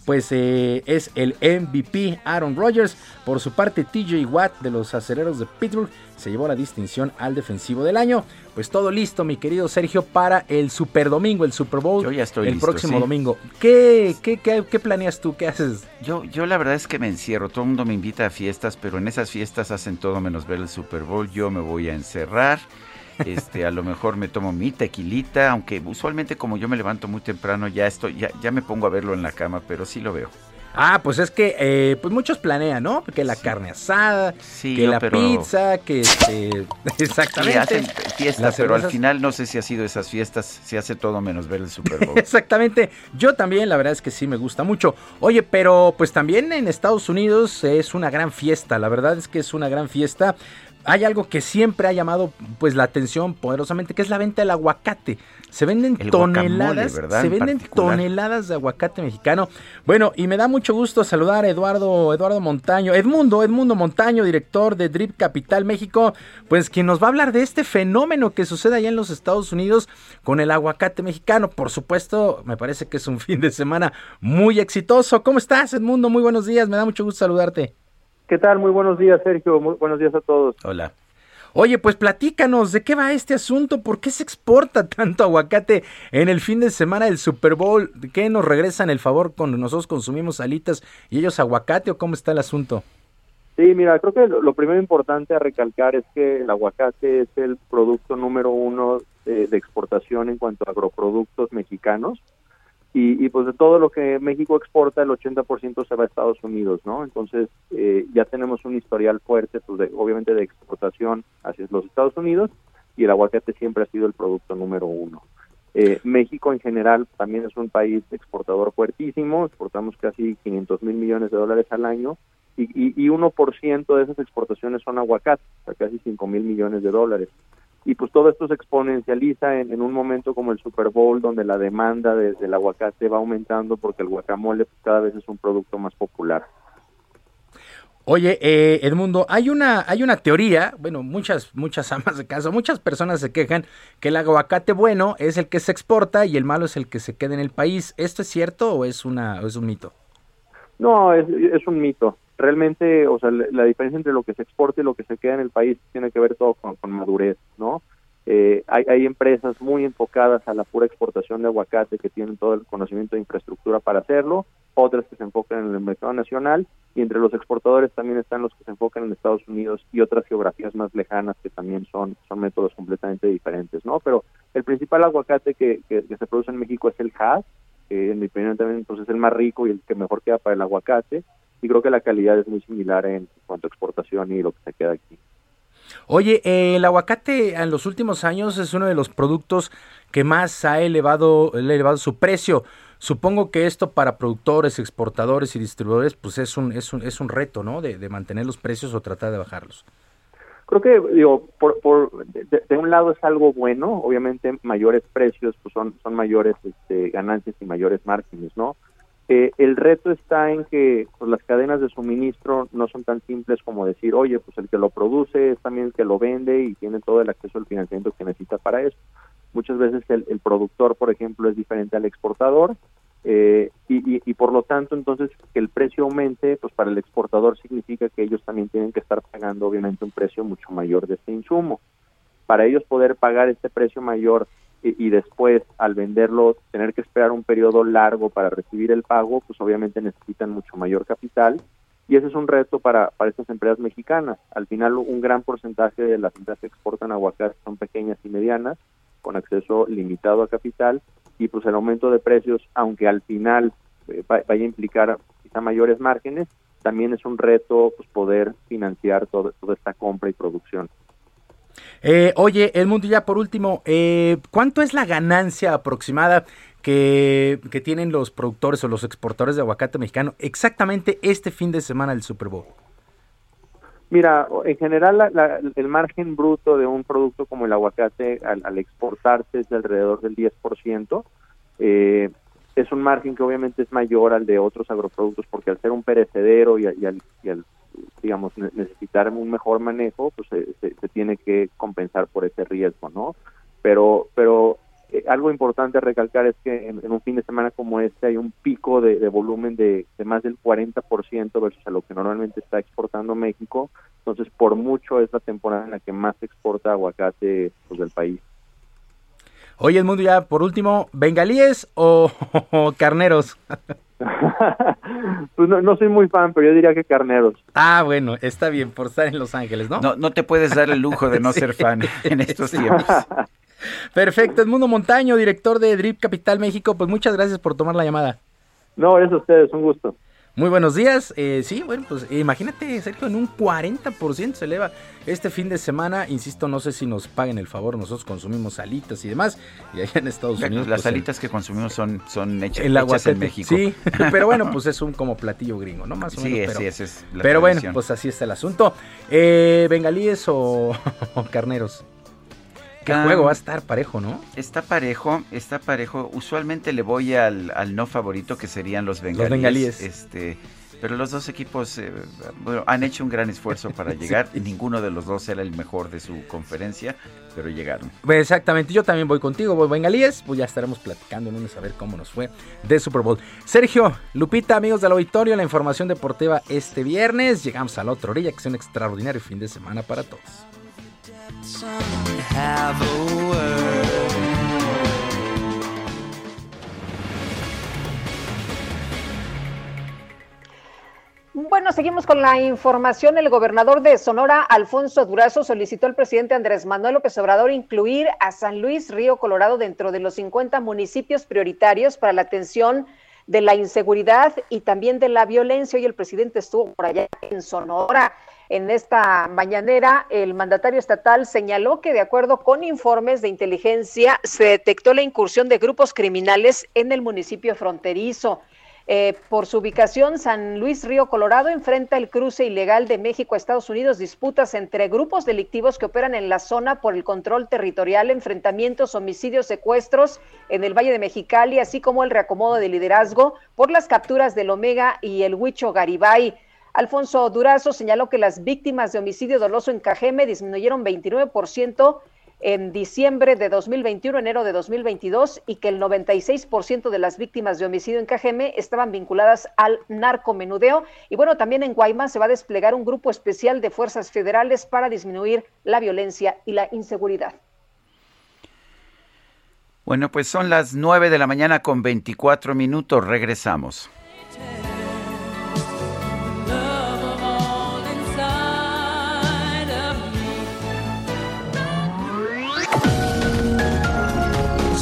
Pues eh, es el MVP Aaron Rodgers. Por su parte, TJ Watt de los acereros de Pittsburgh se llevó la distinción al defensivo del año. Pues todo listo, mi querido Sergio, para el Super Domingo, el Super Bowl. Yo ya estoy el listo, próximo sí. domingo. ¿Qué, qué, qué, qué planeas tú? ¿Qué haces? Yo, yo la verdad es que me encierro. Todo el mundo me invita a fiestas, pero en esas fiestas hacen todo menos ver el Super Bowl. Yo me voy a encerrar. Este, a lo mejor me tomo mi tequilita, aunque usualmente como yo me levanto muy temprano, ya estoy, ya, ya me pongo a verlo en la cama, pero sí lo veo. Ah, pues es que eh, pues muchos planean, ¿no? Que la carne asada, que la pero- pizza, que este, (laughs) exactamente. Hacen fiestas, pero al final no sé si ha sido esas fiestas, se hace todo menos ver el Super Bowl. (laughs) Exactamente. Yo también, la verdad es que sí me gusta mucho. Oye, pero pues también en Estados Unidos es una gran fiesta. La verdad es que es una gran fiesta. Hay algo que siempre ha llamado pues la atención poderosamente, que es la venta del aguacate. Se venden El toneladas, se En venden toneladas de aguacate mexicano. Bueno, y me da mucho gusto saludar a Eduardo, Eduardo Montaño, Edmundo, Edmundo Montaño, director de Drip Capital México, pues quien nos va a hablar de este fenómeno que sucede allá en los Estados Unidos con el aguacate mexicano. Por supuesto, me parece que es un (laughs) fin de semana muy exitoso. ¿Cómo estás, Edmundo? Muy buenos días, me da mucho gusto saludarte. ¿Qué tal? Muy buenos días, Sergio. Muy buenos días a todos. Hola. Oye, pues platícanos, ¿de qué va este asunto? ¿Por qué se exporta (laughs) tanto aguacate en el fin de semana del Super Bowl? ¿De ¿Qué nos regresan el favor cuando nosotros consumimos alitas y ellos aguacate o cómo está el asunto? Sí, mira, creo que lo, lo primero importante a recalcar es que el aguacate es el producto número uno de, de exportación en cuanto a agroproductos mexicanos. Y, y, pues de todo lo que México exporta, el 80% se va a Estados Unidos, ¿no? Entonces eh, ya tenemos un historial fuerte, pues de- obviamente de exportación hacia los Estados Unidos y el aguacate siempre ha sido el producto número uno. Eh, México en general también es un país exportador fuertísimo, exportamos casi 500 mil millones de dólares al año y, y, y 1% de esas exportaciones son aguacate, o sea, casi 5 mil millones de dólares. Y pues todo esto se exponencializa en, en un momento como el Super Bowl, donde la demanda de- del aguacate va aumentando porque el guacamole pues, cada vez es un producto más popular. Oye, eh, Edmundo, hay una, hay una teoría, bueno, muchas, muchas amas de casa, muchas personas se quejan que el aguacate bueno es el que se exporta y el malo es el que se queda en el país. ¿Esto es cierto o es una, o es un mito? No, es, es un mito. Realmente, o sea, la, diferencia entre lo que se exporta y lo que se queda en el país tiene que ver todo con, con madurez, ¿no? Eh, hay, hay empresas muy enfocadas a la pura exportación de aguacate que tienen todo el conocimiento de infraestructura para hacerlo, otras que se enfocan en el mercado nacional y entre los exportadores también están los que se enfocan en Estados Unidos y otras geografías más lejanas que también son, son métodos completamente diferentes, ¿no? Pero el principal aguacate que, que, que se produce en México es el Hass, que en mi opinión también pues, es el más rico y el que mejor queda para el aguacate y creo que la calidad es muy similar en cuanto a exportación y lo que se queda aquí. Oye, eh, el aguacate en los últimos años es uno de los productos que más ha elevado, elevado su precio. Supongo que esto para productores, exportadores y distribuidores, pues es un, es un, es un reto, ¿no? De, de mantener los precios o tratar de bajarlos. Creo que, digo, por, por de, de un lado es algo bueno, obviamente mayores precios pues son, son mayores este, ganancias y mayores márgenes, ¿no? Eh, el reto está en que pues, las cadenas de suministro no son tan simples como decir, oye, pues el que lo produce es también el que lo vende y tiene todo el acceso al financiamiento que necesita para eso. Muchas veces el, el productor, por ejemplo, es diferente al exportador eh, y, y, y, por lo tanto, entonces, que el precio aumente, pues para el exportador significa que ellos también tienen que estar pagando, obviamente, un precio mucho mayor de este insumo. Para ellos poder pagar este precio mayor y, después, al venderlo, tener que esperar un periodo largo para recibir el pago, pues obviamente necesitan mucho mayor capital. Y ese es un reto para, para estas empresas mexicanas. Al final, un gran porcentaje de las empresas que exportan aguacate son pequeñas y medianas, con acceso limitado a capital y pues el aumento de precios, aunque al final eh, vaya a implicar quizá mayores márgenes, también es un reto pues poder financiar todo, toda esta compra y producción. Eh, oye, Edmundo, ya por último, eh, ¿cuánto es la ganancia aproximada que, que, tienen los productores o los exportadores de aguacate mexicano exactamente este fin de semana del Super Bowl? Mira, en general la, la, el margen bruto de un producto como el aguacate al, al exportarse es de alrededor del 10%. Eh, es un margen que obviamente es mayor al de otros agroproductos porque al ser un perecedero y, y, al, y al, digamos, necesitar un mejor manejo, pues se, se, tiene que compensar por ese riesgo, ¿no? Pero, pero eh, algo importante recalcar es que en, un fin de semana como este hay un pico de, volumen de, más del 40% versus a lo que normalmente está exportando México. Entonces, por mucho es la temporada en la que más exporta aguacate pues, del país. Oye, el mundo ya por último, ¿bengalíes o (laughs) carneros? (laughs) (laughs) pues no, no, soy muy fan, pero yo diría que carneros. Ah, bueno, está bien por estar en Los Ángeles, ¿no? No, no te puedes dar el lujo de no (laughs) sí. ser fan en estos tiempos. (laughs) Perfecto, Edmundo Montaño, director de Drip Capital México, pues muchas gracias por tomar la llamada. No, es a ustedes, un gusto. Muy buenos días. Eh, sí, bueno, pues imagínate, Sergio, en un 40% se eleva este fin de semana. Insisto, no sé si nos paguen el favor, nosotros consumimos salitas y demás. Y allá en Estados Unidos. Las pues, salitas el, que consumimos son, son hechas, el hechas en México. Sí, (laughs) pero bueno, pues es un como platillo gringo, ¿no? Más o sí, menos. Sí, pero, esa es la Pero tradición. bueno, pues así está el asunto. Eh, ¿Bengalíes o (laughs) carneros? ¿Qué um, juego va a estar parejo, no? Está parejo, está parejo. Usualmente le voy al, al no favorito, que serían los bengalíes. Los bengalíes. Este, pero los dos equipos eh, bueno, han hecho un gran esfuerzo para (laughs) llegar. sí. Ninguno de los dos era el mejor de su conferencia, pero llegaron. Pues exactamente, yo también voy contigo, voy bengalíes. Pues ya estaremos platicando en lunes a ver cómo nos fue de Super Bowl. Sergio, Lupita, amigos del auditorio, la información deportiva este viernes. Llegamos a la otra orilla, que es un extraordinario fin de semana para todos. Bueno, seguimos con la información. El gobernador de Sonora, Alfonso Durazo, solicitó al presidente Andrés Manuel López Obrador incluir a San Luis Río Colorado dentro de los 50 municipios prioritarios para la atención de la inseguridad y también de la violencia. Hoy el presidente estuvo por allá en Sonora. En esta mañanera, el mandatario estatal señaló que, de acuerdo con informes de inteligencia, se detectó la incursión de grupos criminales en el municipio fronterizo. Eh, por su ubicación, San Luis Río Colorado enfrenta el cruce ilegal de México a Estados Unidos, disputas entre grupos delictivos que operan en la zona por el control territorial, enfrentamientos, homicidios, secuestros en el Valle de Mexicali, así como el reacomodo de liderazgo por las capturas del Omega y el Huicho Garibay. Alfonso Durazo señaló que las víctimas de homicidio doloso en Cajeme disminuyeron 29% en diciembre de 2021, enero de 2022, y que el 96% de las víctimas de homicidio en Cajeme estaban vinculadas al narcomenudeo. Y bueno, también en Guaymas se va a desplegar un grupo especial de fuerzas federales para disminuir la violencia y la inseguridad. Bueno, pues son las 9 de la mañana con 24 minutos. Regresamos.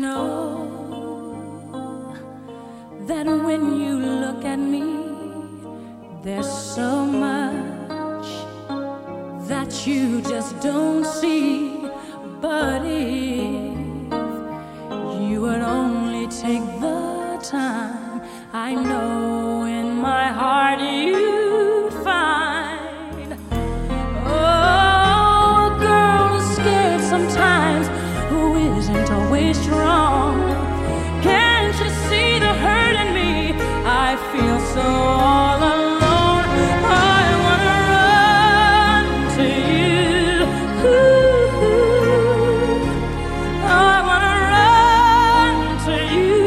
know that when you look at me, there's so much that you just don't see. But if you would only take the time, I know in my heart find. Oh, sometimes isn't always strong. Can't you see the hurt in me? I feel so all alone. I wanna run to you. I wanna run to you.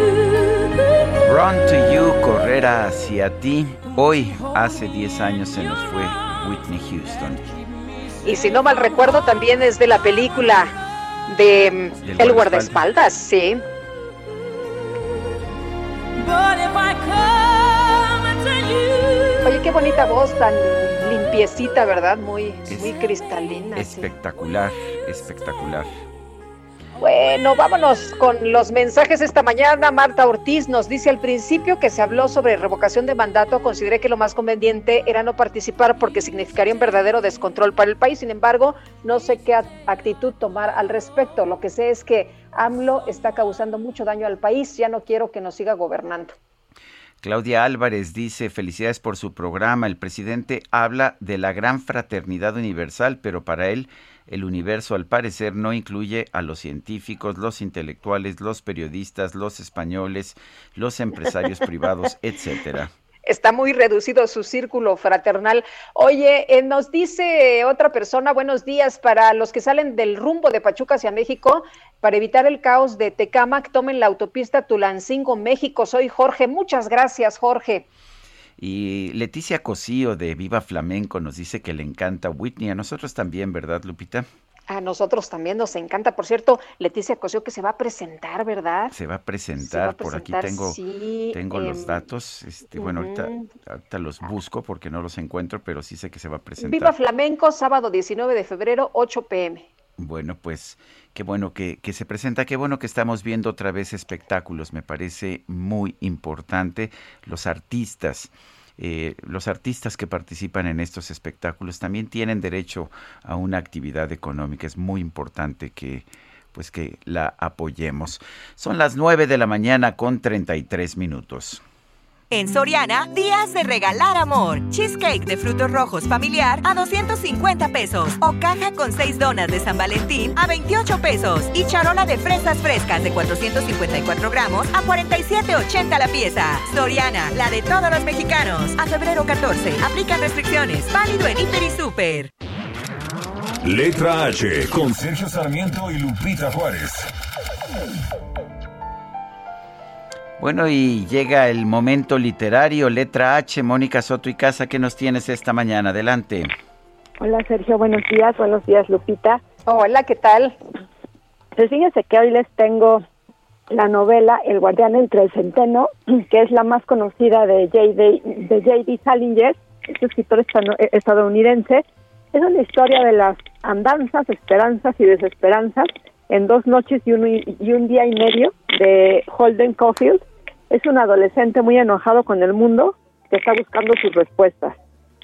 Run to You, correr hacia ti. Hoy, hace 10 años, se nos fue Whitney Houston. Y si no mal recuerdo, también es de la película de Del El guardaespaldas, sí. Oye, qué bonita voz, tan limpiecita, ¿verdad? Muy, muy cristalina. sí. Espectacular, espectacular. Bueno, vámonos con los mensajes esta mañana. Marta Ortiz nos dice al principio que se habló sobre revocación de mandato. Consideré que lo más conveniente era no participar porque significaría un verdadero descontrol para el país. Sin embargo, no sé qué actitud tomar al respecto. Lo que sé es que AMLO está causando mucho daño al país. Ya no quiero que nos siga gobernando. Claudia Álvarez dice, felicidades por su programa. El presidente habla de la gran fraternidad universal, pero para él el universo al parecer no incluye a los científicos, los intelectuales, los periodistas, los españoles, los empresarios (laughs) privados, etcétera. Está muy reducido su círculo fraternal. Oye, eh, nos dice otra persona, buenos días, para los que salen del rumbo de Pachuca hacia México, para evitar el caos de Tecámac, tomen la autopista Tulancingo, México. Soy Jorge. Muchas gracias, Jorge. Y Leticia Cosío de Viva Flamenco nos dice que le encanta Whitney. A nosotros también, ¿verdad, Lupita? A nosotros también nos encanta. Por cierto, Leticia Cosío que se va a presentar, ¿verdad? Se va a va presentar, por aquí tengo, sí, tengo los em, datos. Este, Bueno, ahorita, ahorita los busco porque no los encuentro, pero sí sé que se va a presentar. Viva Flamenco, sábado 19 de febrero, 8 pm. Bueno, pues qué bueno que, se presenta, qué bueno que estamos viendo otra vez espectáculos, me parece muy importante. Los artistas, eh, los artistas que participan en estos espectáculos también tienen derecho a una actividad económica, es muy importante que pues que la apoyemos. Son las 9 de la mañana con 33 minutos. En Soriana, días de regalar amor. Cheesecake de frutos rojos familiar a 250 pesos. O caja con 6 donas de San Valentín a 28 pesos. Y charola de fresas frescas de 454 gramos a 47,80 la pieza. Soriana, la de todos los mexicanos. A febrero 14. Aplican restricciones. Válido en Hiper y Super. Letra H con Sergio Sarmiento y Lupita Juárez. Bueno, y llega el momento literario, letra H, Mónica Soto y Casa, ¿qué nos tienes esta mañana? Adelante. Hola Sergio, buenos días, buenos días Lupita. Hola, ¿qué tal? Pues fíjense que hoy les tengo la novela El guardián entre el centeno, que es la más conocida de J.D. de J.D. Salinger, este escritor eh, estadounidense. Es una historia de las andanzas, esperanzas y desesperanzas en dos noches y un, y un día y medio de Holden Caulfield. Es un adolescente muy enojado con el mundo que está buscando sus respuestas.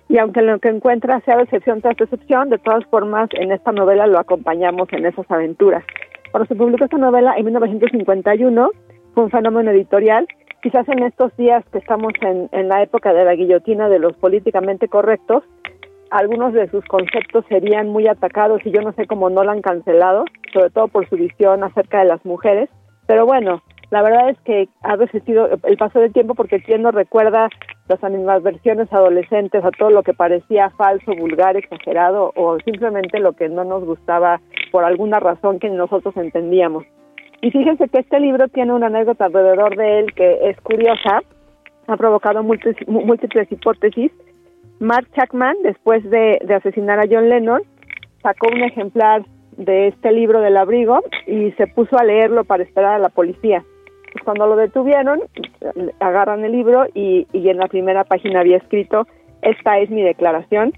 y aunque lo que encuentra sea decepción tras decepción, de todas formas en esta novela lo acompañamos en esas aventuras. Cuando se publicó esta novela en 1951, fue un fenómeno editorial. Quizás en estos días que estamos en, en la época de la guillotina de los políticamente correctos, algunos de sus conceptos serían muy atacados y yo no sé cómo no la han cancelado, sobre todo por su visión acerca de las mujeres. Pero bueno, la verdad es que ha resistido el paso del tiempo porque quien no recuerda las animadversiones adolescentes a todo lo que parecía falso, vulgar, exagerado o simplemente lo que no nos gustaba por alguna razón que nosotros entendíamos. Y fíjense que este libro tiene una anécdota alrededor de él que es curiosa, ha provocado múltiples, múltiples hipótesis. Mark Chapman, después de, de asesinar a John Lennon, sacó un ejemplar de este libro del abrigo y se puso a leerlo para esperar a la policía. Cuando lo detuvieron, agarran el libro y, y en la primera página había escrito, esta es mi declaración.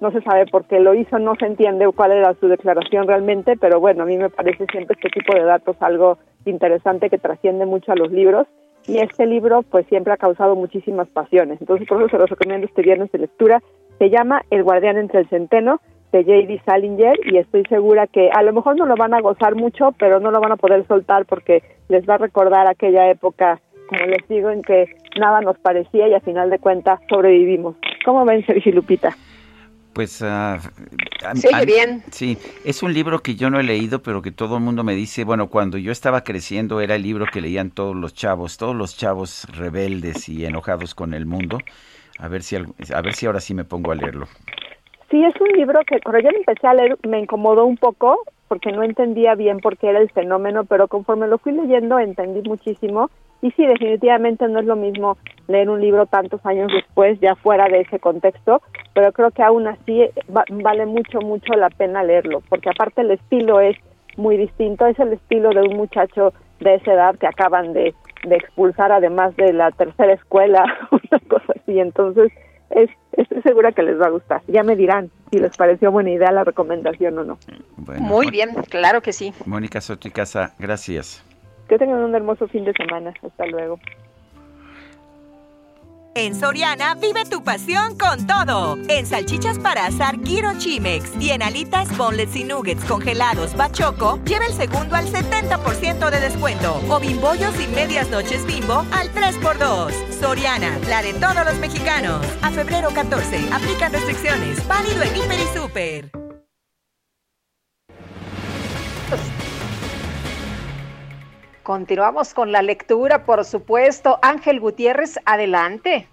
No se sabe por qué lo hizo, no se entiende cuál era su declaración realmente, pero bueno, a mí me parece siempre este tipo de datos algo interesante que trasciende mucho a los libros y este libro pues siempre ha causado muchísimas pasiones. Entonces por eso se los recomiendo este viernes de lectura. Se llama El guardián entre el centeno de J.D. Salinger y estoy segura que a lo mejor no lo van a gozar mucho, pero no lo van a poder soltar porque les va a recordar aquella época, como les digo, en que nada nos parecía y a final de cuentas sobrevivimos. ¿Cómo ven, Sergio Lupita? Pues uh, sí, bien. Sí, es un libro que yo no he leído, pero que todo el mundo me dice, bueno, cuando yo estaba creciendo era el libro que leían todos los chavos, todos los chavos rebeldes y enojados con el mundo. A ver si a ver si ahora sí me pongo a leerlo. Sí, es un libro que cuando yo empecé a leer me incomodó un poco porque no entendía bien por qué era el fenómeno, pero conforme lo fui leyendo entendí muchísimo. Y sí, definitivamente no es lo mismo leer un libro tantos años después, ya fuera de ese contexto, pero creo que aún así va, vale mucho, mucho la pena leerlo, porque aparte el estilo es muy distinto, es el estilo de un muchacho de esa edad que acaban de, de expulsar además de la tercera escuela, (laughs) una cosa así, entonces es, estoy segura que les va a gustar. Ya me dirán si les pareció buena idea la recomendación o no. Bueno, Muy bien, claro que sí. Mónica Sotricasa, gracias. Que tengan un hermoso fin de semana. Hasta luego. En Soriana vive tu pasión con todo. En salchichas para asar Giro Chimex y en alitas, boneless y nuggets congelados Bachoco, lleva el segundo al 70% de descuento. O bimbollos y medias noches bimbo al 3x2. Soriana, la de todos los mexicanos. A febrero 14, aplican restricciones. Válido en Hiper y Super. Continuamos con la lectura, por supuesto. Ángel Gutiérrez, adelante.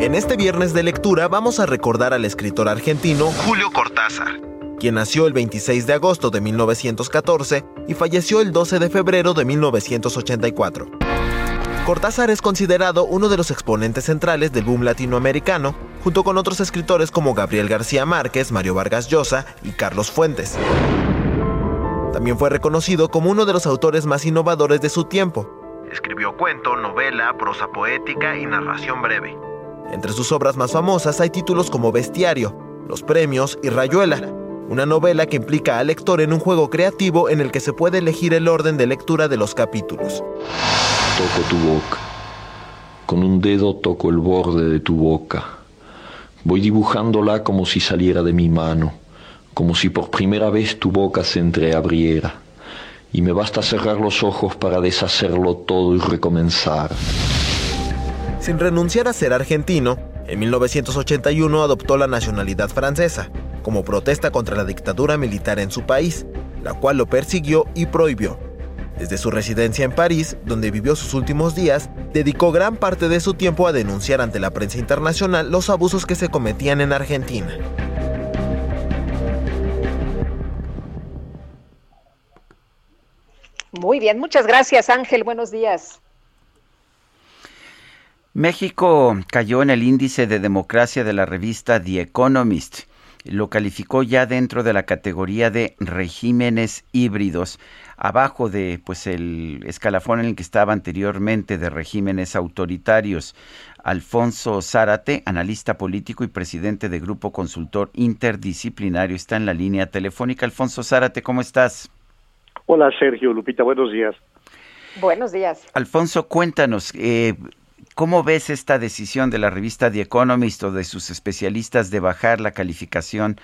En este viernes de lectura vamos a recordar al escritor argentino Julio Cortázar, quien nació el 26 de agosto de 1914 y falleció el 12 de febrero de 1984. Cortázar es considerado uno de los exponentes centrales del boom latinoamericano, junto con otros escritores como Gabriel García Márquez, Mario Vargas Llosa y Carlos Fuentes. También fue reconocido como uno de los autores más innovadores de su tiempo. Escribió cuento, novela, prosa poética y narración breve. Entre sus obras más famosas hay títulos como Bestiario, Los Premios y Rayuela, una novela que implica al lector en un juego creativo en el que se puede elegir el orden de lectura de los capítulos. Toco tu boca. Con un dedo toco el borde de tu boca. Voy dibujándola como si saliera de mi mano como si por primera vez tu boca se entreabriera, y me basta cerrar los ojos para deshacerlo todo y recomenzar. Sin renunciar a ser argentino, en 1981 adoptó la nacionalidad francesa, como protesta contra la dictadura militar en su país, la cual lo persiguió y prohibió. Desde su residencia en París, donde vivió sus últimos días, dedicó gran parte de su tiempo a denunciar ante la prensa internacional los abusos que se cometían en Argentina. Muy bien, muchas gracias Ángel, buenos días. México cayó en el índice de democracia de la revista The Economist. Lo calificó ya dentro de la categoría de regímenes híbridos, abajo de pues el escalafón en el que estaba anteriormente de regímenes autoritarios. Alfonso Zárate, analista político y presidente de Grupo Consultor Interdisciplinario, está en la línea telefónica. Alfonso Zárate, ¿cómo estás? Hola Sergio, Lupita, buenos días. Buenos días. Alfonso, cuéntanos, eh, ¿Cómo ves esta decisión de la revista The Economist o de sus especialistas de bajar la calificación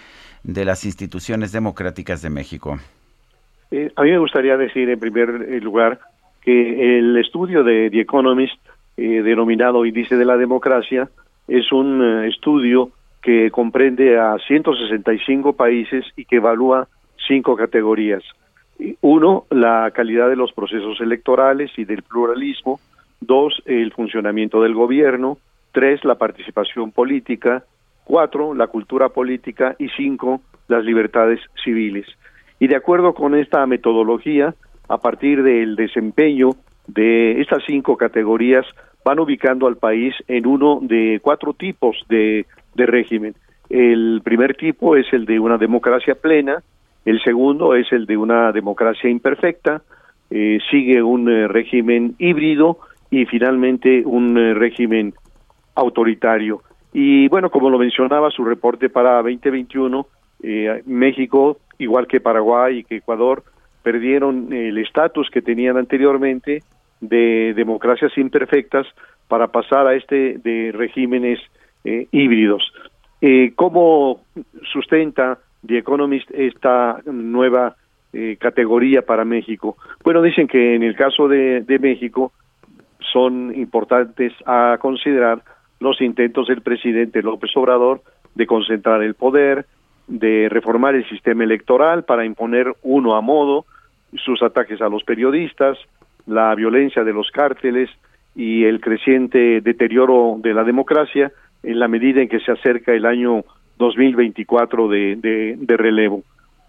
de las instituciones democráticas de México? Eh, a mí me gustaría decir en primer lugar que el estudio de The Economist, eh, denominado Índice de la Democracia, es un eh, estudio que comprende a 165 países y que evalúa cinco categorías. Uno, la calidad de los procesos electorales y del pluralismo. Dos, el funcionamiento del gobierno. Tres, la participación política. Cuatro, la cultura política. Y cinco, las libertades civiles. Y de acuerdo con esta metodología, a partir del desempeño de estas cinco categorías, van ubicando al país en uno de cuatro tipos de, de régimen. El primer tipo es el de una democracia plena, el segundo es el de una democracia imperfecta, eh, sigue un eh, régimen híbrido y finalmente un eh, régimen autoritario. Y bueno, como lo mencionaba su reporte para 2021, México, igual que Paraguay y que Ecuador, perdieron el estatus que tenían anteriormente de democracias imperfectas para pasar a este de regímenes híbridos. ¿Cómo sustenta The Economist esta nueva eh, categoría para México. Bueno, dicen que en el caso de, de México son importantes a considerar los intentos del presidente López Obrador de concentrar el poder, de reformar el sistema electoral para imponer uno a modo, sus ataques a los periodistas, la violencia de los cárteles y el creciente deterioro de la democracia en la medida en que se acerca el año 2024 de, de, de relevo.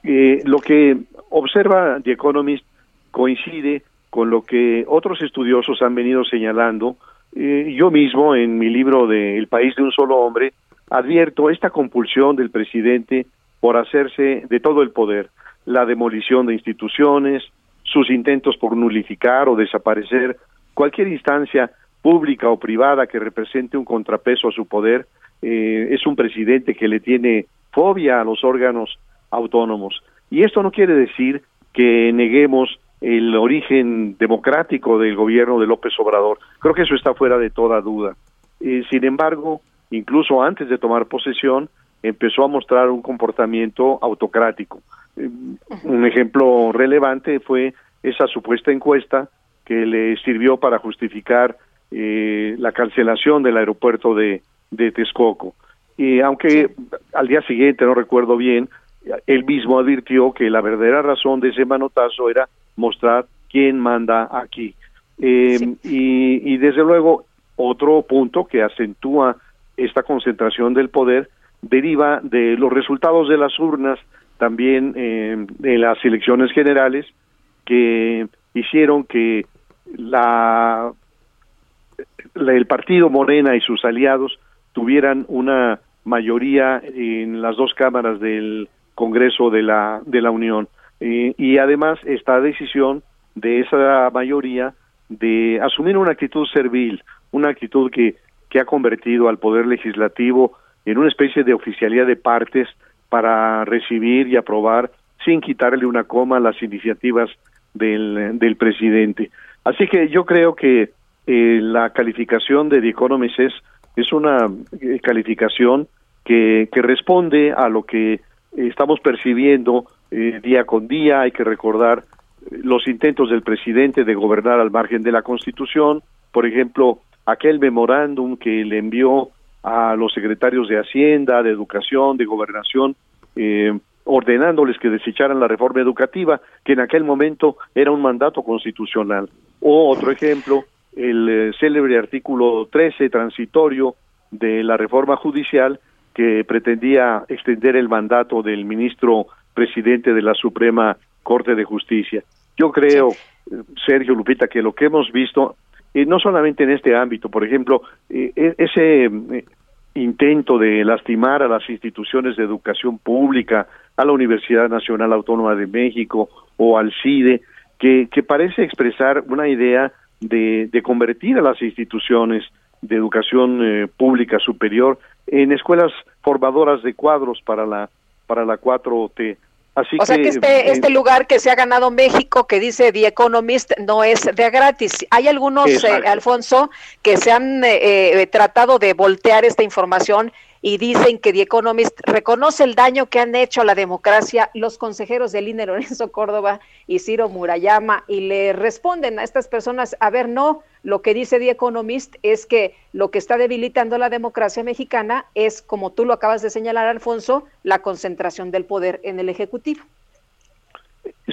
Eh, lo que observa The Economist coincide con lo que otros estudiosos han venido señalando. Eh, yo mismo, en mi libro de El país de un solo hombre, advierto esta compulsión del presidente por hacerse de todo el poder, la demolición de instituciones, sus intentos por nulificar o desaparecer cualquier instancia pública o privada que represente un contrapeso a su poder, eh, es un presidente que le tiene fobia a los órganos autónomos. Y esto no quiere decir que neguemos el origen democrático del gobierno de López Obrador. Creo que eso está fuera de toda duda. Eh, sin embargo, incluso antes de tomar posesión, empezó a mostrar un comportamiento autocrático. Eh, un ejemplo relevante fue esa supuesta encuesta que le sirvió para justificar la cancelación del aeropuerto de, de Texcoco. Y aunque al día siguiente, no recuerdo bien, él mismo advirtió que la verdadera razón de ese manotazo era mostrar quién manda aquí. Eh, y, y desde luego, otro punto que acentúa esta concentración del poder deriva de los resultados de las urnas también eh, de las elecciones generales que hicieron que la, la, el partido Morena y sus aliados tuvieran una mayoría en las dos cámaras del Congreso de la, de la Unión. Eh, y además esta decisión de esa mayoría de asumir una actitud servil, una actitud que, que ha convertido al Poder Legislativo en una especie de oficialía de partes para recibir y aprobar sin quitarle una coma las iniciativas del, del presidente. Así que yo creo que eh, la calificación de The Economist es es una eh, calificación que, responde a lo que estamos percibiendo eh, día con día. Hay que recordar eh, los intentos del presidente de gobernar al margen de la Constitución, por ejemplo, aquel memorándum que le envió a los secretarios de Hacienda, de Educación, de Gobernación, eh, ordenándoles que desecharan la reforma educativa, que en aquel momento era un mandato constitucional. O otro ejemplo, el eh, célebre artículo 13 transitorio de la reforma judicial que pretendía extender el mandato del ministro presidente de la Suprema Corte de Justicia. Yo creo, Sergio Lupita, que lo que hemos visto, eh, no solamente en este ámbito, por ejemplo, eh, e-, ese intento de lastimar a las instituciones de educación pública, a la Universidad Nacional Autónoma de México o al CIDE, que, que parece expresar una idea de, de convertir a las instituciones de educación eh, pública superior en escuelas formadoras de cuadros para la para la 4T. Así o sea que este, eh, este lugar que se ha ganado México, que dice The Economist, no es de gratis. Hay algunos, eh. Alfonso, que se han tratado de voltear esta información y dicen que The Economist reconoce el daño que han hecho a la democracia los consejeros del INE, Lorenzo Córdoba y Ciro Murayama, y le responden a estas personas, a ver, no, lo que dice The Economist es que lo que está debilitando la democracia mexicana es, como tú lo acabas de señalar, Alfonso, la concentración del poder en el Ejecutivo.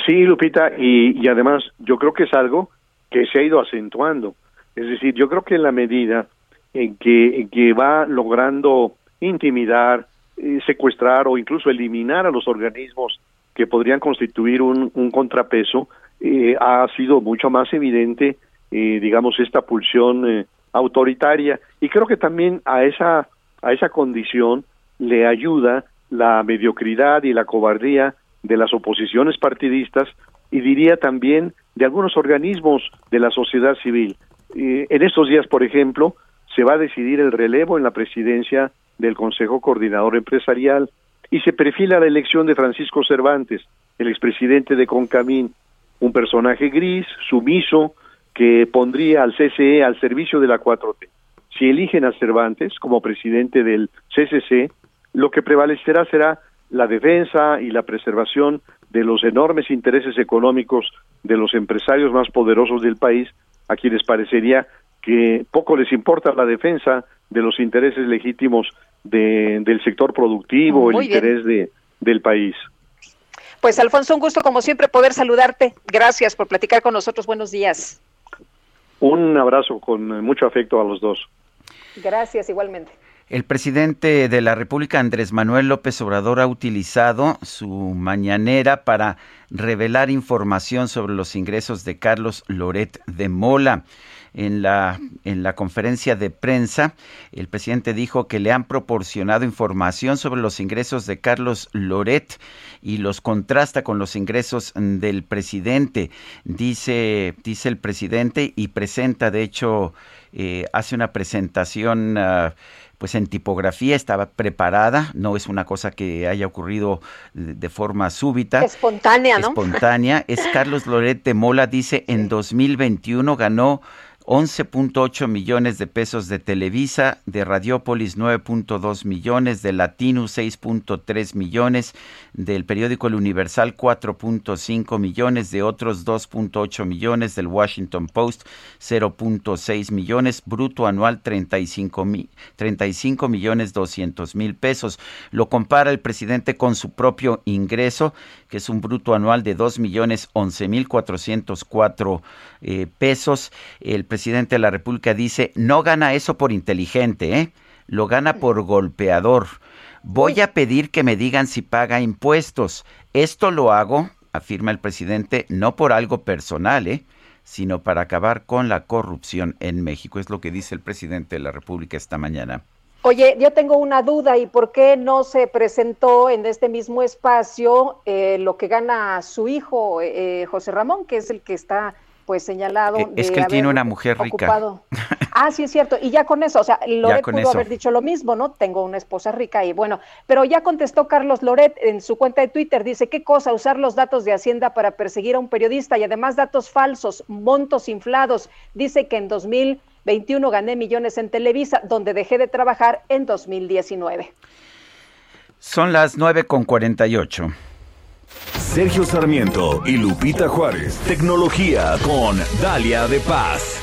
Sí, Lupita, y, y además yo creo que es algo que se ha ido acentuando. Es decir, yo creo que en la medida en que, en que va logrando intimidar, eh, secuestrar o incluso eliminar a los organismos que podrían constituir un, contrapeso, eh, ha sido mucho más evidente, eh, digamos, esta pulsión eh, autoritaria. Y creo que también a esa, a esa condición le ayuda la mediocridad y la cobardía de las oposiciones partidistas y diría también de algunos organismos de la sociedad civil. En estos días, por ejemplo, se va a decidir el relevo en la presidencia del Consejo Coordinador Empresarial y se perfila la elección de Francisco Cervantes, el expresidente de Concamín, un personaje gris, sumiso, que pondría al CCE al servicio de la 4T. Si eligen a Cervantes como presidente del CCC, lo que prevalecerá será la defensa y la preservación de los enormes intereses económicos de los empresarios más poderosos del país, a quienes parecería que poco les importa la defensa de los intereses legítimos de- del sector productivo, Muy el bien. interés de, del país. Pues Alfonso, un gusto como siempre poder saludarte. Gracias por platicar con nosotros. Buenos días. Un abrazo con mucho afecto a los dos. Gracias igualmente. El presidente de la República, Andrés Manuel López Obrador, ha utilizado su mañanera para revelar información sobre los ingresos de Carlos Loret de Mola. En la, en la conferencia de prensa, el presidente dijo que le han proporcionado información sobre los ingresos de Carlos Loret y los contrasta con los ingresos del presidente, dice, dice el presidente, y presenta, de hecho, eh, hace una presentación ah, pues en tipografía, estaba preparada, no es una cosa que haya ocurrido de, de forma súbita. Espontánea, ¿no? Espontánea. Es (laughs) Carlos Loret de Mola, dice, en 2021 ganó 11.8 millones de pesos de Televisa, de Radiópolis 9.2 millones, de Latino 6.3 millones, del periódico El Universal 4.5 millones, de otros 2.8 millones, del Washington Post 0.6 millones, bruto anual 35, mi- 35 millones 200 mil pesos. Lo compara el presidente con su propio ingreso, que es un bruto anual de 2 millones 11 mil 404 eh, pesos. El de la República dice, no gana eso por inteligente, ¿eh? lo gana por golpeador. Voy a pedir que me digan si paga impuestos. Esto lo hago, afirma el presidente, no por algo personal, ¿eh? sino para acabar con la corrupción en México. Es lo que dice el presidente de la República esta mañana. Oye, yo tengo una duda y por qué no se presentó en este mismo espacio eh, lo que gana su hijo eh, José Ramón, que es el que está pues señalado. Eh, es de que él tiene una mujer rica. (laughs) Ah, sí es cierto. Y ya con eso, o sea, Loret pudo eso. haber dicho lo mismo, ¿no? Tengo una esposa rica y bueno, pero ya contestó Carlos Loret en su cuenta de Twitter, dice, ¿qué cosa? Usar los datos de Hacienda para perseguir a un periodista y además datos falsos, montos inflados. Dice que en 2021 gané millones en Televisa, donde dejé de trabajar en 2019. Son las 9 con 48. Sergio Sarmiento y Lupita Juárez. Tecnología con Dalia de Paz.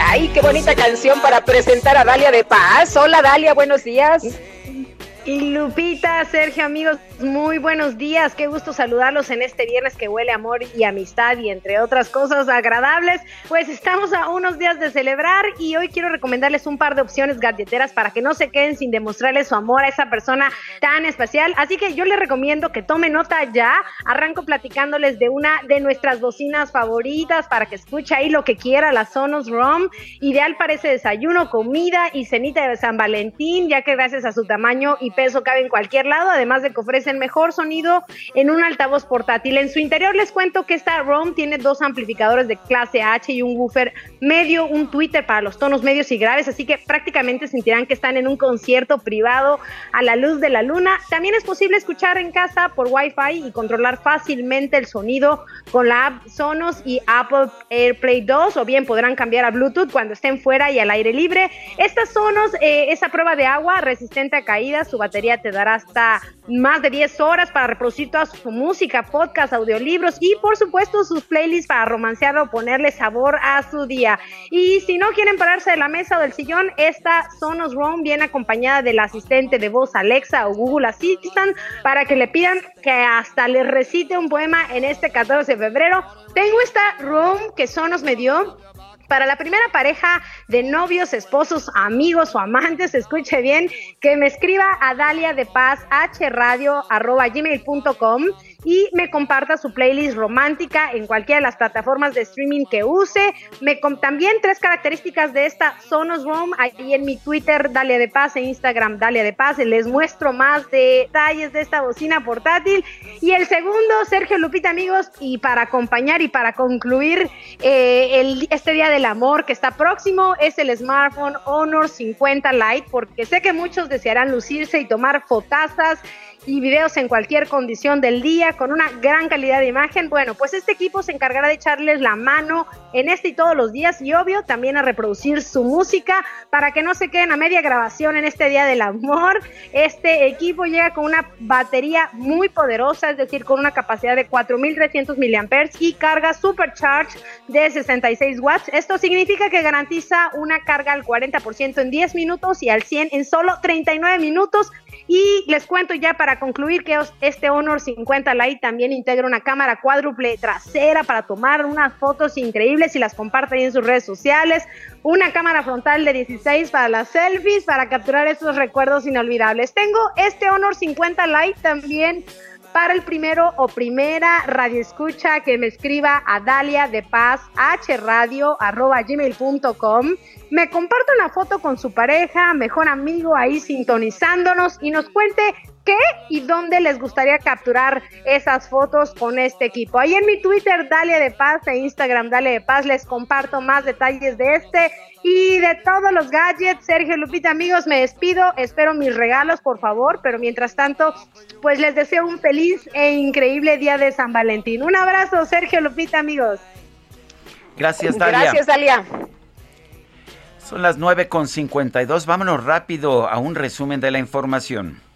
Ay, qué bonita canción para presentar a Dalia de Paz. Hola Dalia, buenos días. Y Lupita, Sergio, amigos, muy buenos días. Qué gusto saludarlos en este viernes que huele amor y amistad y entre otras cosas agradables. Pues estamos a unos días de celebrar y hoy quiero recomendarles un par de opciones galleteras para que no se queden sin demostrarles su amor a esa persona tan especial. Así que yo les recomiendo que tomen nota ya. Arranco platicándoles de una de nuestras bocinas favoritas para que escuche ahí lo que quiera, la Sonos ROM. Ideal para ese desayuno, comida y cenita de San Valentín, ya que gracias a su tamaño y peso cabe en cualquier lado, además de que ofrecen mejor sonido en un altavoz portátil. En su interior les cuento que esta ROM tiene dos amplificadores de clase H y un woofer medio, un tweeter para los tonos medios y graves, así que prácticamente sentirán que están en un concierto privado a la luz de la luna. También es posible escuchar en casa por Wi-Fi y controlar fácilmente el sonido con la app Sonos y Apple AirPlay 2 o bien podrán cambiar a Bluetooth cuando estén fuera y al aire libre. Estas Sonos eh, esa prueba de agua resistente a caídas, su te dará hasta más de 10 horas para reproducir toda su música, podcast, audiolibros y por supuesto sus playlists para romancear o ponerle sabor a su día. Y si no quieren pararse de la mesa o del sillón, esta Sonos Roam viene acompañada del asistente de voz Alexa o Google Assistant para que le pidan que hasta les recite un poema en este 14 de febrero. Tengo esta Roam que Sonos me dio para la primera pareja de novios, esposos, amigos o amantes, escuche bien, que me escriba a Dalia de Paz, gmail.com y me comparta su playlist romántica en cualquiera de las plataformas de streaming que use. Me también tres características de esta Sonos Room ahí en mi Twitter, Dalia de Paz, e Instagram, Dalia de Paz. Les muestro más detalles de esta bocina portátil. Y el segundo, Sergio Lupita, amigos, y para acompañar y para concluir eh, este Día del Amor que está próximo, es el smartphone Honor 50 Lite, porque sé que muchos desearán lucirse y tomar fotazas y videos en cualquier condición del día con una gran calidad de imagen. Bueno, pues este equipo se encargará de echarles la mano en este y todos los días y obvio también a reproducir su música para que no se queden a media grabación en este Día del Amor. Este equipo llega con una batería muy poderosa, es decir, con una capacidad de 4300 mAh y carga supercharge de 66 watts. Esto significa que garantiza una carga al 40% en 10 minutos y al 100 en solo 39 minutos. Y les cuento ya para concluir que este Honor 50 Lite también integra una cámara cuádruple trasera para tomar unas fotos increíbles y las comparte en sus redes sociales, una cámara frontal de 16 para las selfies, para capturar esos recuerdos inolvidables. Tengo este Honor 50 Lite también para el primero o primera radio escucha que me escriba a Dalia de Paz hradio@gmail.com, me comparte una foto con su pareja, mejor amigo ahí sintonizándonos y nos cuente qué y dónde les gustaría capturar esas fotos con este equipo. Ahí en mi Twitter, Dalia de Paz, e Instagram, Dalia de Paz, les comparto más detalles de este y de todos los gadgets. Sergio Lupita, amigos, me despido. Espero mis regalos, por favor, pero mientras tanto, pues les deseo un feliz e increíble día de San Valentín. Un abrazo, Sergio Lupita, amigos. Gracias, Dalia. Gracias, Dalia. Son las 9.52. Vámonos rápido a un resumen de la información.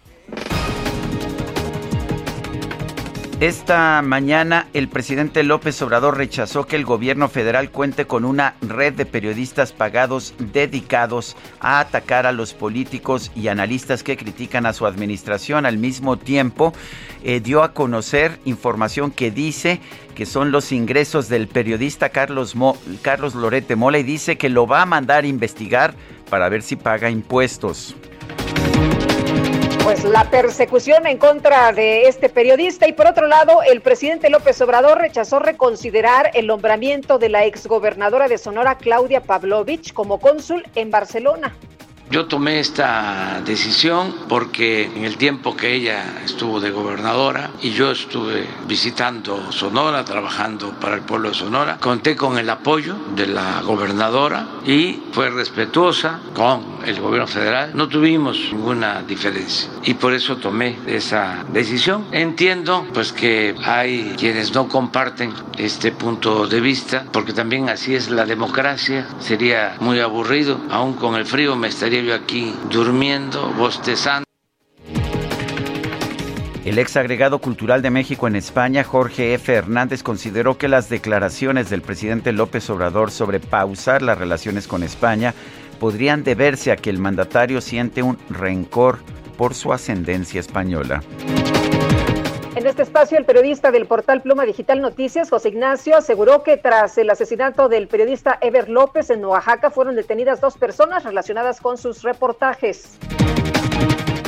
Esta mañana el presidente López Obrador rechazó que el gobierno federal cuente con una red de periodistas pagados dedicados a atacar a los políticos y analistas que critican a su administración. Al mismo tiempo, eh, dio a conocer información que dice que son los ingresos del periodista Carlos, Mo, Carlos Lorete Mola y dice que lo va a mandar a investigar para ver si paga impuestos pues la persecución en contra de este periodista y por otro lado el presidente López Obrador rechazó reconsiderar el nombramiento de la exgobernadora de Sonora Claudia Pavlovich como cónsul en Barcelona. Yo tomé esta decisión porque en el tiempo que ella estuvo de gobernadora y yo estuve visitando Sonora, trabajando para el pueblo de Sonora, conté con el apoyo de la gobernadora y fue respetuosa con el gobierno federal. No tuvimos ninguna diferencia y por eso tomé esa decisión. Entiendo pues que hay quienes no comparten este punto de vista porque también así es la democracia. Sería muy aburrido, aún con el frío me estaría aquí durmiendo, bostezando. El ex agregado cultural de México en España, Jorge F. Hernández, consideró que las declaraciones del presidente López Obrador sobre pausar las relaciones con España podrían deberse a que el mandatario siente un rencor por su ascendencia española. En este espacio, el periodista del portal Pluma Digital Noticias, José Ignacio, aseguró que tras el asesinato del periodista Ever López en Oaxaca fueron detenidas dos personas relacionadas con sus reportajes.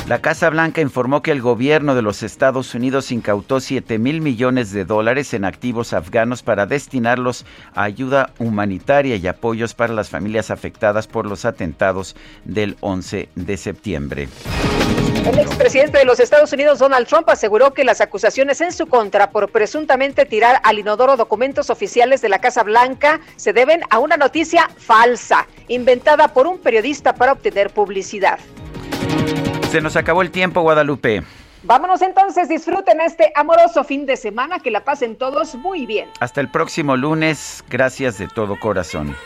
La Casa Blanca informó que el gobierno de los Estados Unidos incautó 7 mil millones de dólares en activos afganos para destinarlos a ayuda humanitaria y apoyos para las familias afectadas por los atentados del 11 de septiembre. El expresidente de los Estados Unidos, Donald Trump, aseguró que las acusaciones en su contra por presuntamente tirar al inodoro documentos oficiales de la Casa Blanca se deben a una noticia falsa, inventada por un periodista para obtener publicidad. Se nos acabó el tiempo, Guadalupe. Vámonos entonces, disfruten este amoroso fin de semana, que la pasen todos muy bien. Hasta el próximo lunes, gracias de todo corazón.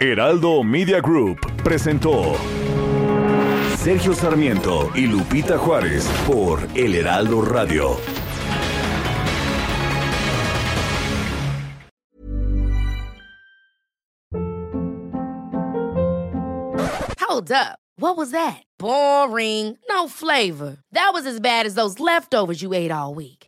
Heraldo Media Group presentó Sergio Sarmiento y Lupita Juárez por El Heraldo Radio. Hold up. What was that? Boring. No flavor. That was as bad as those leftovers you ate all week.